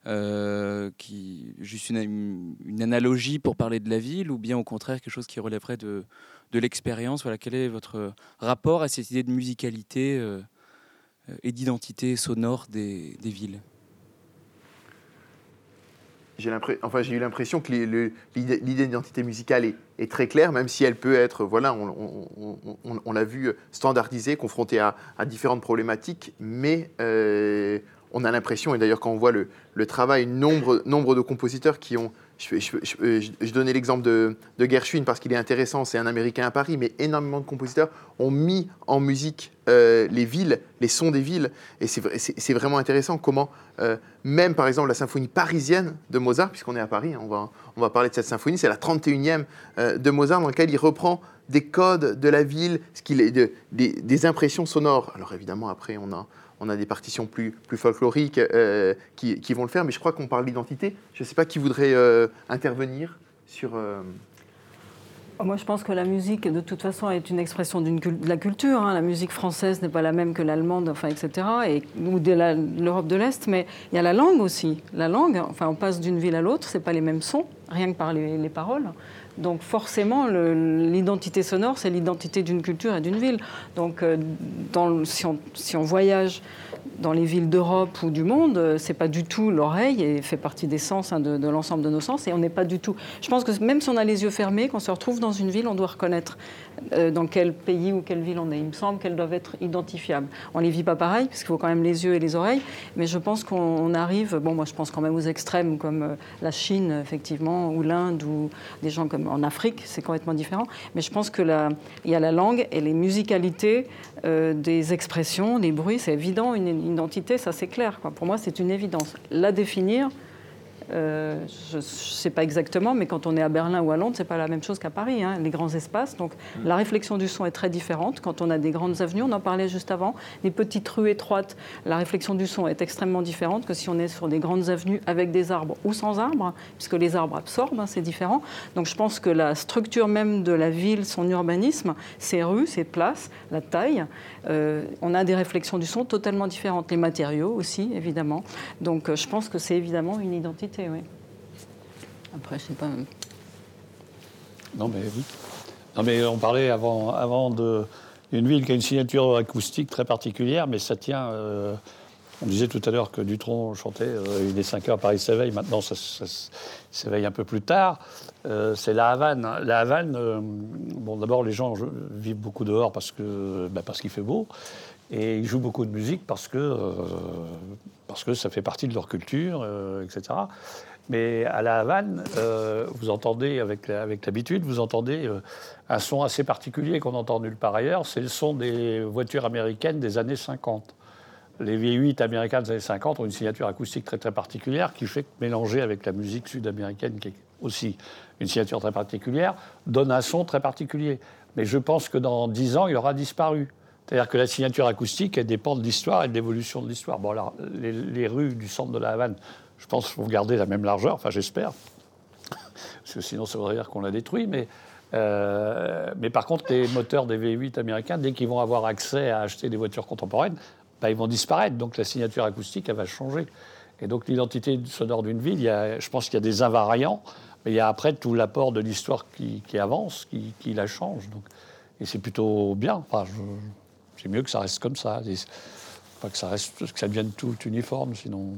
Juste une analogie pour parler de la ville ou bien au contraire quelque chose qui relèverait de de l'expérience. Voilà, quel est votre rapport à cette idée de musicalité euh, et d'identité sonore des, villes? J'ai enfin, eu l'impression que l'idée d'identité musicale est, très claire, même si elle peut être, voilà, on, l'a vu, standardisée, confrontée à, différentes problématiques, mais euh, on a l'impression, et d'ailleurs quand on voit le, le travail, nombre, nombre de compositeurs qui ont je, donnais l'exemple de, de, Gershwin parce qu'il est intéressant, c'est un Américain à Paris, mais énormément de compositeurs ont mis en musique euh, les villes, les sons des villes, et c'est vraiment intéressant comment, euh, même par exemple la symphonie parisienne de Mozart, puisqu'on est à Paris, on va, on va parler de cette symphonie, c'est la 31e euh, de Mozart, dans laquelle il reprend des codes de la ville, ce qu'il de, des impressions sonores. Alors évidemment, après, on a on a des partitions plus, plus folkloriques euh, qui, vont le faire, mais je crois qu'on parle d'identité. Je ne sais pas qui voudrait euh, intervenir sur... Euh, moi, je pense que la musique, de toute façon, est une expression de la culture. Hein. La musique française n'est pas la même que l'allemande, enfin, etc., et, ou de l'Europe de l'Est, mais il y a la langue aussi. La langue, enfin, on passe d'une ville à l'autre, ce pas les mêmes sons, rien que par les paroles. Donc forcément, l'identité sonore, c'est l'identité d'une culture et d'une ville. Donc euh, si, on, voyage dans les villes d'Europe ou du monde, euh, c'est pas du tout l'oreille et fait partie des sens hein, de, l'ensemble de nos sens. Et on n'est pas du tout. Je pense que même si on a les yeux fermés, quand on se retrouve dans une ville, on doit reconnaître euh, dans quel pays ou quelle ville on est. Il me semble qu'elles doivent être identifiables. On les vit pas pareil, puisqu'il faut quand même les yeux et les oreilles. Mais je pense qu'on arrive. Bon, moi, je pense quand même aux extrêmes comme la Chine, effectivement, ou l'Inde, ou des gens comme en Afrique, c'est complètement différent. Mais je pense que il y a la langue et les musicalités euh, des expressions, des bruits, c'est évident, une, identité, ça c'est clair. Pour moi, c'est une évidence. La définir, euh, je ne sais pas exactement, mais quand on est à Berlin ou à Londres, c'est pas la même chose qu'à Paris, hein, les grands espaces. Donc mm. la réflexion du son est très différente. Quand on a des grandes avenues, on en parlait juste avant, des petites rues étroites, la réflexion du son est extrêmement différente que si on est sur des grandes avenues avec des arbres ou sans arbres, puisque les arbres absorbent, hein, c'est différent. Donc je pense que la structure même de la ville, son urbanisme, ses rues, ses places, la taille, euh, on a des réflexions du son totalement différentes. Les matériaux aussi, évidemment. Donc euh, je pense que c'est évidemment une identité, oui. Après, je sais pas. Non, mais oui. Non, mais on parlait avant, avant de une ville qui a une signature acoustique très particulière, mais ça tient. Euh, on disait tout à l'heure que Dutron chantait Il est 5 heures, Paris s'éveille. Maintenant, ça, s'éveille un peu plus tard. C'est la Havane. La Havane, bon, d'abord, les gens vivent beaucoup dehors bah, parce qu'il fait beau. Et ils jouent beaucoup de musique parce que, parce que ça fait partie de leur culture, etc. Mais à la Havane, euh, vous entendez, avec, avec l'habitude, vous entendez euh, un son assez particulier qu'on entend nulle part ailleurs. C'est le son des voitures américaines des années 50. Les V8 américaines des années 50 ont une signature acoustique très très particulière qui fait que mélanger avec la musique sud-américaine, qui est aussi une signature très particulière, donne un son très particulier. Mais je pense que dans 10 ans, il aura disparu. C'est-à-dire que la signature acoustique, elle dépend de l'histoire et de l'évolution de l'histoire. Bon, alors, les, rues du centre de la Havane je pense faut garder la même largeur, enfin j'espère, parce que sinon ça voudrait dire qu'on l'a détruit. Mais, euh, mais par contre, les moteurs des V8 américains, dès qu'ils vont avoir accès à acheter des voitures contemporaines, bah, ils vont disparaître. Donc la signature acoustique, elle va changer. Et donc l'identité sonore d'une ville, il y a, je pense qu'il y a des invariants, mais il y a après tout l'apport de l'histoire qui, avance, qui, la change. Donc, et c'est plutôt bien. Enfin, c'est mieux que ça reste comme ça. Que ça, reste, que ça devienne tout uniforme, sinon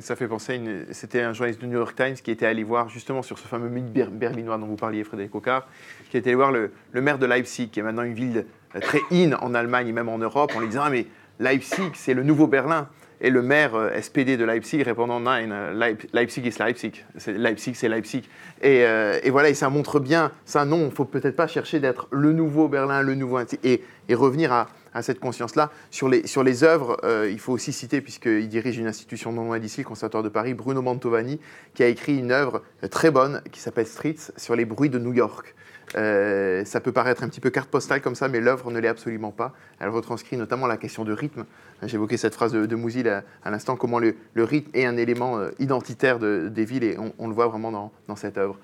ça fait penser, c'était un journaliste du New York Times qui était allé voir justement sur ce fameux mythe berlinois dont vous parliez, Frédéric Ocard, qui était allé voir le, maire de Leipzig, qui est maintenant une ville euh, très in en Allemagne et même en Europe, en lui disant ah, mais Leipzig, c'est le nouveau Berlin. Et le maire euh, SPD de Leipzig répondant non, Leipzig is Leipzig. Leipzig, c'est Leipzig. Et, euh, et, voilà, et ça montre bien, ça non, il ne faut peut-être pas chercher d'être le nouveau Berlin, le nouveau. Et, et revenir à, à cette conscience-là. Sur les, sur les œuvres, euh, il faut aussi citer, puisqu'il dirige une institution non loin d'ici, le Conservatoire de Paris, Bruno Mantovani, qui a écrit une œuvre euh, très bonne qui s'appelle Streets sur les bruits de New York. Euh, ça peut paraître un petit peu carte postale comme ça, mais l'œuvre ne l'est absolument pas. Elle retranscrit notamment la question de rythme. J'évoquais cette phrase de, de Mouzil à, l'instant, comment le, le, rythme est un élément identitaire de, des villes, et on, on, le voit vraiment dans, dans cette œuvre.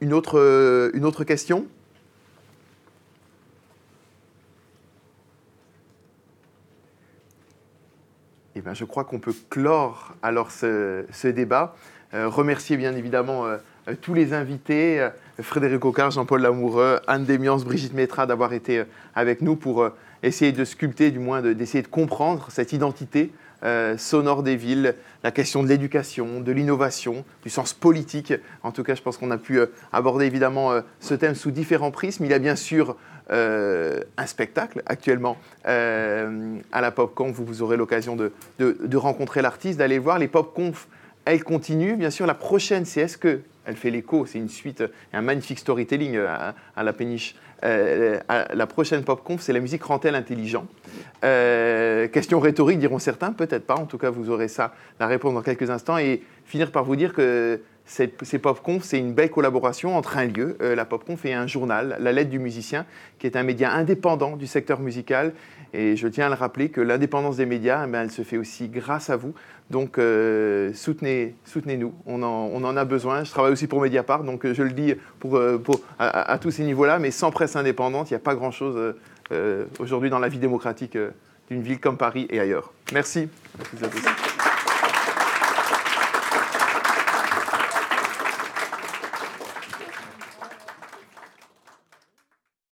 Une autre, une autre question? Eh ben, je crois qu'on peut clore alors ce, débat. Euh, remercier bien évidemment euh, euh, tous les invités, Frédéric Ocard, Jean-Paul Lamoureux, Anne Démiance, Brigitte Métra d'avoir été avec nous pour essayer de sculpter, du moins d'essayer de, comprendre cette identité sonore des villes, la question de l'éducation, de l'innovation, du sens politique. En tout cas, je pense qu'on a pu aborder évidemment ce thème sous différents prismes. Il y a bien sûr un spectacle actuellement à la PopConf où vous aurez l'occasion de, de, rencontrer l'artiste, d'aller voir. Les PopConf, elles continuent. Bien sûr, la prochaine, c'est est-ce que elle fait l'écho, c'est une suite, un magnifique storytelling à la péniche euh, la prochaine pop-conf, c'est la musique rend-elle intelligent? Euh, Question rhétorique, diront certains, peut-être pas. En tout cas, vous aurez ça, la réponse dans quelques instants. Et finir par vous dire que ces pop-conf, c'est une belle collaboration entre un lieu, euh, la pop-conf, et un journal, La Lettre du musicien, qui est un média indépendant du secteur musical. Et je tiens à le rappeler que l'indépendance des médias, eh elle se fait aussi grâce à vous. Donc euh, soutenez, soutenez-nous, on en, a besoin. Je travaille aussi pour Mediapart, donc euh, je le dis pour à, tous ces niveaux-là, mais sans presse indépendante, il n'y a pas grand-chose aujourd'hui dans la vie démocratique d'une ville comme Paris et ailleurs. Merci. Merci à tous.